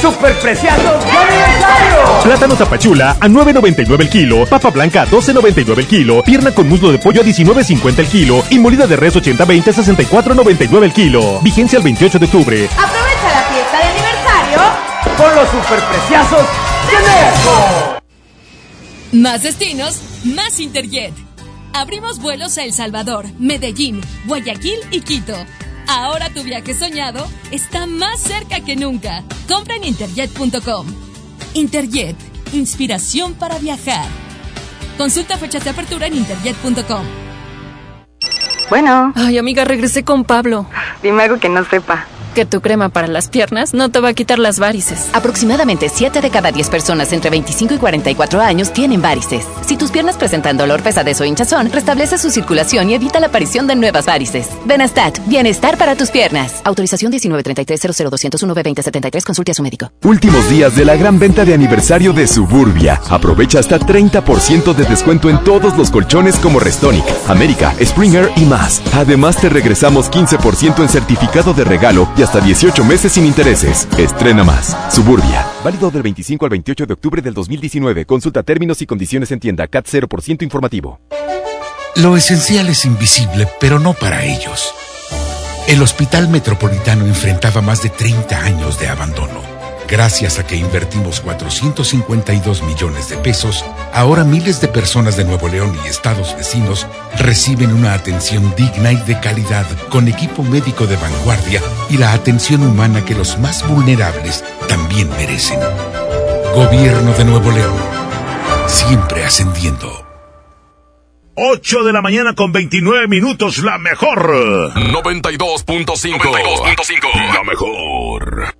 increíble ¡Super preciados de aniversario! Plátano zapachula a 9.99 el kilo, papa blanca a 12.99 el kilo, pierna con muslo de pollo a 19.50 el kilo y molida de res 80-20 a 64.99 el kilo. Vigencia el 28 de octubre. Aprovecha la fiesta de aniversario Con los superpreciosos de. Más destinos, más Interjet. Abrimos vuelos a El Salvador, Medellín, Guayaquil y Quito. Ahora tu viaje soñado está más cerca que nunca. Compra en interjet.com. Interjet, inspiración para viajar. Consulta fechas de apertura en interjet.com. Bueno. Ay, amiga, regresé con Pablo. Dime algo que no sepa. Que tu crema para las piernas no te va a quitar las varices. Aproximadamente 7 de cada 10 personas entre 25 y 44 años tienen varices. Si tus piernas presentan dolor, pesadez o hinchazón, restablece su circulación y evita la aparición de nuevas varices. Benastat, bienestar para tus piernas. Autorización 1933-00201-2073. Consulte a su médico. Últimos días de la gran venta de aniversario de Suburbia. Aprovecha hasta 30% de descuento en todos los colchones como Restonic, América, Springer y más. Además te regresamos 15% en certificado de regalo y hasta 18 meses sin intereses. Estrena más. Suburbia. Válido del 25 al 28 de octubre del 2019. Consulta términos y condiciones en tienda CAT 0% informativo. Lo esencial es invisible, pero no para ellos. El Hospital Metropolitano enfrentaba más de 30 años de abandono. Gracias a que invertimos 452 millones de pesos, ahora miles de personas de Nuevo León y estados vecinos reciben una atención digna y de calidad con equipo médico de vanguardia y la atención humana que los más vulnerables también merecen. Gobierno de Nuevo León. Siempre ascendiendo. 8 de la mañana con 29 minutos, la mejor. 92.5. La mejor.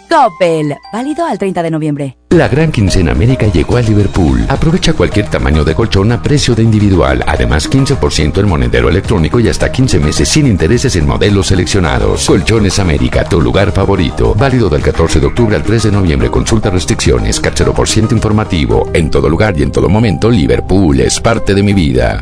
Coppel, válido al 30 de noviembre. La gran quincena América llegó a Liverpool. Aprovecha cualquier tamaño de colchón a precio de individual. Además, 15% en monedero electrónico y hasta 15 meses sin intereses en modelos seleccionados. Colchones América, tu lugar favorito. Válido del 14 de octubre al 3 de noviembre. Consulta restricciones. CAT 0% informativo. En todo lugar y en todo momento, Liverpool es parte de mi vida.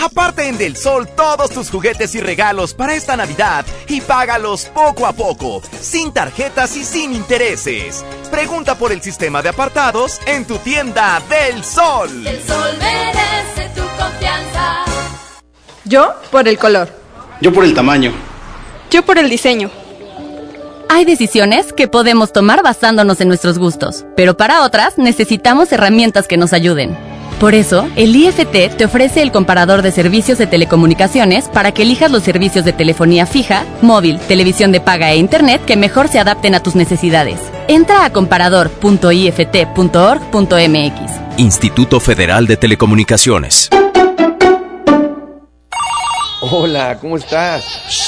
Aparte en Del Sol todos tus juguetes y regalos para esta Navidad y págalos poco a poco, sin tarjetas y sin intereses. Pregunta por el sistema de apartados en tu tienda Del Sol. El sol merece tu confianza. Yo por el color. Yo por el tamaño. Yo por el diseño. Hay decisiones que podemos tomar basándonos en nuestros gustos, pero para otras necesitamos herramientas que nos ayuden. Por eso, el IFT te ofrece el comparador de servicios de telecomunicaciones para que elijas los servicios de telefonía fija, móvil, televisión de paga e internet que mejor se adapten a tus necesidades. Entra a comparador.ift.org.mx. Instituto Federal de Telecomunicaciones. Hola, ¿cómo estás?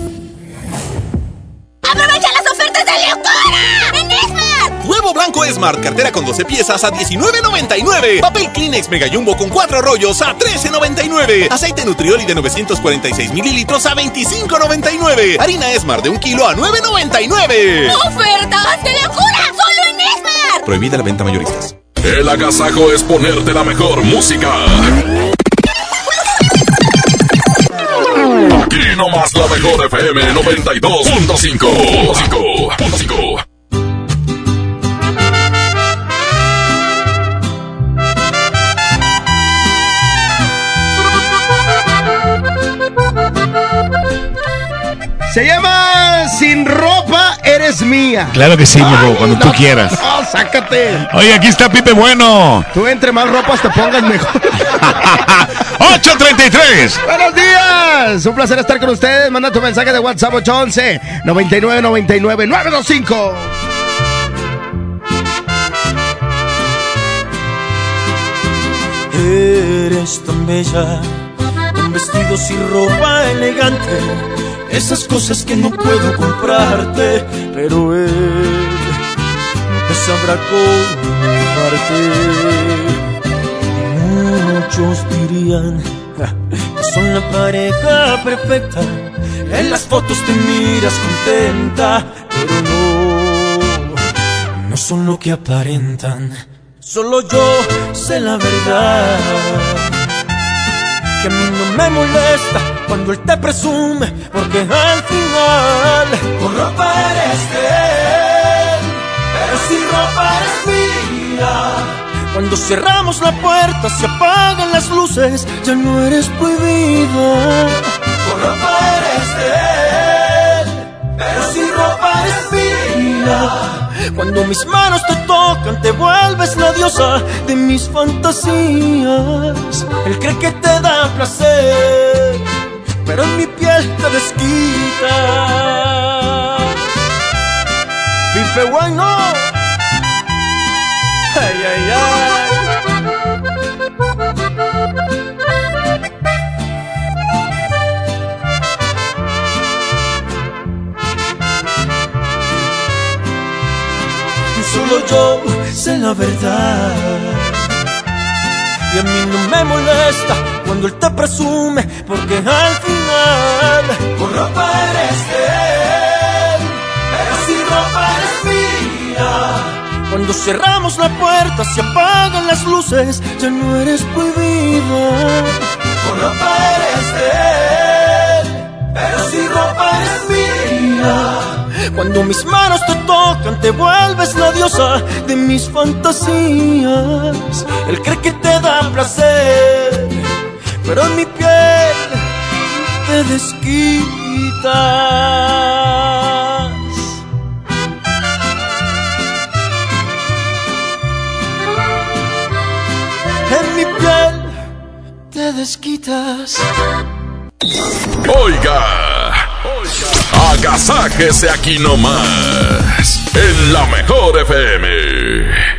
Smart, cartera con 12 piezas a $19.99. Papel Kleenex Mega Jumbo con 4 rollos a $13.99. Aceite Nutrioli de 946 mililitros a $25.99. Harina Smart de 1 kilo a $9.99. ¡Ofertas de locura! ¡Solo en Smart! Prohibida la venta mayoristas. El agasajo es ponerte la mejor música. Aquí nomás la mejor FM 92.5. Se llama Sin ropa eres mía. Claro que sí, mi cuando tú quieras. No, sácate. Oye, aquí está Pipe Bueno. Tú entre más ropas te pongas mejor. 833. Buenos días. Un placer estar con ustedes. Manda tu mensaje de WhatsApp 811 9999 925. Eres tan bella, con vestidos y ropa elegante esas cosas que no puedo comprarte, pero él te sabrá comparte. Muchos dirían que son la pareja perfecta. En las fotos te miras contenta, pero no, no son lo que aparentan. Solo yo sé la verdad que a mí no me molesta cuando él te presume, porque al final con ropa eres de él, pero sin ropa eres mía. Cuando cerramos la puerta, se apagan las luces, ya no eres prohibida. Con ropa eres de él, pero sin ropa eres mía. Cuando mis manos te tocan, te vuelves la diosa de mis fantasías. Él cree que te da placer, pero en mi piel te desquita. Pipe bueno. Ay, ay, ay. solo yo sé la verdad. Y a mí no me molesta cuando él te presume, porque al final con ropa eres de él, pero si ropa eres mía. Cuando cerramos la puerta, se apagan las luces, ya no eres prohibida. Con ropa eres de él, pero si ropa eres mía. Cuando mis manos te tocan, te vuelves la diosa de mis fantasías. Él cree que te da placer, pero en mi piel te desquitas. En mi piel te desquitas. Oiga. Agasáquese aquí nomás. En la mejor FM.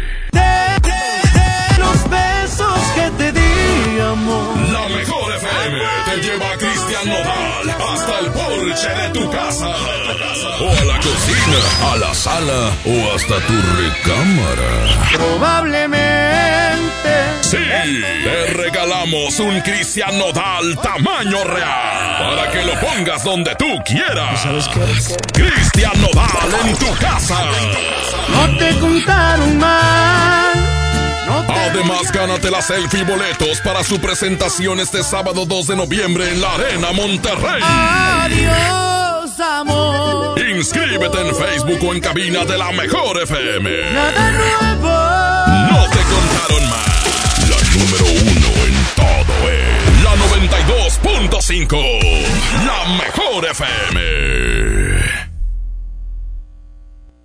Te lleva Cristian Nodal hasta el porche de tu casa. O a la cocina, a la sala o hasta tu recámara. Probablemente Sí, te regalamos un Cristian Nodal tamaño real para que lo pongas donde tú quieras. ¿Sabes qué? Cristian Nodal en tu casa. No te contaron mal. Además, gánate la selfie y boletos para su presentación este sábado 2 de noviembre en la Arena Monterrey. Adiós, amor. Inscríbete en Facebook o en cabina de la Mejor FM. Nada nuevo. No te contaron más. La número uno en todo es la 92.5. La Mejor FM.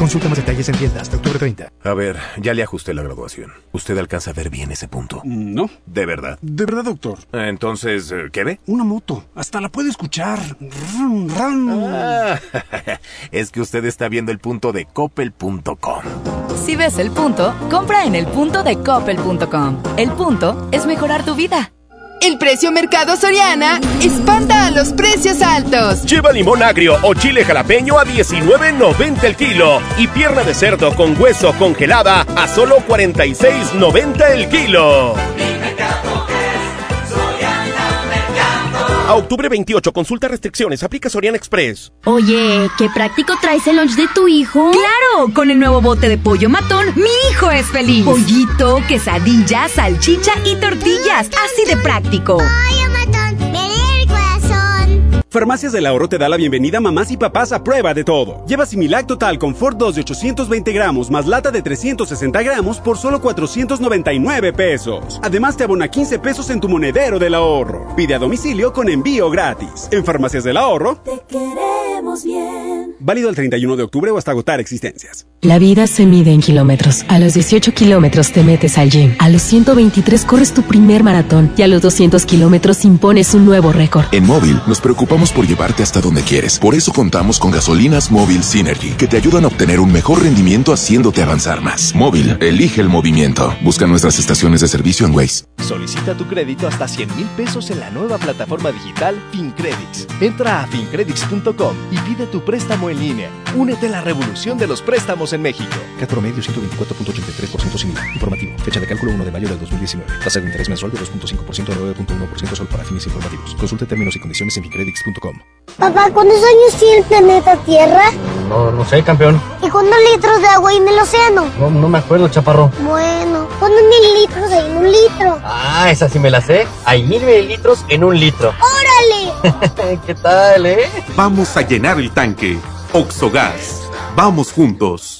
Consulta más detalles en tiendas hasta octubre 30. A ver, ya le ajusté la graduación. ¿Usted alcanza a ver bien ese punto? No. ¿De verdad? De verdad, doctor. Entonces, eh, ¿qué ve? Una moto. Hasta la puede escuchar. Ah, es que usted está viendo el punto de coppel.com. Si ves el punto, compra en el punto de coppel.com. El punto es mejorar tu vida. El precio Mercado Soriana espanta a los precios altos. Lleva limón agrio o chile jalapeño a 19.90 el kilo y pierna de cerdo con hueso congelada a solo 46.90 el kilo. A octubre 28, consulta restricciones, aplica Soriana Express. Oye, qué práctico traes el lunch de tu hijo. Claro, con el nuevo bote de pollo matón, mi hijo es feliz. Pollito, quesadilla, salchicha y tortillas, así de práctico. Farmacias del Ahorro te da la bienvenida mamás y papás a prueba de todo. Lleva Similac Total Confort 2 de 820 gramos más lata de 360 gramos por solo 499 pesos. Además te abona 15 pesos en tu monedero del ahorro. Pide a domicilio con envío gratis. En Farmacias del Ahorro. Te queremos bien. Válido el 31 de octubre o hasta agotar existencias. La vida se mide en kilómetros. A los 18 kilómetros te metes al gym. A los 123 corres tu primer maratón. Y a los 200 kilómetros impones un nuevo récord. En móvil nos preocupamos por llevarte hasta donde quieres. Por eso contamos con gasolinas móvil Synergy, que te ayudan a obtener un mejor rendimiento haciéndote avanzar más. Móvil, elige el movimiento. Busca nuestras estaciones de servicio en Waze. Solicita tu crédito hasta 100 mil pesos en la nueva plataforma digital FinCredits. Entra a fincredits.com y pide tu préstamo en línea. Únete a la revolución de los préstamos en México. CAT promedio 124.83% sin IVA. Informativo. Fecha de cálculo 1 de mayo del 2019. Tasa de interés mensual de 2.5% a 9.1% solo para fines informativos. Consulte términos y condiciones en fincredits.com. Papá, ¿cuántos años tiene el planeta Tierra? No, no sé, campeón. ¿Y cuántos litros de agua hay en el océano? No, no me acuerdo, chaparro. Bueno, ¿cuántos mililitros hay en un litro? Ah, esa sí me la sé. Hay mil mililitros en un litro. ¡Órale! ¿Qué tal, eh? Vamos a llenar el tanque. Oxogas. Vamos juntos.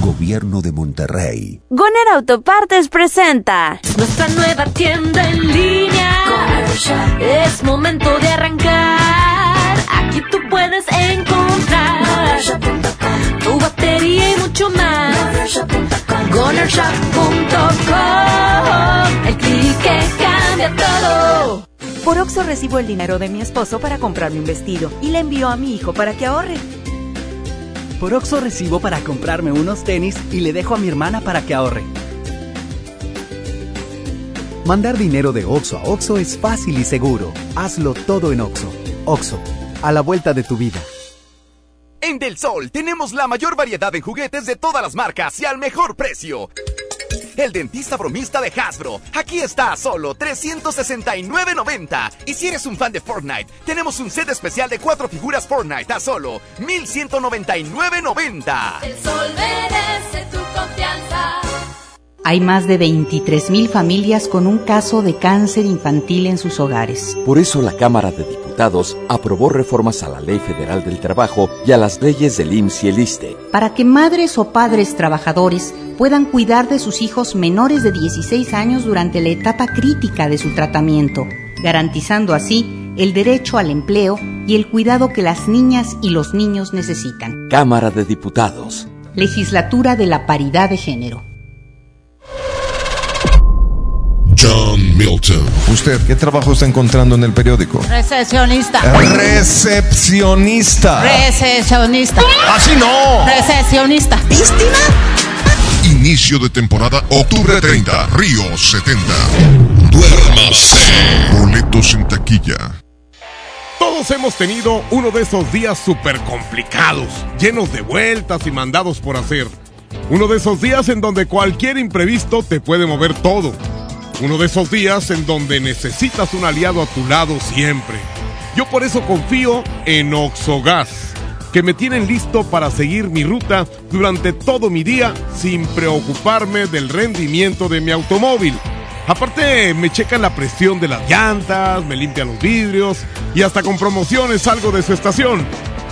Gobierno de Monterrey. Goner Autopartes presenta Nuestra nueva tienda en línea. Es momento de arrancar. Aquí tú puedes encontrar tu batería y mucho más. Gonershop.com. El clic que cambia todo. Por Oxo recibo el dinero de mi esposo para comprarme un vestido y le envío a mi hijo para que ahorre. Por Oxo recibo para comprarme unos tenis y le dejo a mi hermana para que ahorre. Mandar dinero de Oxo a Oxo es fácil y seguro. Hazlo todo en Oxo. Oxo, a la vuelta de tu vida. En Del Sol tenemos la mayor variedad en juguetes de todas las marcas y al mejor precio. El dentista bromista de Hasbro. Aquí está a solo 369.90. Y si eres un fan de Fortnite, tenemos un set especial de cuatro figuras Fortnite a solo 1199.90. El sol merece tu confianza. Hay más de 23.000 familias con un caso de cáncer infantil en sus hogares. Por eso la Cámara de Diputados aprobó reformas a la Ley Federal del Trabajo y a las leyes del IMSS y el ISTE. Para que madres o padres trabajadores puedan cuidar de sus hijos menores de 16 años durante la etapa crítica de su tratamiento, garantizando así el derecho al empleo y el cuidado que las niñas y los niños necesitan. Cámara de Diputados. Legislatura de la Paridad de Género. John Milton. ¿Usted qué trabajo está encontrando en el periódico? Recepcionista. Recepcionista. Recepcionista. Así no. Recepcionista. ¿Víctima? Inicio de temporada, octubre 30, Río 70. Duérmase. Boletos en taquilla. Todos hemos tenido uno de esos días súper complicados, llenos de vueltas y mandados por hacer. Uno de esos días en donde cualquier imprevisto te puede mover todo. Uno de esos días en donde necesitas un aliado a tu lado siempre. Yo por eso confío en Oxogas, que me tienen listo para seguir mi ruta durante todo mi día sin preocuparme del rendimiento de mi automóvil. Aparte, me checan la presión de las llantas, me limpian los vidrios y hasta con promociones salgo de su estación.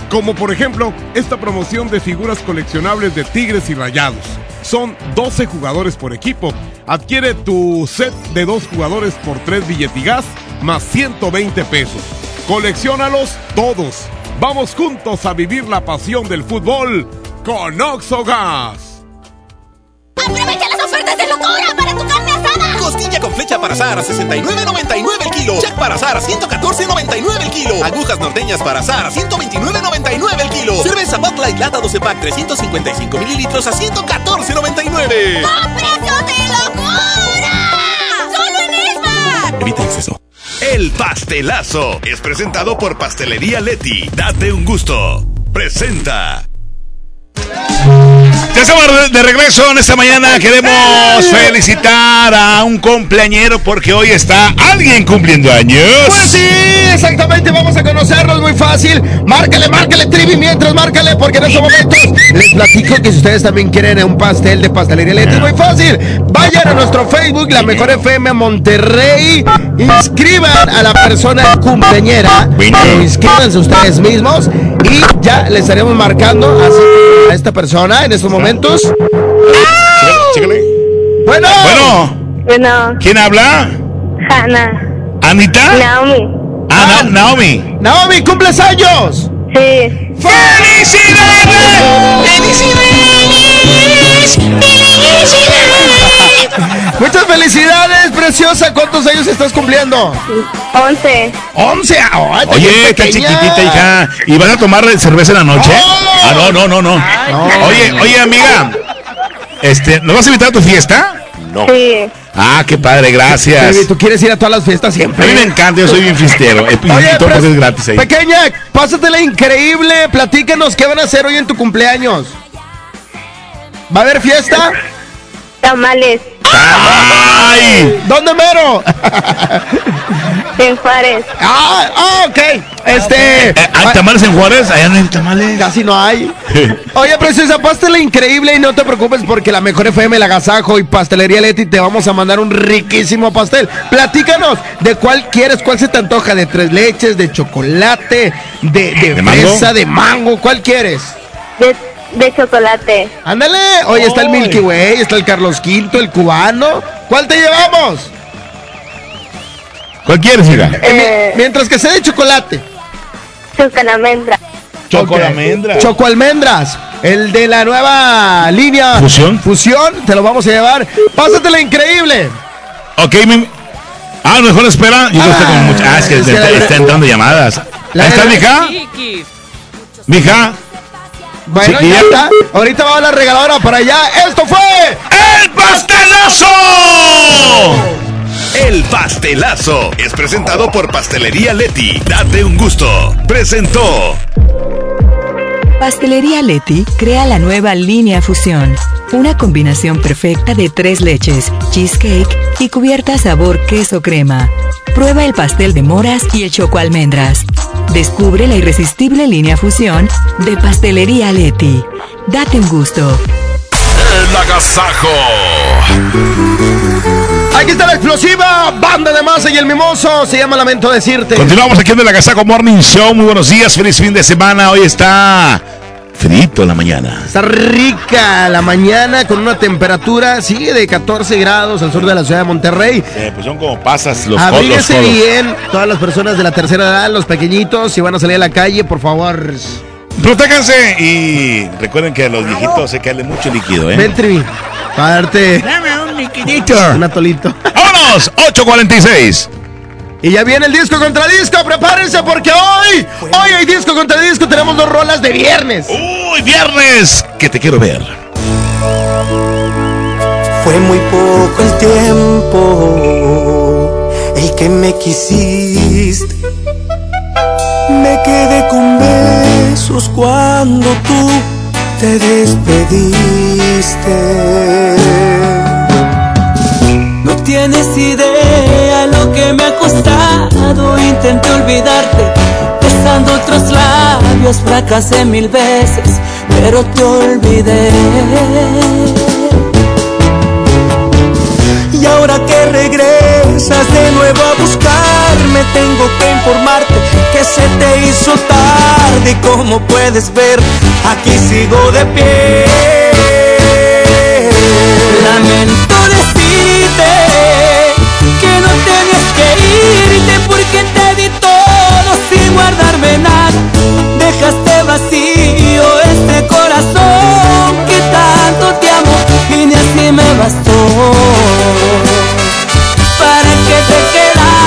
Como por ejemplo, esta promoción de figuras coleccionables de Tigres y Rayados. Son 12 jugadores por equipo. Adquiere tu set de dos jugadores por 3 billetigas más 120 pesos. Colecciónalos todos. Vamos juntos a vivir la pasión del fútbol con Oxogas. ¡Aprovecha las ofertas de locura para tu carne asada! Costilla con flecha para asar a 69.99 el kilo. Jack para asar a 114.99 el kilo. Agujas norteñas para asar a 129.99 el kilo. Cerveza Bud Light Lata 12 pack 355 mililitros a 114.99. ¡A precios de locura! ¡Solo en Esmar! Evita exceso. El pastelazo es presentado por Pastelería Leti. Date un gusto. Presenta. Ya estamos de regreso en esta mañana. Queremos felicitar a un cumpleañero porque hoy está alguien cumpliendo años. Pues sí, exactamente. Vamos a conocerlos muy fácil. Márcale, márcale, Trivi, mientras márcale, porque en estos momentos les platico que si ustedes también quieren un pastel de pastelería Leti, es muy fácil. Vayan a nuestro Facebook, la mejor FM Monterrey. Inscriban a la persona cumpleañera. Inscríbanse ustedes mismos y ya les estaremos marcando a esta persona en estos momentos. Chécale. Bueno. Bueno. Bueno, ¿Quién habla? Hanna. ¿Anita? Naomi. Ah, Na- Naomi. Naomi, ¿cumples años? Sí. Muchas felicidades, preciosa. ¿Cuántos años estás cumpliendo? Once. Once. Ay, Oye, bien está chiquitita, hija. ¿Y van a tomar cerveza en la noche? Ah, no, no, no, no. Oye, oye, amiga. Este, ¿nos vas a invitar a tu fiesta? No. Sí. Ah, qué padre, gracias. ¿Tú quieres ir a todas las fiestas A siempre? mí me encanta, yo soy bien fiestero. Oye, y todo pero- es gratis ahí. Pequeña, pásatela increíble. Platícanos qué van a hacer hoy en tu cumpleaños. ¿Va a haber fiesta? Tamales. ¡Ay! ¿Dónde mero? En Juárez. Ah, ah, ok. Este. Eh, ¿Hay tamales en Juárez? Allá no hay tamales. Casi no hay. Oye, preciosa, pásatela increíble y no te preocupes porque la mejor FM, el agasajo y pastelería Leti te vamos a mandar un riquísimo pastel. Platícanos de cuál quieres, cuál se te antoja, de tres leches, de chocolate, de, de, ¿De mango? de mango, ¿cuál quieres? De, de chocolate. Ándale, oye, está el. Milky Way, está el Carlos V, el cubano. ¿Cuál te llevamos? ¿Cuál quieres, hija? Eh, mi- mientras que sea de chocolate. Chocalamendra. Chocolamendra. Choco almendras. El de la nueva línea. ¿Fusión? Fusión, te lo vamos a llevar. Pásatela increíble. Ok, mi... Ah, mejor espera. Yo que está con mucha... Ah, es que es que está, la- está entrando llamadas. La- ¿Ahí está, mija? Mija. Bueno, ya está. Ahorita va la regaladora para allá. Esto fue. ¡El pastelazo! El pastelazo es presentado por Pastelería Leti. Date un gusto. Presentó. Pastelería Leti crea la nueva línea Fusión, una combinación perfecta de tres leches, cheesecake y cubierta sabor queso crema. Prueba el pastel de moras y el choco almendras. Descubre la irresistible línea Fusión de Pastelería Leti. Date un gusto. El agasajo. Aquí está la explosiva banda de masa y el mimoso. Se llama Lamento Decirte. Continuamos aquí en el Agasaco Morning Show. Muy buenos días, feliz fin de semana. Hoy está frito la mañana. Está rica la mañana con una temperatura, sigue de 14 grados al sur de la ciudad de Monterrey. Eh, pues son como pasas los Abríguese bien, todas las personas de la tercera edad, los pequeñitos, si van a salir a la calle, por favor. Protéjanse y recuerden que a los viejitos se cae mucho líquido, ¿eh? Ven, Trivi, para darte Dame un liquidito. un atolito. ¡Vámonos! 8.46. Y ya viene el disco contra disco, prepárense porque hoy, hoy hay disco contra disco, tenemos dos rolas de viernes. ¡Uy, viernes! Que te quiero ver. Fue muy poco el tiempo el que me quisiste. Me quedé con besos cuando tú te despediste. Tienes idea lo que me ha costado. Intenté olvidarte, besando otros labios, fracasé mil veces, pero te olvidé. Y ahora que regresas de nuevo a buscarme, tengo que informarte que se te hizo tarde. Y como puedes ver, aquí sigo de pie. Lamento sin guardarme nada. Dejaste vacío este corazón que tanto te amo y ni así me bastó para que te quedaras.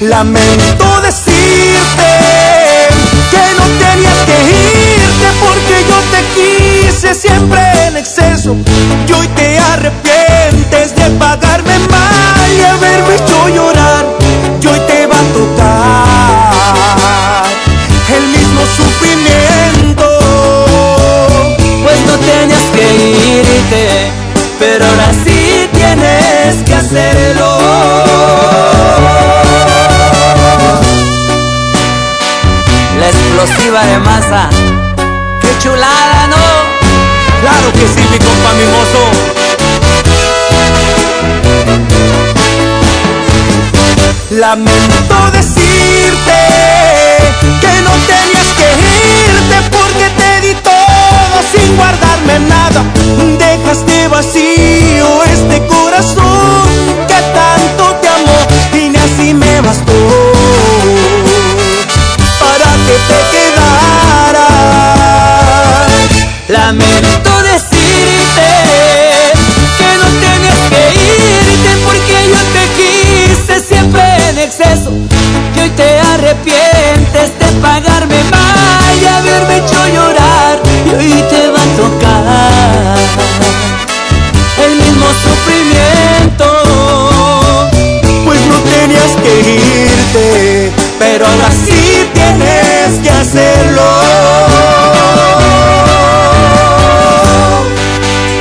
Lamento decirte que no tenías que irte porque yo te quise siempre en exceso y hoy te arrepientes de pagarme mal y haberme hecho llorar y hoy te va a tocar el mismo sufrimiento. Pues no tenías que irte pero ahora sí tienes que hacerlo. La explosiva de masa. Qué chulada no claro que sí mi compa mimoso Lamento decirte que no tenías que irte porque te di todo sin guardarme nada. Dejaste vacío este corazón que tanto te amó y ni así me bastó para que te quedaras. Lamento decirte exceso que hoy te arrepientes de pagarme. Mal y haberme hecho llorar y hoy te va a tocar el mismo sufrimiento. Pues no tenías que irte pero ahora sí tienes que hacerlo.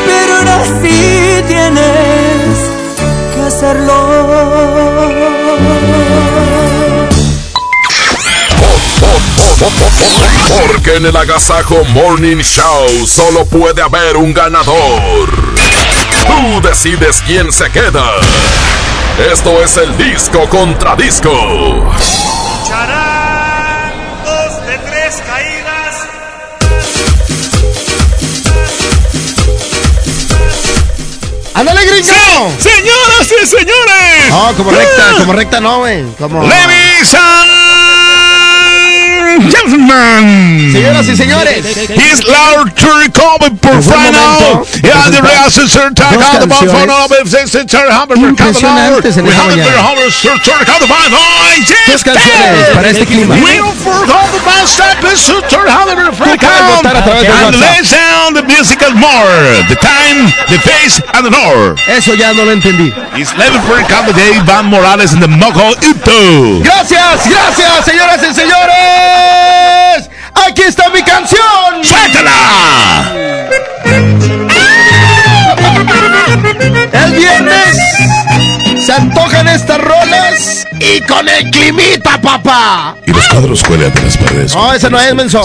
Pero ahora sí tienes que hacerlo. Porque en el Agasajo Morning Show solo puede haber un ganador. Tú decides quién se queda. Esto es el disco contra disco. Charán, dos de tres caídas. ¡Ándale, gringo! ¡Señoras y señores! No, como recta, como recta no, güey. Como... Ladies and gentlemen. Señoras y señores. He's loud to recover por final. Yeah, the real sister tag out the ball for no sister Humber Impresionantes en esta mañana. Dos canciones para este clima. Wheel for all the band step is sister Humber puedes votar a And WhatsApp. lay down the musical more. The time, the face, and the hour. Eso ya no lo entendí. It's 11 for Cabo de Iván Morales and the Moco Ito. Gracias, gracias, señoras y señores. Aquí está mi canción. ¡Suéltala! El viernes se antojan estas rolas y con el climita, papá. Y los cuadros cuelgan de las paredes. No, ese no es, menso.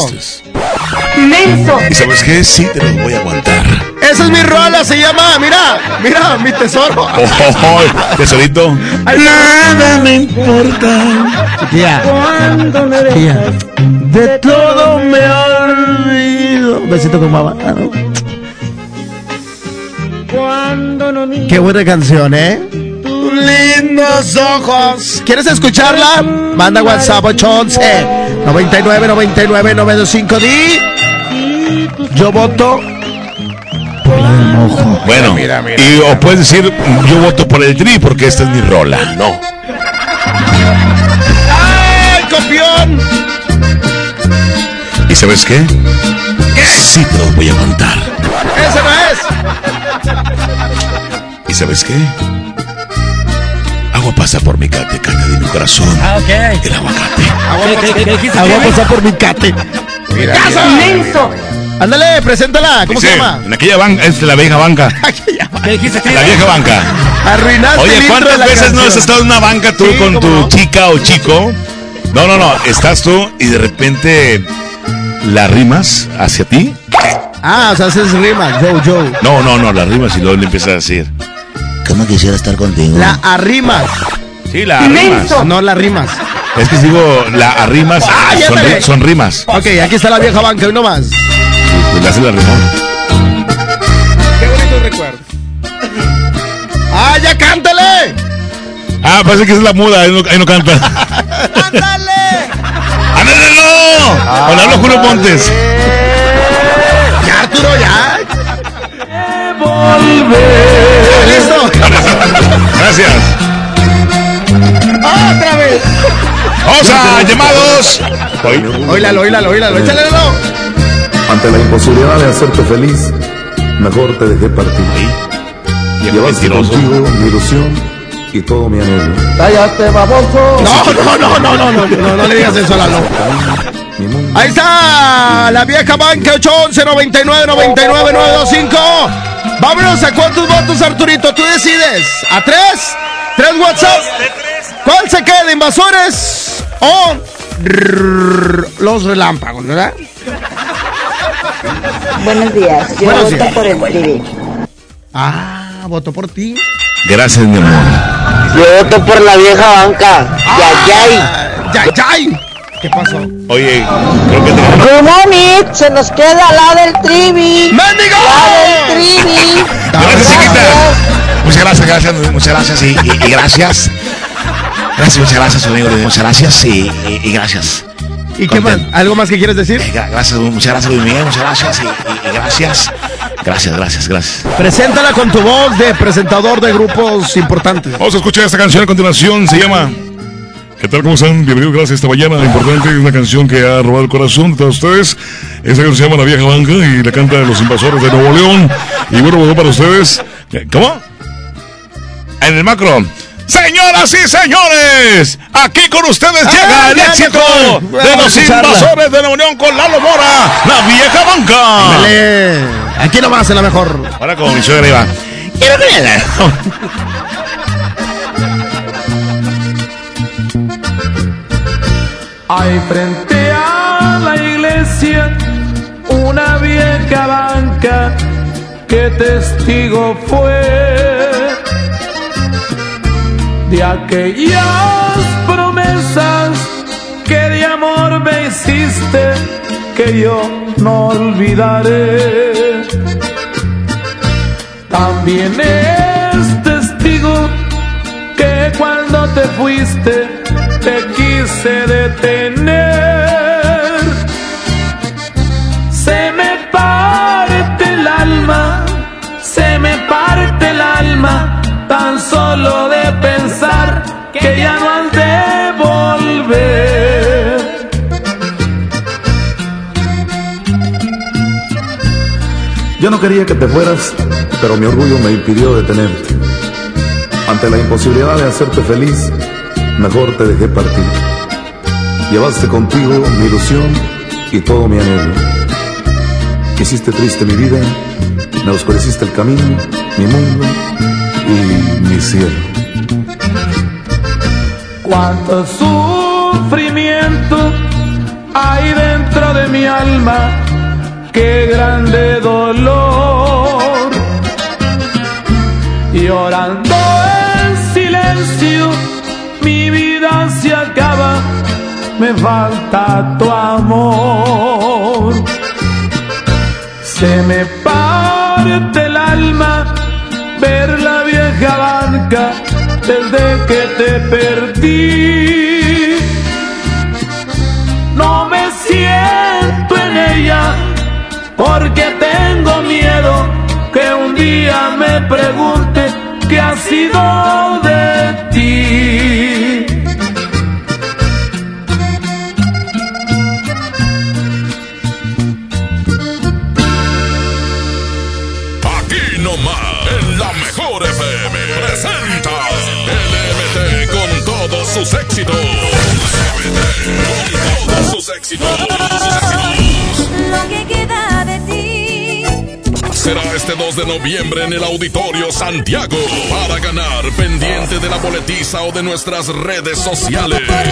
¡Menso! ¿Y sabes qué? Sí, te los voy a aguantar. Esa es mi rola, se llama, mira, mira, mi tesoro. Oh, oh, oh, tesorito. Nada me importa. Tía. Tía. De todo me olvido. Besito con mamá. ¿no? Qué buena canción, ¿eh? Lindos ojos. ¿Quieres escucharla? Manda WhatsApp 811 99 99 925 Di. Yo voto por la del mojo. Bueno, y o puedes decir, yo voto por el tri porque esta es mi rola. No. ¡Ay, copión! ¿Y sabes qué? Sí te los voy a aguantar. ¡Ese no es! ¿Y sabes qué? Agua pasa por mi cate, cate de mi corazón. Ah, ok. El aguacate. ¿Qué, qué, qué dijiste? Agua pasa por mi cate. Mira, ¡Menso! Ándale, preséntala. ¿Cómo se llama? En aquella banca, es la vieja banca. ¿Qué dijiste? La vieja banca. Arruinaste Oye, ¿cuántas veces no has estado en una banca tú Sí, con tu no. chica o chico? No, no, no. Estás tú y de repente la rimas hacia ti. Ah, o sea, haces rima. Joe, Joe. No, no, no, la rimas y luego le empiezas a decir. ¿Cómo quisiera estar contigo? La arrimas. Sí, la arrimas. No la rimas. Es que digo, la arrimas Ah, ya son, ri- rimas. Ok, aquí está la vieja banca, hoy nomás. Pues le haces la rima. Qué bonito recuerdo. ¡Ah, ya cántale! Ah, parece que es la muda, ahí no, ahí no canta. ¡Ándale! ¡Ándale, no! Hola, Julio Montes. Ya, Arturo, ya. Volver. ¿Listo? Gracias. ¡Otra vez! Vamos a llamados. Oílalo, oílalo, oílalo. Échale. Ante la imposibilidad de hacerte feliz, mejor te dejé partir. Llevaste mentiroso. contigo mi ilusión y todo mi anhelo. Cállate, baboso. No, no, no, no, no, no, no, no le digas eso a Lalo. Ahí está la vieja banca 811 99 99 925. Vámonos a cuántos votos, Arturito. Tú decides. ¿A tres? ¿Tres WhatsApp? ¿Cuál se queda? ¿Invasores o los relámpagos, verdad? Buenos días. Yo Buenos voto días. por el trivi. Ah, voto por ti. Gracias, mi amor. Yo voto por la vieja banca. Yayay. ¡Yay, yay! ¿Qué pasó? Oye, creo que te Good morning. Se nos queda la del trivi. ¡Mendigo! La del trivi. Gracias, chiquita. Muchas gracias, gracias, muchas gracias y, y- y gracias. Gracias, muchas gracias, amigo. Muchas gracias y, y- y gracias. ¿Y qué más? ¿Algo más que quieres decir? Gra- Gracias, muchas gracias, Luis Miguel. Muchas gracias y, y- y gracias. Gracias, gracias, gracias. Preséntala con tu voz de presentador de grupos importantes. Vamos a escuchar esta canción a continuación. Se llama. ¿Qué tal? ¿Cómo están? Bienvenidos, gracias esta mañana. Importante, es una canción que ha robado el corazón de todos ustedes. Esta canción se llama La Vieja Banca y la canta Los Invasores de Nuevo León. Y bueno, bueno para ustedes. ¿Cómo? En el macro. Señoras y señores, aquí con ustedes llega el éxito de los invasores de la Unión con Lalo Mora, la vieja banca. Dale. Aquí nomás en la mejor. Ahora con mi suegra iba. Hay frente a la iglesia una vieja banca que testigo fue de aquellas promesas que de amor me hiciste que yo no olvidaré. También es testigo que cuando te fuiste te quise detener. Se me parte el alma, se me parte el alma, tan solo de pensar que ya no has de volver. Yo no quería que te fueras, pero mi orgullo me impidió detenerte. Ante la imposibilidad de hacerte feliz, mejor te dejé partir. Llevaste contigo mi ilusión y todo mi anhelo. Hiciste triste mi vida, me oscureciste el camino, mi mundo y mi cielo. Cuánto sufrimiento hay dentro de mi alma, qué grande dolor. Llorando en silencio, mi vida se acaba, me falta tu amor. Se me parte el alma ver la vieja banca desde que te perdí. No me siento en ella porque tengo miedo que un día me pregunte qué ha sido éxitos. LMT con todos sus éxitos. Lo que queda de ti. Será este 2 de noviembre en el Auditorio Santiago para ganar pendiente de la boletiza o de nuestras redes sociales. La.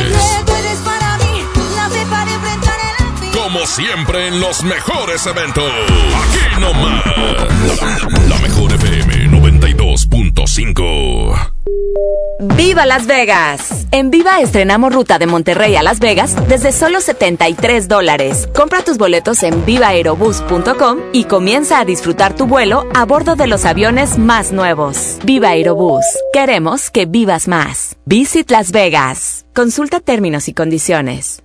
Como siempre en los mejores eventos. Aquí nomás. La mejor FM 92.5. ¡Viva Las Vegas! En Viva estrenamos ruta de Monterrey a Las Vegas desde solo 73 dólares. Compra tus boletos en vivaerobus.com y comienza a disfrutar tu vuelo a bordo de los aviones más nuevos. Viva Aerobús. Queremos que vivas más. Visit Las Vegas. Consulta términos y condiciones.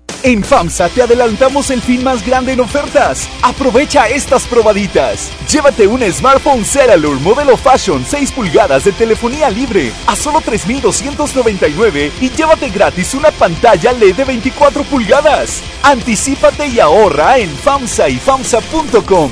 En FAMSA te adelantamos el fin más grande en ofertas. Aprovecha estas probaditas. Llévate un smartphone Ceralur modelo Fashion 6 pulgadas de telefonía libre a solo 3,299 y llévate gratis una pantalla LED de 24 pulgadas. Anticípate y ahorra en FAMSA y FAMSA.com.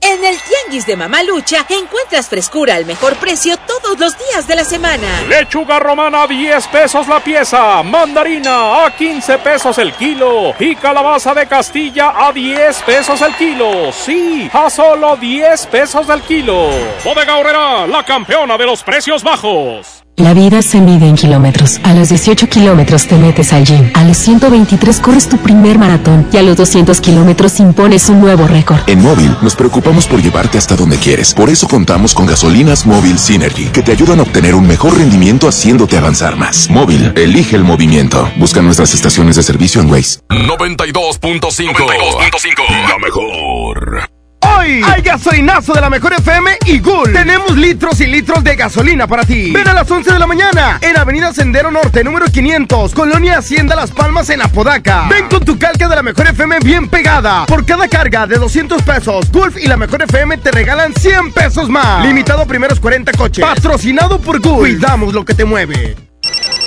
En el Tianguis de Mamalucha encuentras frescura al mejor precio todos los días de la semana. Lechuga romana a 10 pesos la pieza, mandarina a 15 pesos el kilo y calabaza de Castilla a 10 pesos el kilo. Sí, a solo 10 pesos el kilo. Bodega Horrera, la campeona de los precios bajos. La vida se mide en kilómetros. A los 18 kilómetros te metes al gym. A los 123 corres tu primer maratón. Y a los 200 kilómetros impones un nuevo récord. En Móvil nos preocupamos por llevarte hasta donde quieres. Por eso contamos con gasolinas Móvil Synergy, que te ayudan a obtener un mejor rendimiento haciéndote avanzar más. Móvil, elige el movimiento. Busca nuestras estaciones de servicio en Waze. 92.5. La mejor. Hoy hay gasolinazo de la mejor FM y Gul. Tenemos litros y litros de gasolina para ti. Ven a las 11 de la mañana en Avenida Sendero Norte, número 500, Colonia Hacienda Las Palmas en Apodaca. Ven con tu calca de la mejor FM bien pegada. Por cada carga de 200 pesos, Gulf y la mejor FM te regalan 100 pesos más. Limitado a primeros 40 coches. Patrocinado por Gulf. Cuidamos lo que te mueve.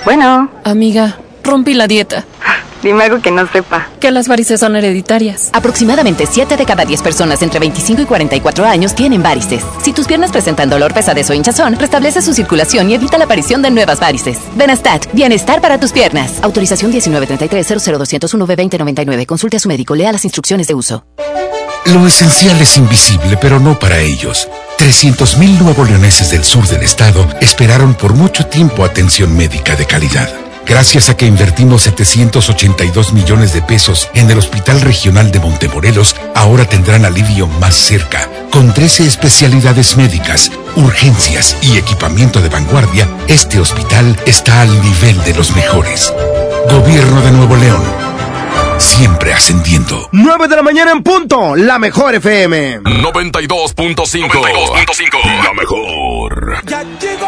Bueno. Amiga, rompí la dieta. Dime algo que no sepa. Que las varices son hereditarias. Aproximadamente 7 de cada 10 personas entre 25 y 44 años tienen varices. Si tus piernas presentan dolor, pesadez o hinchazón, restablece su circulación y evita la aparición de nuevas varices. Benastat, bienestar para tus piernas. Autorización 1933-00201-B2099. Consulte a su médico, lea las instrucciones de uso. Lo esencial es invisible, pero no para ellos. 300.000 nuevo leoneses del sur del estado esperaron por mucho tiempo atención médica de calidad. Gracias a que invertimos 782 millones de pesos en el Hospital Regional de Montemorelos, ahora tendrán alivio más cerca. Con 13 especialidades médicas, urgencias y equipamiento de vanguardia, este hospital está al nivel de los mejores. Gobierno de Nuevo León. Siempre ascendiendo. 9 de la mañana en punto, la mejor FM. 92.5. 92.5. La mejor. Ya llegó,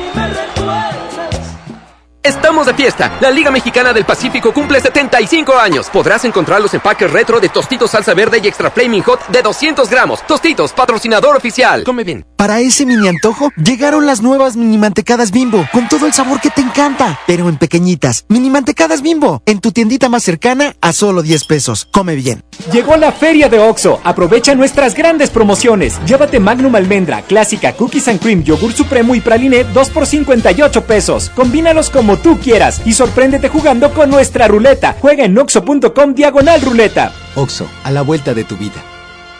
Estamos de fiesta. La Liga Mexicana del Pacífico cumple 75 años. Podrás encontrar los empaques retro de Tostitos Salsa Verde y Extra Flaming Hot de 200 gramos. Tostitos, patrocinador oficial. Come bien. Para ese mini antojo, llegaron las nuevas mini mantecadas bimbo, con todo el sabor que te encanta, pero en pequeñitas. Mini mantecadas bimbo, en tu tiendita más cercana a solo 10 pesos. Come bien. Llegó la feria de OXO. Aprovecha nuestras grandes promociones. Llévate Magnum Almendra, Clásica, Cookies and Cream, Yogur Supremo y Praline 2 por 58 pesos. Combínalos como tú quieras y sorpréndete jugando con nuestra ruleta. Juega en oxo.com diagonal ruleta. Oxo, a la vuelta de tu vida.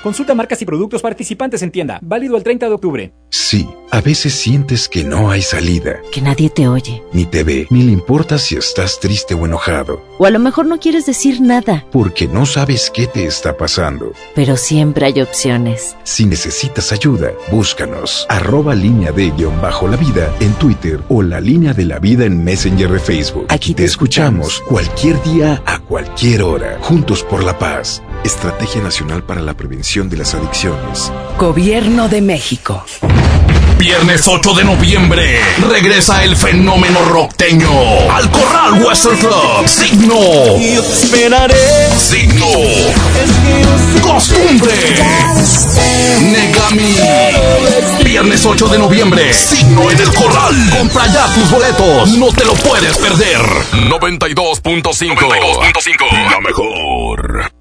Consulta marcas y productos participantes en tienda. Válido el 30 de octubre. Sí, a veces sientes que no hay salida. Que nadie te oye. Ni te ve, ni le importa si estás triste o enojado. O a lo mejor no quieres decir nada. Porque no sabes qué te está pasando. Pero siempre hay opciones. Si necesitas ayuda, búscanos. Arroba línea de guion bajo la vida en Twitter o la línea de la vida en Messenger de Facebook. Aquí te, escuchamos cualquier día a cualquier hora. Juntos por la paz. Estrategia Nacional para la Prevención de las Adicciones. Gobierno de México. Viernes 8 de noviembre regresa el fenómeno rockteño al Corral Western Club. Signo. Yo te esperaré. Signo. Costumbre. Negami. Viernes 8 de noviembre. Signo en el Corral. Compra ya tus boletos. No te lo puedes perder. 92.5. 92.5. La mejor.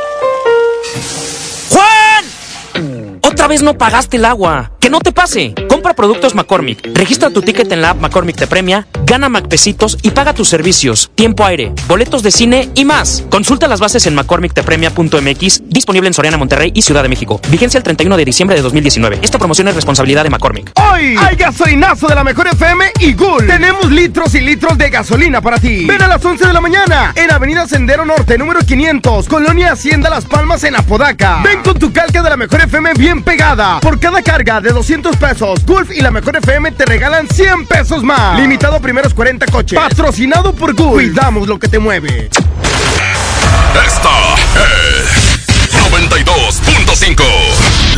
Otra vez no pagaste el agua. Que no te pase. Compra productos McCormick. Registra tu ticket en la app McCormick te premia, gana McPesitos y paga tus servicios, tiempo aire, boletos de cine y más. Consulta las bases en McCormickTepremia.mx, disponible en Soriana, Monterrey y Ciudad de México. Vigencia el 31 de diciembre de 2019. Esta promoción es responsabilidad de McCormick. Hoy hay gasolinazo de la mejor FM y Gul. Tenemos litros y litros de gasolina para ti. Ven a las 11 de la mañana en Avenida Sendero Norte, número 500, Colonia Hacienda Las Palmas en Apodaca. Ven con tu calca de la mejor FM bien pegada. Por cada carga de 200 pesos, Gulf y la mejor FM te regalan 100 pesos más. Limitado a primeros 40 coches. Patrocinado por Gulf. Cuidamos lo que te mueve. Esta es 92.5.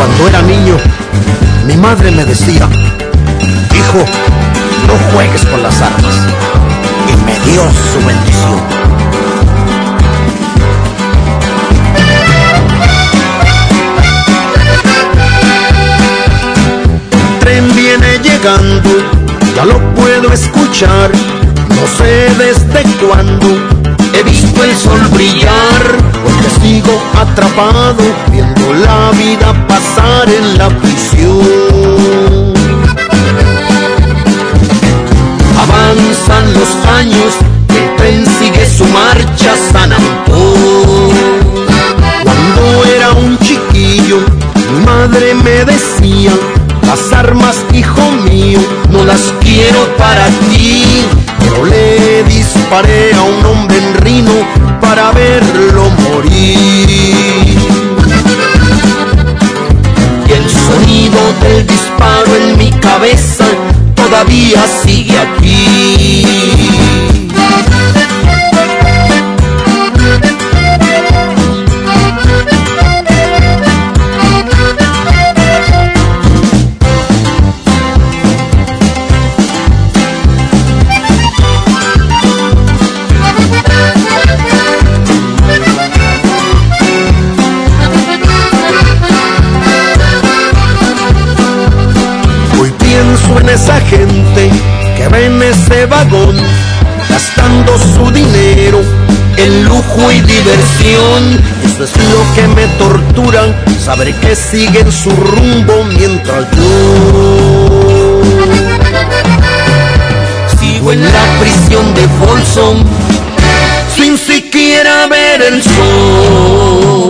Cuando era niño, mi madre me decía, hijo, no juegues con las armas. Y me dio su bendición. Tren viene llegando, ya lo puedo escuchar. No sé desde cuándo he visto el sol brillar, porque sigo atrapado viendo la vida pasar en la prisión. Avanzan los años, el tren sigue su marcha San Antón. Cuando era un chiquillo, mi madre me decía, las armas, hijo mío, no las quiero para ti. Pero le disparé a un hombre en Rino para verlo morir. Sonido del disparo en mi cabeza todavía sigue aquí. Diversión. Eso es lo que me tortura, saber que siguen su rumbo mientras yo sigo en la prisión de Folsom sin siquiera ver el sol.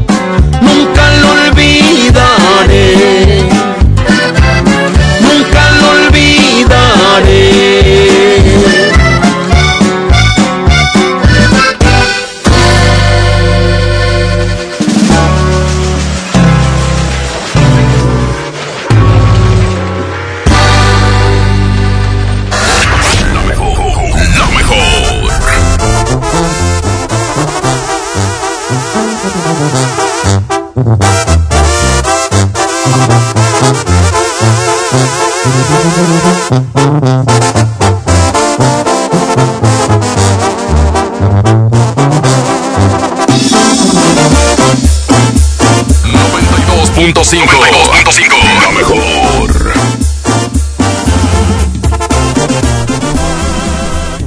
92.5. 92.5. La mejor.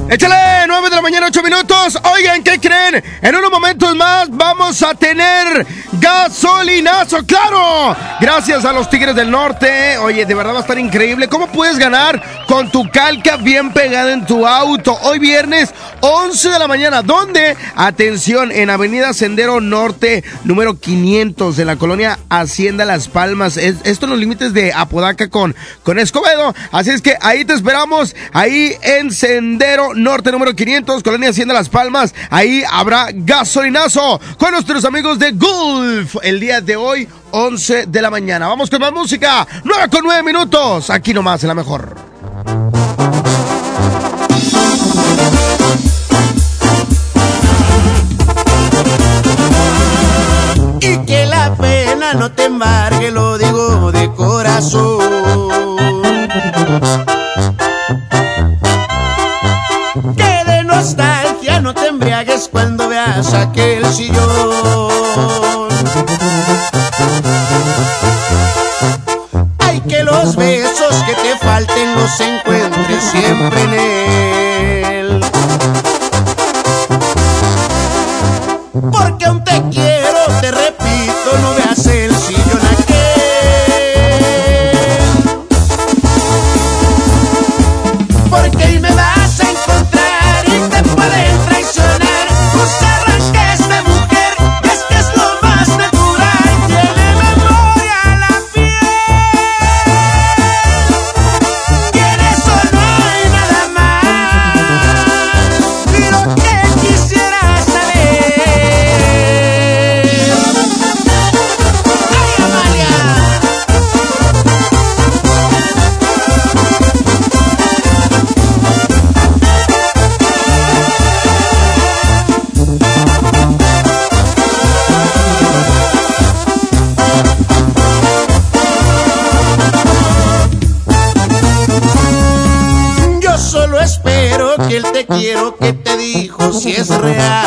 Échale, 9 de la mañana, 8 minutos. Oigan, ¿qué creen? En unos momentos más vamos a tener gasolinazo, claro. Gracias a los Tigres del Norte. Oye, de verdad va a estar increíble. ¿Cómo puedes ganar con tu calca bien pegada en tu auto? Hoy viernes 11 de la mañana. ¿Dónde? Atención, en Avenida Sendero Norte, número 500, de la colonia Hacienda Las Palmas. Es- esto en los límites de Apodaca con, con Escobedo. Así es que ahí te esperamos, ahí en Sendero Norte, número 500, colonia Hacienda Las Palmas. Ahí habrá gasolinazo con nuestros amigos de Gulf el día de hoy, 11 de la mañana. Vamos con más música, 9 con 9 minutos, aquí nomás en la mejor. De corazón. Que de nostalgia no te embriagues cuando veas aquel sillón. Hay que los besos que te falten los encuentres siempre en él. Es real.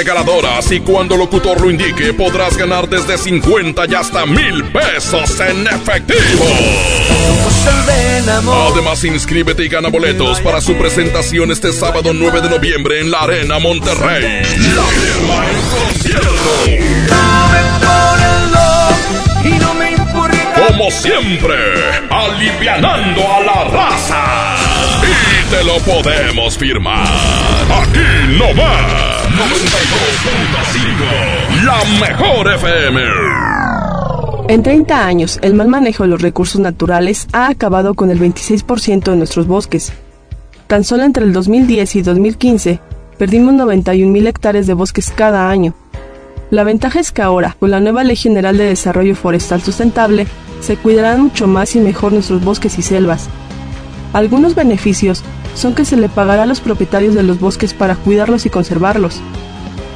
Regaladoras y cuando el locutor lo indique podrás ganar desde 50 y hasta mil pesos en efectivo. Además inscríbete y gana boletos para su presentación este sábado 9 de noviembre en la Arena Monterrey. La firma en concierto. Como siempre, alivianando a la raza. Y te lo podemos firmar. Aquí no más. 92.5. La mejor FM. En 30 años, el mal manejo de los recursos naturales ha acabado con el 26% de nuestros bosques. Tan solo entre el 2010 y 2015, perdimos 91.000 hectáreas de bosques cada año. La ventaja es que ahora, con la nueva Ley General de Desarrollo Forestal Sustentable, se cuidarán mucho más y mejor nuestros bosques y selvas. Algunos beneficios son que se le pagará a los propietarios de los bosques para cuidarlos y conservarlos.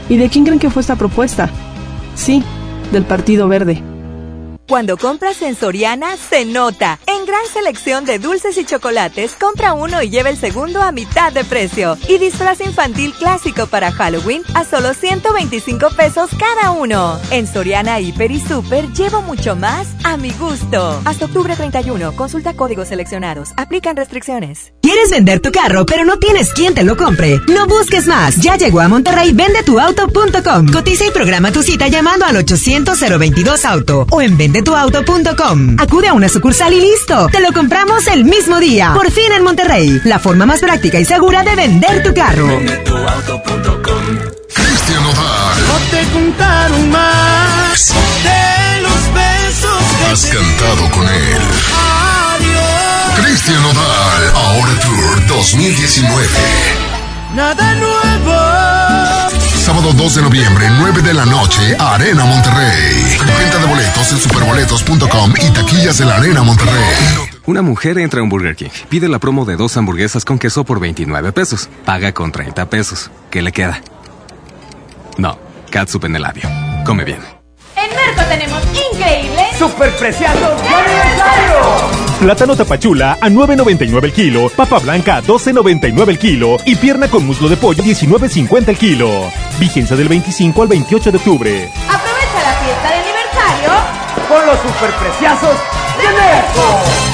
¿Y de quién creen que fue esta propuesta? Sí, del Partido Verde. Cuando compras en Soriana, se nota. En gran selección de dulces y chocolates, compra uno y lleva el segundo a mitad de precio. Y disfraz infantil clásico para Halloween a solo 125 pesos cada uno. En Soriana, Hiper y Super, llevo mucho más a mi gusto. Hasta octubre 31, consulta códigos seleccionados. Aplican restricciones. ¿Quieres vender tu carro, pero no tienes quien te lo compre? No busques más. Ya llegó a Monterrey vendetuauto.com. Cotiza y programa tu cita llamando al 800-022-AUTO o en vendetuauto.com. Acude a una sucursal y listo. Te lo compramos el mismo día. Por fin en Monterrey. La forma más práctica y segura de vender tu carro. Cristian Nodal. No te contaron más de los besos que Has cantado con él. Adiós. Cristian Nodal. Ahora Tour 2019. Nada nuevo. Sábado 2 de noviembre, 9 de la noche, Arena Monterrey. Venta de boletos en superboletos.com y taquillas de la Arena Monterrey. Una mujer entra a un Burger King, pide la promo de dos hamburguesas con queso por 29 pesos, paga con 30 pesos. ¿Qué le queda? No, catsup en el labio. Come bien. En Merco tenemos ¡Superpreciados de aniversario! Plátano tapachula a 9.99 el kilo, papa blanca a 12.99 el kilo y pierna con muslo de pollo 19.50 el kilo. Vigencia del 25 al 28 de octubre. Aprovecha la fiesta de aniversario Con los superpreciazos de Merco.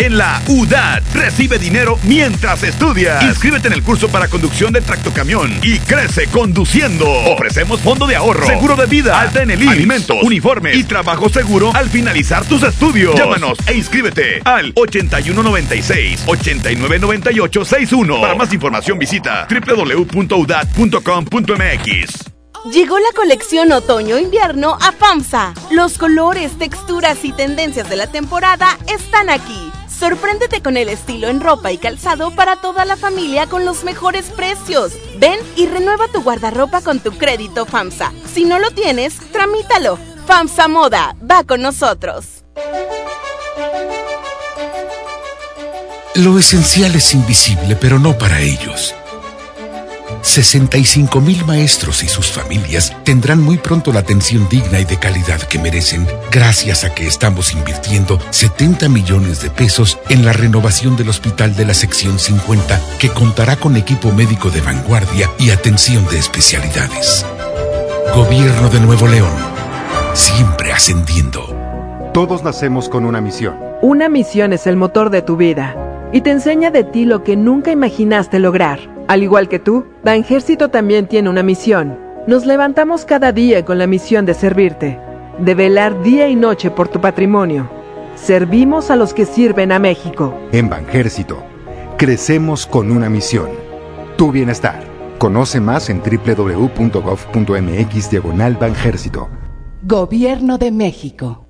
En la UDAT recibe dinero mientras estudias. Inscríbete en el curso para conducción de tractocamión y crece conduciendo. Ofrecemos fondo de ahorro, seguro de vida, alta en el IMSS, alimentos, uniformes y trabajo seguro al finalizar tus estudios. Llámanos e inscríbete al 8196 8998 61. Para más información visita www.udat.com.mx. Llegó la colección otoño-invierno a FAMSA. Los colores, texturas y tendencias de la temporada están aquí. Sorpréndete con el estilo en ropa y calzado para toda la familia con los mejores precios. Ven y renueva tu guardarropa con tu crédito FAMSA. Si no lo tienes, tramítalo. FAMSA Moda, va con nosotros. Lo esencial es invisible, pero no para ellos. 65 mil maestros y sus familias tendrán muy pronto la atención digna y de calidad que merecen gracias a que estamos invirtiendo 70 millones de pesos en la renovación del hospital de la sección 50 que contará con equipo médico de vanguardia y atención de especialidades. Gobierno de Nuevo León, siempre ascendiendo. Todos nacemos con una misión. Una misión es el motor de tu vida y te enseña de ti lo que nunca imaginaste lograr. Al igual que tú, Banjército también tiene una misión. Nos levantamos cada día con la misión de servirte, de velar día y noche por tu patrimonio. Servimos a los que sirven a México. En Banjército, crecemos con una misión. Tu bienestar. Conoce más en www.gov.mx diagonal Banjército. Gobierno de México.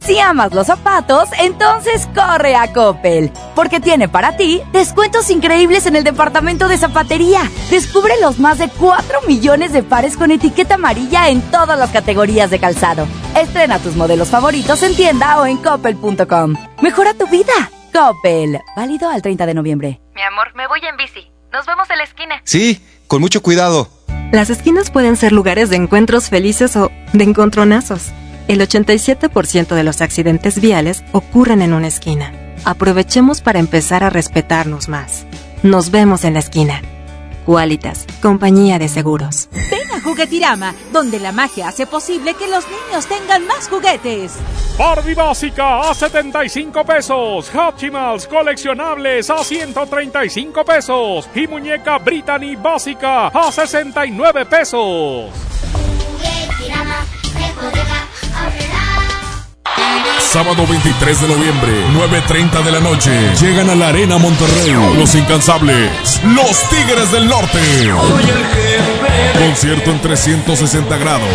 Si amas los zapatos, entonces corre a Coppel, porque tiene para ti descuentos increíbles en el departamento de zapatería. Descubre los más de 4 millones de pares con etiqueta amarilla en todas las categorías de calzado. Estrena tus modelos favoritos en tienda o en coppel.com. Mejora tu vida. Coppel. Válido al 30 de noviembre. Mi amor, me voy en bici. Nos vemos en la esquina. Sí, con mucho cuidado. Las esquinas pueden ser lugares de encuentros felices o de encontronazos. El 87% de los accidentes viales ocurren en una esquina. Aprovechemos para empezar a respetarnos más. Nos vemos en la esquina. Qualitas, compañía de seguros. Ven a Juguetirama, donde la magia hace posible que los niños tengan más juguetes. Barbie básica a 75 pesos. Hatchimals coleccionables a 135 pesos. Y muñeca Brittany básica a 69 pesos. Sábado 23 de noviembre, 9.30 de la noche. Llegan a la Arena Monterrey. Los incansables. Los Tigres del Norte. Concierto en 360 grados.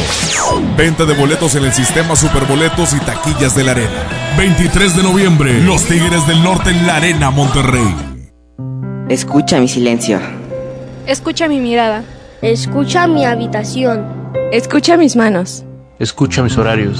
Venta de boletos en el sistema Superboletos y taquillas de la Arena. 23 de noviembre, Los Tigres del Norte en la Arena Monterrey. Escucha mi silencio. Escucha mi mirada. Escucha mi habitación. Escucha mis manos. Escucha mis horarios.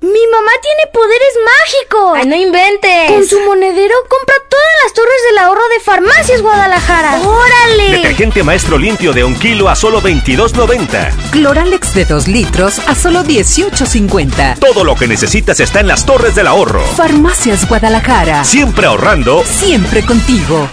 ¡Mi mamá tiene poderes mágicos! ¡Ay, no inventes! Con su monedero compra todas las torres del ahorro de Farmacias Guadalajara. ¡Órale! Detergente maestro limpio de un kilo a solo 22.90. Cloralex de 2 litros a solo 18.50. Todo lo que necesitas está en las torres del ahorro. Farmacias Guadalajara. Siempre ahorrando. Siempre contigo.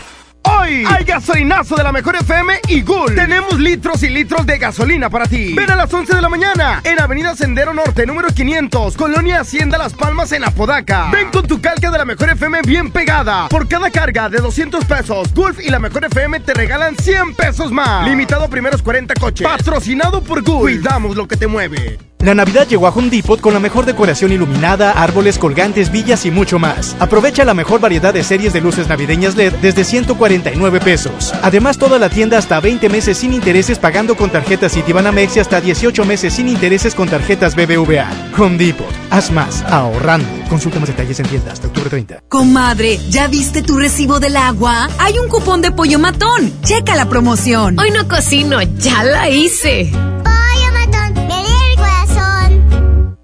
Hoy hay gasolinazo de la mejor FM y Gul. Tenemos litros y litros de gasolina para ti. Ven a las 11 de la mañana en Avenida Sendero Norte, número 500, Colonia Hacienda Las Palmas en Apodaca. Ven con tu calca de la mejor FM bien pegada. Por cada carga de 200 pesos, Gulf y la mejor FM te regalan 100 pesos más. Limitado a primeros 40 coches. Patrocinado por Gulf. Cuidamos lo que te mueve. La Navidad llegó a Home Depot con la mejor decoración iluminada, árboles, colgantes, villas y mucho más. Aprovecha la mejor variedad de series de luces navideñas LED desde 149 pesos. Además, toda la tienda hasta 20 meses sin intereses pagando con tarjetas Citibanamex y hasta 18 meses sin intereses con tarjetas BBVA. Home Depot. Haz más, ahorrando. Consulta más detalles en tienda hasta octubre 30. Comadre, ¿ya viste tu recibo del agua? Hay un cupón de pollo matón. Checa la promoción. Hoy no cocino, ya la hice.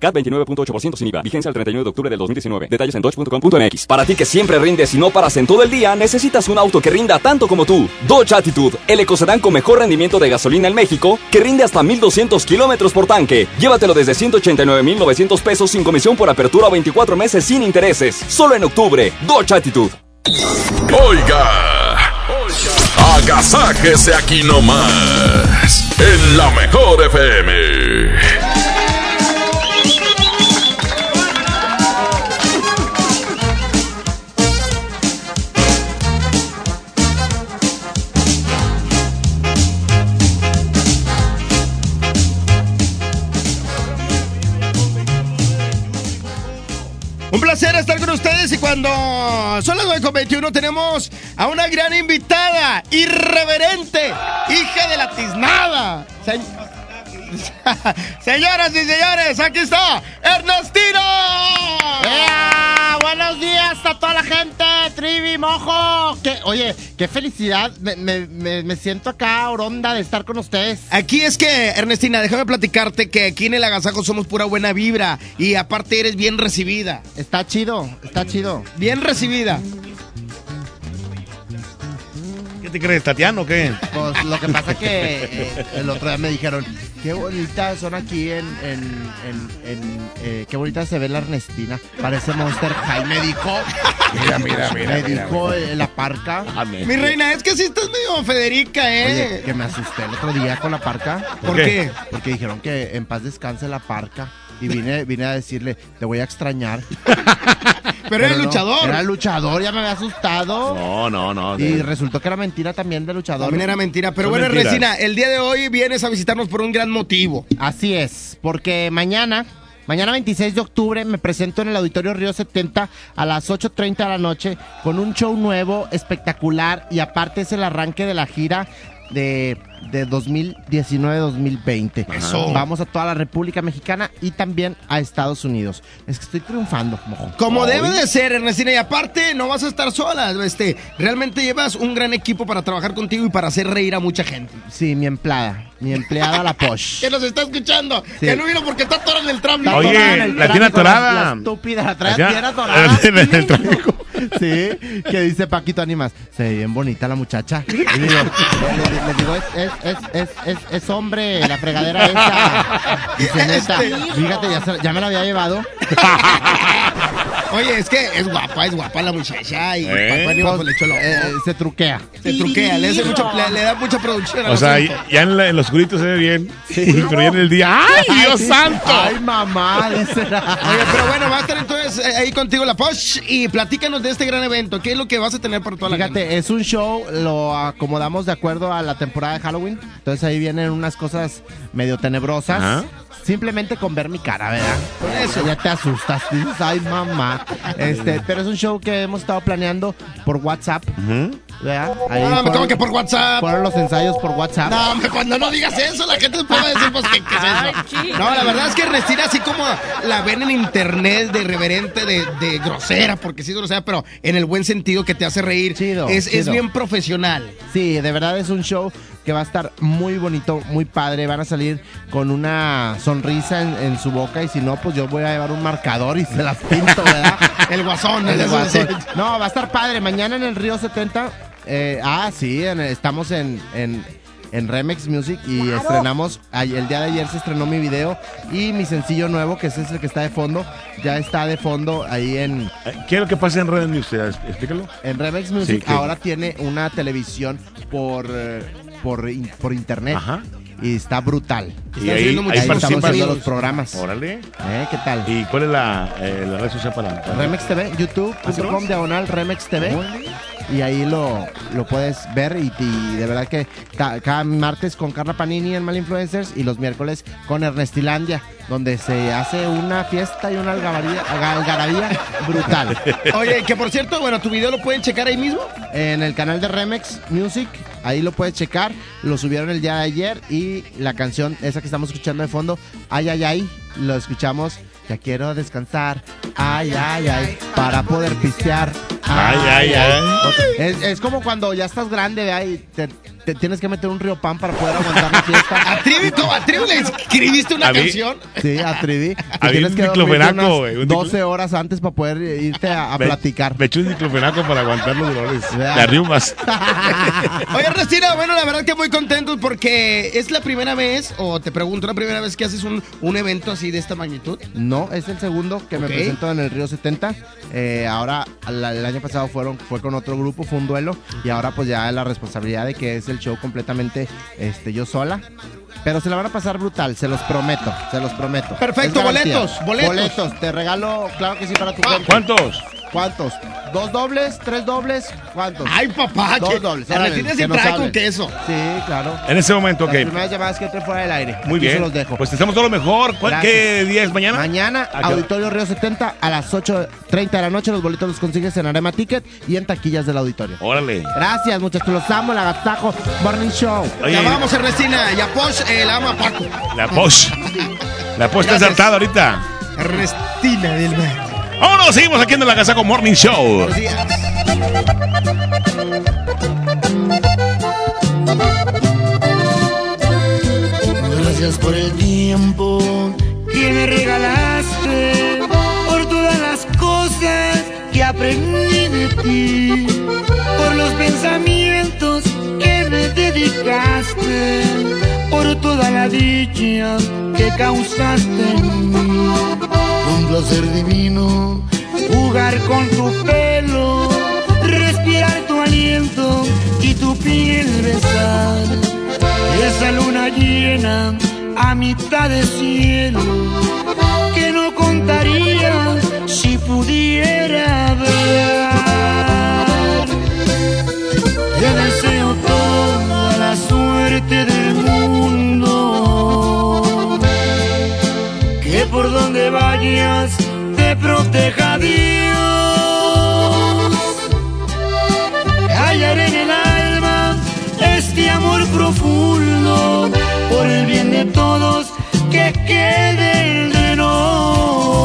CAT 29.8% sin IVA. Vigencia el 39 de octubre del 2019. Detalles en dodge.com.mx. Para ti que siempre rindes y no paras en todo el día, necesitas un auto que rinda tanto como tú. Dodge Attitude, el ecocedán con mejor rendimiento de gasolina en México, que rinde hasta 1200 kilómetros por tanque. Llévatelo desde 189,900 pesos sin comisión por apertura a 24 meses sin intereses. Solo en octubre. Dodge Attitude. Oiga. Agasájese aquí nomás. En la mejor FM. Un placer estar con ustedes y cuando son las 9 con 21 tenemos a una gran invitada, irreverente, hija de la tiznada. Señoras y señores, aquí está Ernestino. buenos días a toda la gente, Trivi, Mojo. Que, oye, qué felicidad. Me- me siento acá, oronda, de estar con ustedes. Aquí es que, Ernestina, déjame platicarte que aquí en el agasajo somos pura buena vibra y aparte eres bien recibida. Está chido, está chido. Bien recibida. ¿Qué te crees, Tatiano o qué? Pues lo que pasa que eh, el otro día me dijeron, qué bonitas son aquí en, en, en, en, eh, qué bonita se ve la Ernestina. Parece Monster High. Me dijo, Mira, mira, mira, me mira, dijo mira. eh, la parca. Mi reina, es que sí estás medio Federica, ¿eh? Oye, que me asusté el otro día con la parca. ¿Por qué? Porque dijeron que en paz descanse la parca. Y vine, vine a decirle, te voy a extrañar. Pero era no, luchador. Era luchador, ya me había asustado. No, no, no. Y resultó que era mentira también de luchador. También era mentira. Pero Son bueno, mentiras. Ernestina, el día de hoy vienes a visitarnos por un gran motivo. Así es, porque mañana, mañana 26 de octubre, me presento en el Auditorio Río 70 a las 8.30 de la noche con un show nuevo, espectacular, y aparte es el arranque de la gira de, de 2019-2020. Eso. Vamos a toda la República Mexicana y también a Estados Unidos. Es que estoy triunfando, mojo. Como debe de ser, Ernestina, y aparte no vas a estar sola. Este, realmente llevas un gran equipo para trabajar contigo y para hacer reír a mucha gente. Sí, mi empleada, mi empleada la Posh. Que nos está escuchando. Sí. Que no vino porque está atorada en el tráfico. Oye, atorada en el la tiene atorada. La, estúpida, la trae Ya- bien atorada. en el tráfico. Sí, que dice Paquito Animas, se ve bien bonita la muchacha. Y digo, le, le- le digo, es, es, es, es, es, es hombre, la fregadera esa. Dice, neta, fíjate, ya, me la había llevado. Oye, es que es guapa, es guapa la muchacha. Y ¿Eh? Pues, le echó. Eh, se truquea. Se truquea, le, hace mucho, le, le da mucha producción. O sea, ya en, la- en los oscurito se ve bien. Pero ya en el día. ¡Ay, Dios sí. santo! Ay, mamá, dice. Oye, pero bueno, va a estar entonces eh, ahí contigo la Posh y platícanos de este gran evento. ¿Qué es lo que vas a tener para toda la gente? Fíjate, es un show, lo acomodamos de acuerdo a la temporada de Halloween. Entonces ahí vienen unas cosas medio tenebrosas. Ajá. Simplemente con ver mi cara, ¿verdad? Con eso ya te asustas. Dices, ay, mamá. Este, pero es un show que hemos estado planeando por WhatsApp. ¿Verdad? Ahí No, me fueron- como que por WhatsApp. Fueron los ensayos por WhatsApp. No, hombre, cuando no digas eso, la gente puede decir, pues, ¿qué, qué es eso? No, la verdad es que Ernestina, así como la ven en internet de irreverente, de, de grosera, porque sí es grosera, pero en el buen sentido que te hace reír, Chido, es, bien profesional. Sí, de verdad es un show que va a estar muy bonito, muy padre. Van a salir con una sonrisa en, en su boca y si no, pues yo voy a llevar un marcador y se las pinto, ¿verdad? El guasón, El guasón. No, va a estar padre. Mañana en el Río 70. Eh, ah, sí, en- estamos en, en, en Remex Music y estrenamos. ay- El día de ayer se estrenó mi video y mi sencillo nuevo, que ese es el que está de fondo. Ya está de fondo ahí en, ¿Qué es lo que pasa en Red News? Explícalo. en Remex Music. Sí, Ahora tiene una televisión por, eh, por, por internet. Ajá. Y está brutal. Y ahí, ahí estamos haciendo los programas. Órale. ¿Eh? ¿Qué tal? ¿Y cuál es la, eh, la red social para...? para- Remex TV, youtube.com diagonal Remex TV. Y ahí lo, lo puedes ver y, y de verdad que ta- cada martes con Carla Panini en Mal Influencers y los miércoles con Ernestilandia, donde se hace una fiesta y una algarabía, algarabía brutal. Oye, que por cierto, bueno, tu video lo pueden checar ahí mismo. En el canal de Remex Music, ahí lo puedes checar. Lo subieron el día de ayer y la canción, esa que estamos escuchando de fondo, ay, ay, ay, lo escuchamos. Ya quiero descansar, ay, ay, ay, para poder pistear. Ay, ay, ay. Es, es como cuando ya estás grande. Y te, te tienes que meter un río pan para poder aguantar la fiesta. A Trivi, ¿cómo? ¿A Trivi le escribiste una ¿A mí? canción? Sí, a Trivi. Que Había tienes un que dormirte unas güey, un 12 horas antes para poder irte a, a Me- platicar. Me eché un diclofenaco para aguantar los dolores. De riumas. Oye, Ernestina, bueno, la verdad que muy contentos porque es la primera vez, o te pregunto, la primera vez que haces un, un evento así de esta magnitud. No, es el segundo que me Ok. presento en el Río 70. Eh, ahora, la- el año pasado fueron, fue con otro grupo, fue un duelo. Y ahora pues ya la responsabilidad de que es el show completamente este, yo sola. Pero se la van a pasar brutal, se los prometo, se los prometo. Perfecto, boletos, boletos. Boletos, te regalo, claro que sí, para tu gente. ¿Cuántos? ¿Cuántos? ¿Dos dobles? ¿Tres dobles? ¿Cuántos? Ay, papá, Dos que dobles. Ernestina órale, sí que con queso. Sí, claro. En ese momento, ok. Las primeras llamadas que entre fuera del aire. Muy Aquí bien. se los dejo. Pues te estamos todo lo mejor. ¿Cuál-. ¿Qué día es mañana? Mañana. Auditorio Río 70 a las 8.30 de la noche. Los boletos los consigues en Arema Ticket y en taquillas del auditorio. Órale. Gracias, muchachos. Los amo. El agasajo Morning Show. Oye, Ya vamos, Ernestina. Y a Posh, eh, la ama a Paco. la Posh. La Posh está ensartada ahorita. Ernestina del Mar. Vámonos, seguimos aquí en la Casa con Morning Show. Gracias por el tiempo que me regalaste, por todas las cosas que aprendí de ti, por los pensamientos que me dedicaste, por toda la dicha que causaste en mí. Placer divino jugar con tu pelo, respirar tu aliento y tu piel besar. Esa luna llena a mitad de cielo que no contaría si pudiera ver. Te deseo toda la suerte del donde vayas te proteja Dios. Hallaré en el alma este amor profundo por el bien de todos que quede entre nos.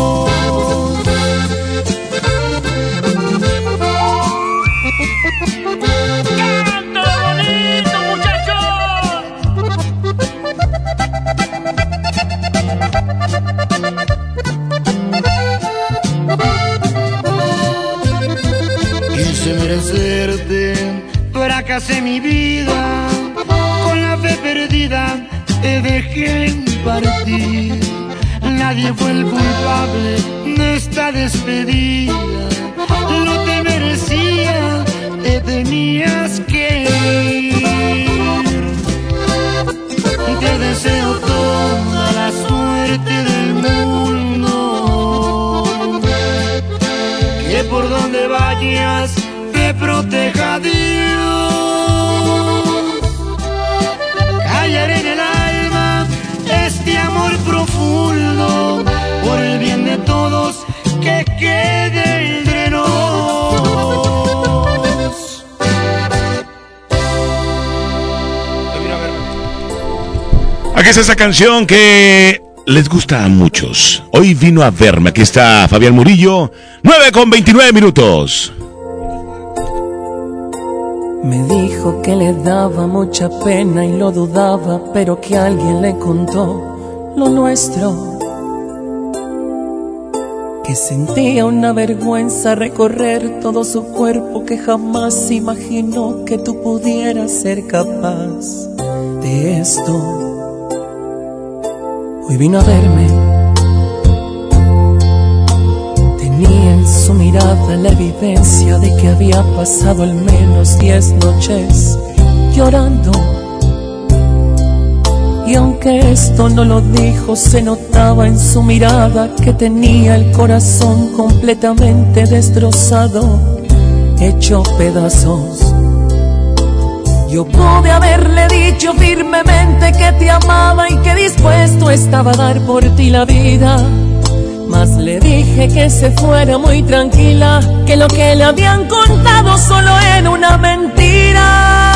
Está esa canción que les gusta a muchos. Hoy vino a verme. Aquí está Fabián Murillo. 9 con 29 minutos. Me dijo que le daba mucha pena y lo dudaba, pero que alguien le contó lo nuestro. Que sentía una vergüenza recorrer todo su cuerpo, que jamás imaginó que tú pudieras ser capaz de esto. Hoy vino a verme. Tenía en su mirada la evidencia de que había pasado al menos diez noches llorando. Y aunque esto no lo dijo, se notaba en su mirada que tenía el corazón completamente destrozado, hecho pedazos. Yo pude haberle dicho firmemente que te amaba y que dispuesto estaba a dar por ti la vida. Mas le dije que se fuera muy tranquila, que lo que le habían contado solo era una mentira.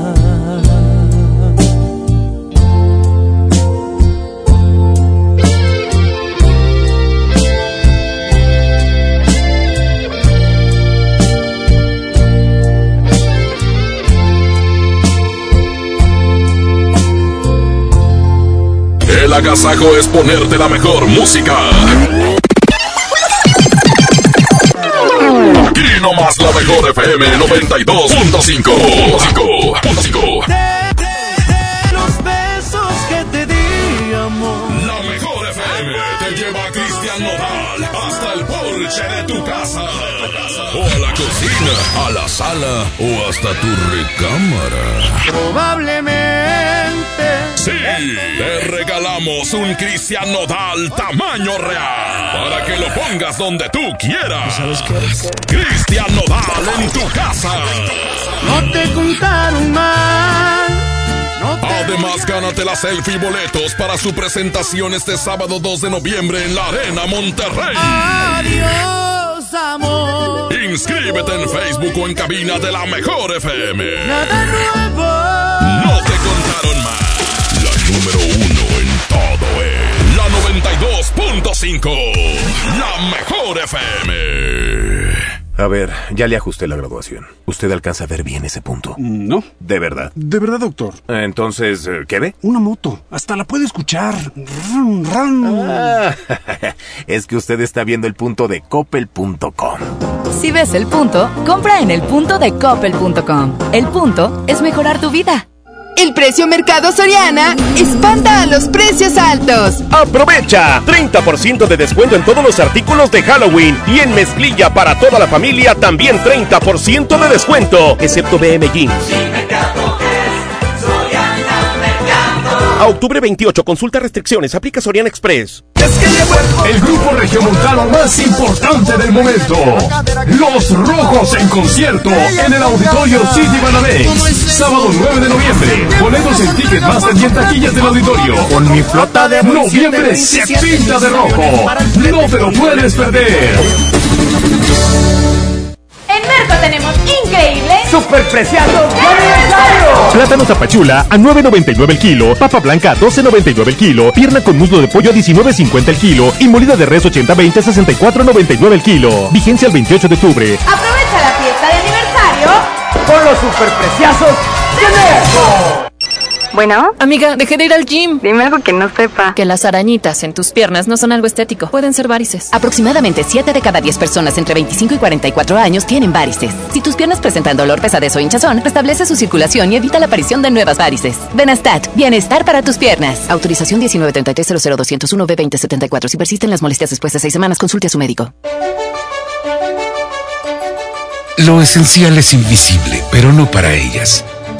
Agasajo es ponerte la mejor música. Aquí nomás la mejor FM 92.5. Los besos que te di, amor. La mejor FM te lleva a Cristian Nodal hasta el porche de tu casa. O a la cocina, a la sala o hasta tu recámara. Probablemente. Sí, un Cristian Nodal tamaño real para que lo pongas donde tú quieras. Cristian Nodal en tu casa. No te contaron mal. Además, gánate la selfie y boletos para su presentación este sábado 2 de noviembre en la Arena Monterrey. Adiós, amor. Inscríbete en Facebook o en cabina de la Mejor FM. Nada nuevo. No te contaron más. La número uno 92.5. La Mejor FM. A ver, ya le ajusté la graduación. ¿Usted alcanza a ver bien ese punto? No. ¿De verdad? De verdad, doctor. Entonces, eh, ¿qué ve? Una moto. Hasta la puede escuchar. Ah, es que usted está viendo el punto de coppel.com. Si ves el punto, compra en el punto de coppel.com. El punto es mejorar tu vida. El precio Mercado Soriana espanta a los precios altos. Aprovecha 30% de descuento en todos los artículos de Halloween y en mezclilla para toda la familia también 30% de descuento, excepto BM Jeans. A octubre 28, consulta restricciones, aplica Soriana Express. El grupo regiomontano más importante del momento. Los Rojos en concierto en el Auditorio City Banamex. Sábado 9 de noviembre. Boletos en Ticketmaster y en taquillas del auditorio. Con mi flota de Noviembre se pinta de rojo. No te lo puedes perder. En Merco tenemos increíble ¡Super preciados de aniversario! Plátano tapachula a 9.99 el kilo, papa blanca a 12.99 el kilo, pierna con muslo de pollo a 19.50 el kilo y molida de res 80-20 a 64.99 el kilo. Vigencia el 28 de octubre. Aprovecha la fiesta de aniversario con los superpreciosos de Merco. Bueno. Amiga, dejé de ir al gym. Dime algo que no sepa. Que las arañitas en tus piernas no son algo estético. Pueden ser varices. Aproximadamente 7 de cada 10 personas entre 25 y 44 años tienen varices. Si tus piernas presentan dolor, pesadez o hinchazón, restablece su circulación y evita la aparición de nuevas varices. Benastat, bienestar para tus piernas. Autorización 1933 b 2074 Si persisten las molestias después de 6 semanas, consulte a su médico. Lo esencial es invisible, pero no para ellas.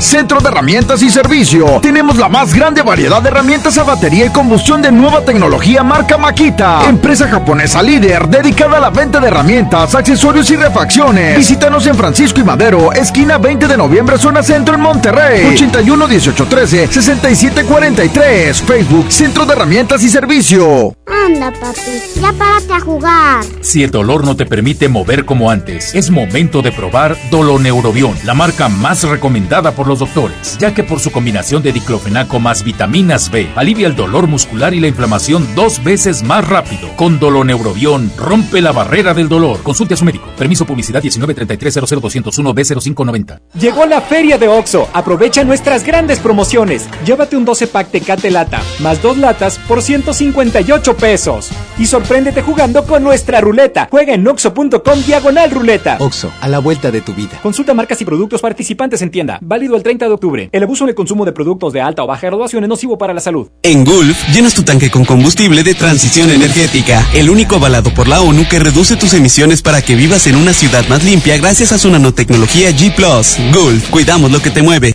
Centro de Herramientas y Servicio. Tenemos la más grande variedad de herramientas a batería y combustión de nueva tecnología marca Makita. Empresa japonesa líder dedicada a la venta de herramientas, accesorios y refacciones. Visítanos en Francisco y Madero, esquina 20 de noviembre, zona centro en Monterrey. 81 18 13 67 43. Facebook Centro de Herramientas y Servicio. onda, papi? Ya párate a jugar. Si el dolor no te permite mover como antes, es momento de probar Doloneurobión, la marca más recomendada por los doctores, ya que por su combinación de diclofenaco más vitaminas B, alivia el dolor muscular y la inflamación dos veces más rápido. Con Doloneurobión, rompe la barrera del dolor. Consulte a su médico. Permiso publicidad 193300201 B0590. Llegó la feria de OXO. Aprovecha nuestras grandes promociones. Llévate un 12 pack Tecate Lata, más dos latas por 158 pesos. Y sorpréndete jugando con nuestra ruleta. Juega en oxo.com diagonal ruleta. OXO, a la vuelta de tu vida. Consulta marcas y productos participantes en tienda. Válido el 30 de octubre. El abuso en el consumo de productos de alta o baja graduación es nocivo para la salud. En Gulf, llenas tu tanque con combustible de transición energética. El único avalado por la ONU que reduce tus emisiones para que vivas en una ciudad más limpia gracias a su nanotecnología G ⁇ Gulf, cuidamos lo que te mueve.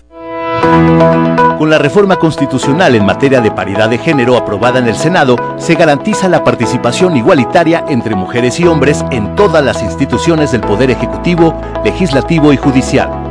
Con la reforma constitucional en materia de paridad de género aprobada en el Senado, se garantiza la participación igualitaria entre mujeres y hombres en todas las instituciones del Poder Ejecutivo, Legislativo y Judicial.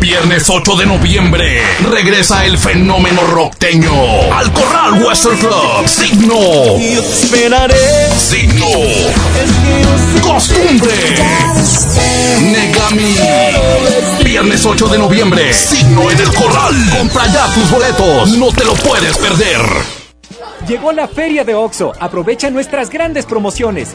Viernes 8 de noviembre regresa el fenómeno rockteño al Corral Western Club. Signo. esperaré. Signo. Costumbre. Negami. Viernes 8 de noviembre. Signo en el Corral. Compra ya tus boletos. No te lo puedes perder. Llegó la feria de OXO. Aprovecha nuestras grandes promociones.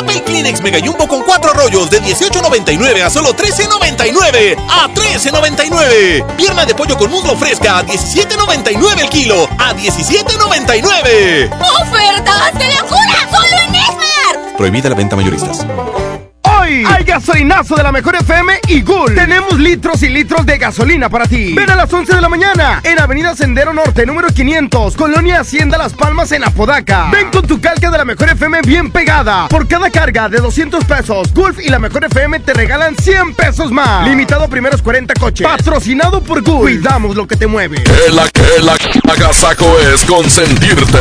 Papel Kleenex Mega Jumbo con 4 rollos de 18.99 a solo 13.99. ¡A 13.99! Pierna de pollo con muslo fresca a 17.99 el kilo. ¡A 17.99! ¡Ofertas de locura! ¡Solo en Esmar! Prohibida la venta mayoristas. Hoy hay gasolinazo de la mejor FM y Gul. Tenemos litros y litros de gasolina para ti. Ven a las 11 de la mañana en Avenida Sendero Norte, número 500, Colonia Hacienda Las Palmas en Apodaca. Ven con tu calca de la mejor FM bien pegada. Por cada carga de 200 pesos, Gulf y la mejor FM te regalan 100 pesos más. Limitado primeros 40 coches. Patrocinado por Gulf. Cuidamos lo que te mueve. El, el es consentirte.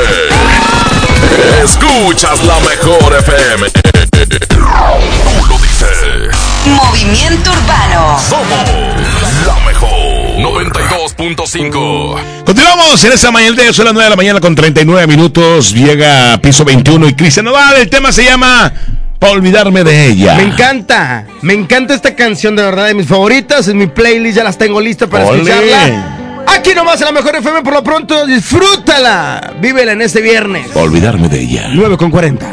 Escuchas la mejor FM. Tú lo dices. Movimiento Urbano. Somos la mejor. 92.5. Continuamos en esta mañana de son las 9 de la mañana con 39 minutos. Llega piso 21 y Cristian Nodal. El tema se llama Para olvidarme de ella. Me encanta, me encanta esta canción, de verdad, de mis favoritas. En mi playlist ya las tengo listas para Ole. escucharla. Aquí nomás en la mejor FM, por lo pronto, disfrútala. Vívela en este viernes. Olvidarme de ella. 9 con 40.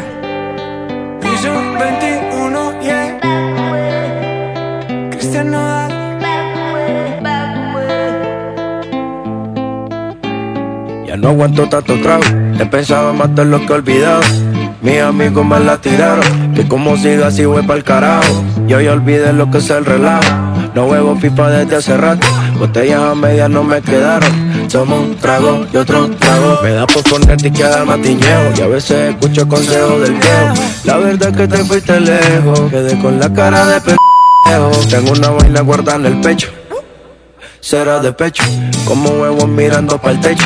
Piso 21, yeah. Cristian Nodal. Ya no aguanto tanto trago, he pensado más de lo que he olvidado. Mis amigos me la tiraron, que como siga así voy pa'l carajo. Yo ya olvidé lo que es el relajo, no huevo pipa desde hace rato. Botellas a medias no me quedaron, somos un trago y otro trago. Me da por ponerte y quedar matiñeo, y a veces escucho consejos del viejo. La verdad es que te fuiste lejos, quedé con la cara de pendejo. Tengo una vaina guardada en el pecho, será de pecho, como huevos mirando para el techo.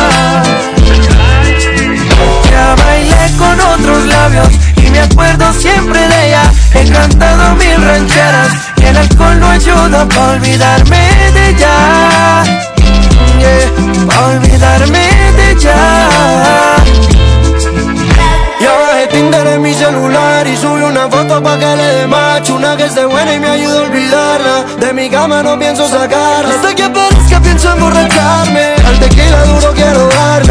otros labios y me acuerdo siempre de ella. He cantado mil rancheras y el alcohol no ayuda para olvidarme de ella. Yeah, pa' olvidarme de ella. Ya bajé Tinder en mi celular y subí una foto pa' que le dé macho Una que esté buena y me ayude a olvidarla De mi cama no pienso sacarla Hasta que aparezca pienso emborracharme Al tequila duro quiero darle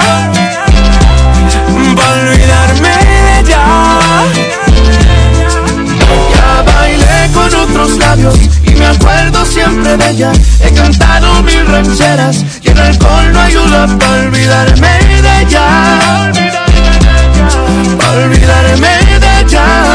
siempre de ella. He cantado mil rancheras y el alcohol no ayuda para olvidarme de ella. Para olvidarme de ella.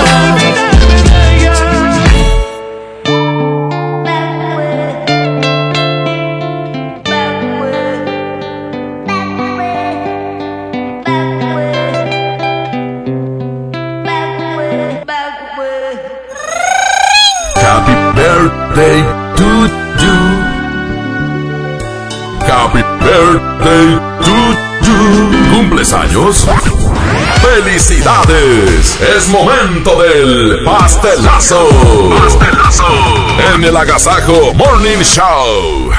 ¿Cumples años? ¡Felicidades! Es momento del pastelazo. Pastelazo. En el Agasajo Morning Show.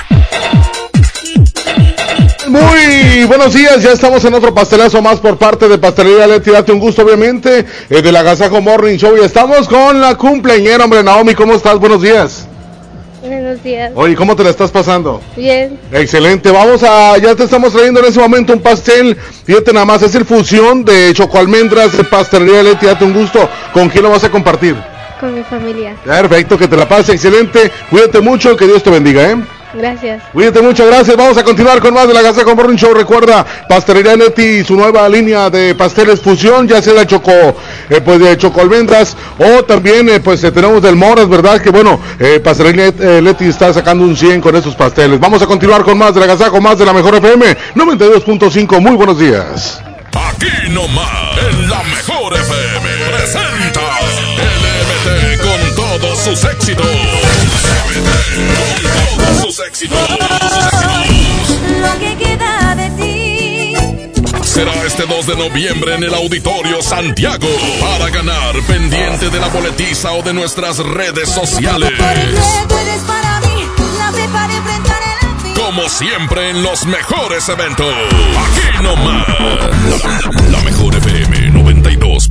Muy buenos días, ya estamos en otro pastelazo más por parte de Pastelería Leti, date un gusto obviamente, eh, del Agasajo Morning Show y estamos con la cumpleañera, hombre Naomi, ¿cómo estás? Buenos días. Buenos días. Oye, ¿cómo te la estás pasando? Bien. Excelente, vamos a, ya te estamos trayendo en ese momento un pastel, fíjate nada más, es el fusión de chocoalmendras de Pastelería Leti, date un gusto, ¿con quién lo vas a compartir? Con mi familia. Perfecto, que te la pases, excelente, cuídate mucho, que Dios te bendiga, ¿eh? Gracias. Cuídate mucho, gracias. Vamos a continuar con más de la Casa con Morning Show. Recuerda, Pastelería Neti y su nueva línea de pasteles fusión, ya sea de choco, eh, pues de chocolventas o también, eh, pues eh, tenemos del Moras, ¿verdad? Que bueno, eh, Pastelería eh, Leti está sacando un 100 con esos pasteles. Vamos a continuar con más de la Casa con más de la Mejor FM 92.5. Muy buenos días. Aquí nomás, en la mejor FM, sus éxitos. Lo que queda de ti. Será este 2 de noviembre en el Auditorio Santiago para ganar pendiente de la boletiza o de nuestras redes sociales. Tú eres para mí la fe para enfrentar el fin. Como siempre en los mejores eventos. Aquí nomás. La, la mejor FM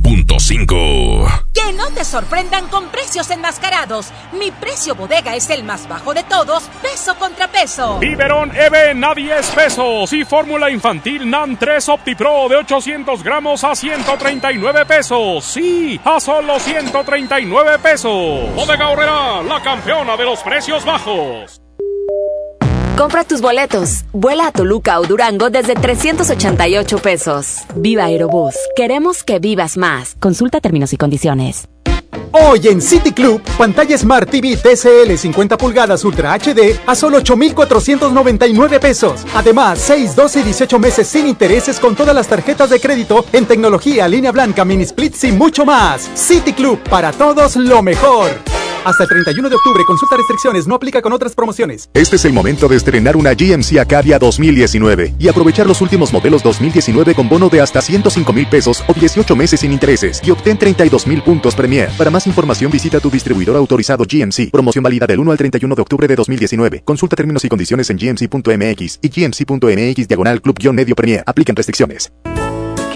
92.5. Que no te sorprendan con precios enmascarados. Mi precio bodega es el más bajo de todos, peso contra peso. Biberón Even a 10 pesos y fórmula infantil NAN 3 OptiPro de 800 gramos a 139 pesos. Sí, a solo 139 pesos. Bodega Horrera, la campeona de los precios bajos. Compra tus boletos. Vuela a Toluca o Durango desde 388 pesos. Viva Aerobús. Queremos que vivas más. Consulta términos y condiciones. Hoy en City Club, pantalla Smart TV TCL 50 pulgadas Ultra HD a solo 8,499 pesos. Además, 6, 12 y 18 meses sin intereses con todas las tarjetas de crédito en tecnología, línea blanca, mini splits y mucho más. City Club, para todos lo mejor. Hasta el 31 de octubre, consulta restricciones, no aplica con otras promociones. Este es el momento de estrenar una GMC Acadia 2019 y aprovechar los últimos modelos 2019 con bono de hasta 105 mil pesos o 18 meses sin intereses y obtén 32 mil puntos Premier. Para más información visita tu distribuidor autorizado GMC. Promoción válida del 1 al 31 de octubre de 2019. Consulta términos y condiciones en gmc.mx y gmc.mx diagonal club-medio Premier. Apliquen restricciones.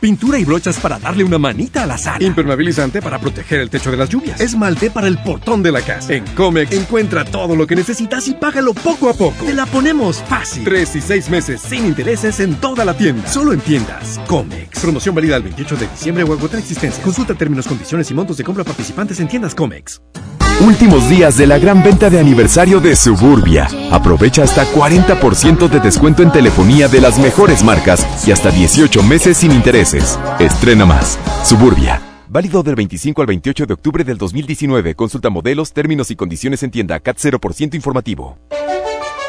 Pintura y brochas para darle una manita a la sala. Impermeabilizante para proteger el techo de las lluvias. Esmalte para el portón de la casa. En Comex encuentra todo lo que necesitas y págalo poco a poco. Te la ponemos fácil. Tres y seis meses sin intereses en toda la tienda. Solo en tiendas. Comex. Promoción válida el 28 de diciembre o agotar existencia. Consulta términos, condiciones y montos de compra participantes en tiendas Comex. Últimos días de la gran venta de aniversario de Suburbia. Aprovecha hasta 40% de descuento en telefonía de las mejores marcas y hasta 18 meses sin intereses. Estrena más. Suburbia. Válido del 25 al 28 de octubre del 2019. Consulta modelos, términos y condiciones en tienda CAT 0% informativo.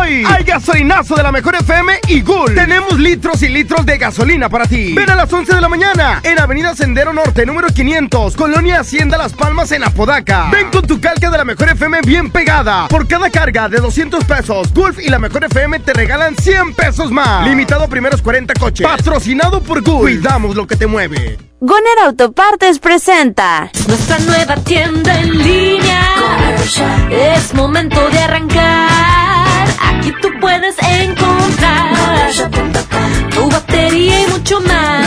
Hoy hay gasolinazo de la mejor FM y Gul. Tenemos litros y litros de gasolina para ti. Ven a las 11 de la mañana en Avenida Sendero Norte, número 500, Colonia Hacienda Las Palmas en Apodaca. Ven con tu calca de la mejor FM bien pegada. Por cada carga de 200 pesos, Gulf y la mejor FM te regalan 100 pesos más. Limitado a primeros 40 coches. Patrocinado por Gulf. Cuidamos lo que te mueve. Goner Autopartes presenta Nuestra nueva tienda en línea. Es momento de arrancar. Aquí tú puedes encontrar tu batería y mucho más.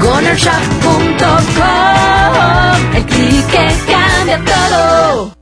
Gonershop.com. El clic que cambia todo.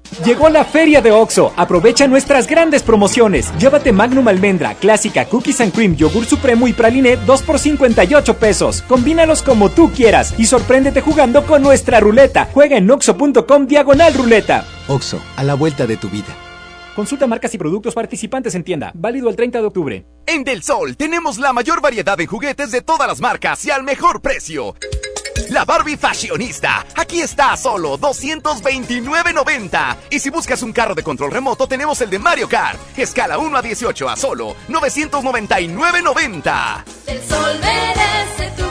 Llegó la feria de OXO. Aprovecha nuestras grandes promociones. Llévate Magnum Almendra, Clásica, Cookies and Cream, Yogur Supremo y Praline 2 por 58 pesos. Combínalos como tú quieras y sorpréndete jugando con nuestra ruleta. Juega en oxo.com diagonal ruleta. OXO, a la vuelta de tu vida. Consulta marcas y productos participantes en tienda. Válido el 30 de octubre. En Del Sol tenemos la mayor variedad de juguetes de todas las marcas y al mejor precio. La Barbie Fashionista. Aquí está a solo 229.90. Y si buscas un carro de control remoto, tenemos el de Mario Kart. Escala 1 a 18 a solo 999.90. El sol merece tu.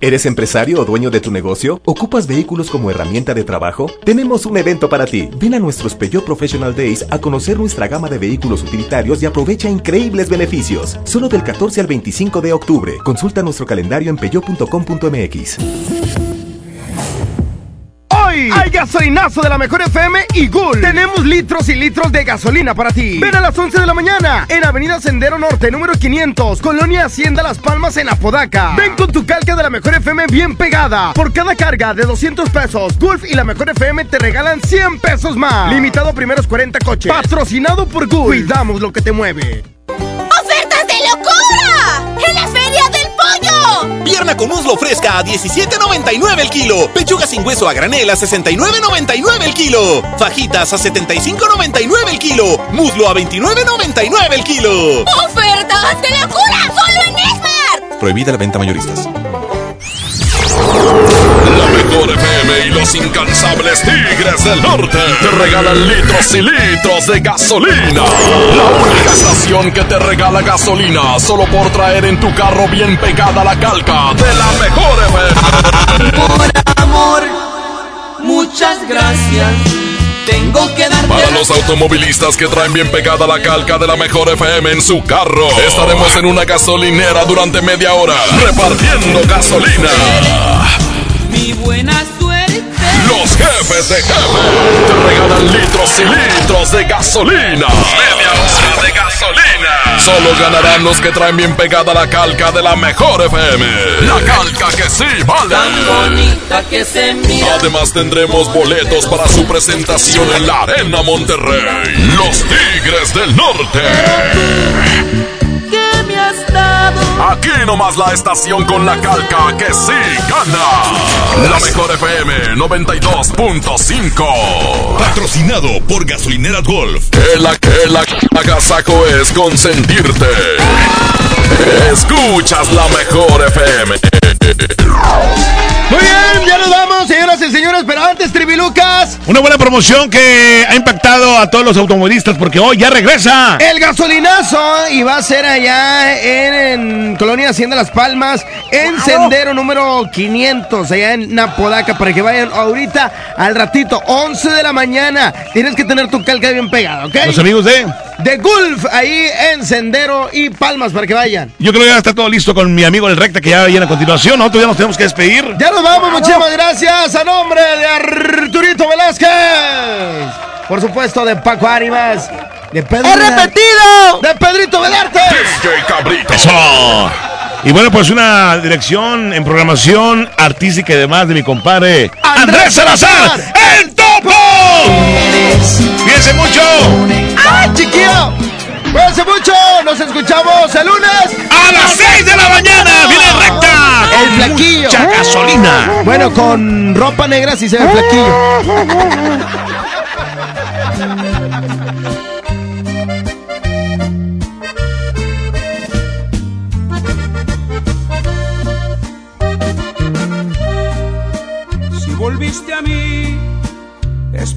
¿Eres empresario o dueño de tu negocio? ¿Ocupas vehículos como herramienta de trabajo? Tenemos un evento para ti. Ven a nuestros Peugeot Professional Days a conocer nuestra gama de vehículos utilitarios y aprovecha increíbles beneficios. Solo del 14 al 25 de octubre. Consulta nuestro calendario en peugeot.com.mx. Hoy hay gasolinazo de la mejor FM y Gul. Tenemos litros y litros de gasolina para ti. Ven a las 11 de la mañana en Avenida Sendero Norte, número 500, Colonia Hacienda Las Palmas en Apodaca. Ven con tu calca de la mejor FM bien pegada. Por cada carga de 200 pesos, Gulf y la mejor FM te regalan 100 pesos más. Limitado a primeros 40 coches. Patrocinado por Gulf. Cuidamos lo que te mueve. ¡Ofertas de locura! Pierna con muslo fresca a 17.99 el kilo. Pechuga sin hueso a granel a 69.99 el kilo. Fajitas a 75.99 el kilo. Muslo a 29.99 el kilo. ¡Ofertas de locura! ¡Solo en Esmart! Prohibida la venta mayoristas. Mejor FM y los incansables Tigres del Norte te regalan litros y litros de gasolina. La única estación que te regala gasolina solo por traer en tu carro bien pegada la calca de la mejor FM. Por amor, muchas gracias. Tengo que darte Para los automovilistas que traen bien pegada la calca de la mejor FM en su carro, estaremos en una gasolinera durante media hora repartiendo gasolina. Mi buena suerte. Los jefes de jefe te regalan litros y litros de gasolina. Media hora de gasolina. Solo ganarán los que traen bien pegada la calca de la mejor FM. La calca que sí vale. Tan bonita que se mira. Además tendremos boletos para su presentación en la Arena Monterrey. Los Tigres del Norte. ¿Qué me has dado? Aquí nomás la estación con la calca que sí gana. La mejor FM 92.5. Patrocinado por Gasolineras Golf. Que la que la agasaco es consentirte. Escuchas la mejor FM. Muy bien, ya nos vamos, señoras y señores, pero antes, Tribilucas. Una buena promoción que ha impactado a todos los automovilistas porque hoy ya regresa. El gasolinazo y va a ser allá en, en Colonia Hacienda Las Palmas, en sendero número 500, allá en Napodaca, para que vayan ahorita al ratito, 11 de la mañana. Tienes que tener tu calca bien pegada, ¿ok? Los amigos de... De Gulf, ahí en Sendero y Palmas, para que vayan. Yo creo que ya está todo listo con mi amigo el Recta que ya viene a continuación. Nosotros ya nos tenemos que despedir. Ya nos vamos, muchísimas gracias a nombre de Arturito Velázquez. Por supuesto, de Paco Ánimas. De Pedro. ¡He repetido! De Pedrito Velarte. DJ Cabrito. Eso. Y bueno, pues una dirección en programación artística y demás de mi compadre Andrés Salazar, el topo. Fíjense mucho. ¡Ah, chiquillo! Cuídense mucho. Nos escuchamos el lunes a las 6 de la mañana. Viene recta. El flaquillo. Mucha gasolina. Bueno, con ropa negra sí se ve flaquillo.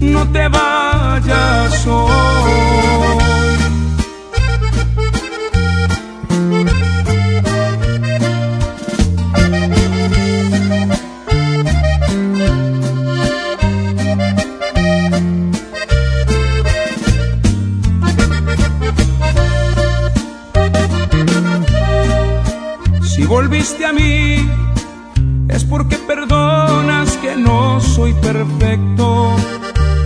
no te vayas hoy. Si volviste a mí, es porque perdonas que no soy perfecto.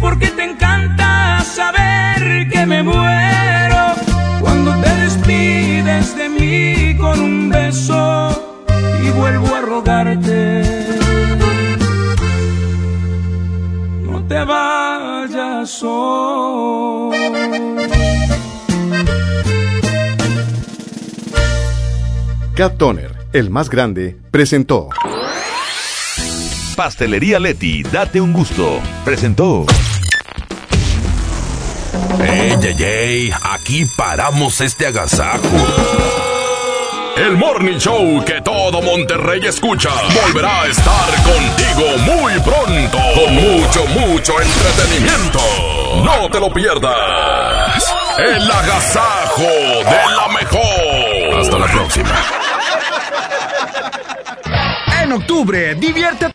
porque te encanta saber que me muero cuando te despides de mí con un beso y vuelvo a rogarte. No te vayas hoy. Cat Toner, el más grande, presentó. Pastelería Leti, date un gusto. Presentó. ¡Ey, ey, ey! Aquí paramos este agasajo. El Morning Show que todo Monterrey escucha volverá a estar contigo muy pronto con mucho, mucho entretenimiento. No te lo pierdas. El agasajo de la mejor. Hasta la próxima. En octubre, diviértete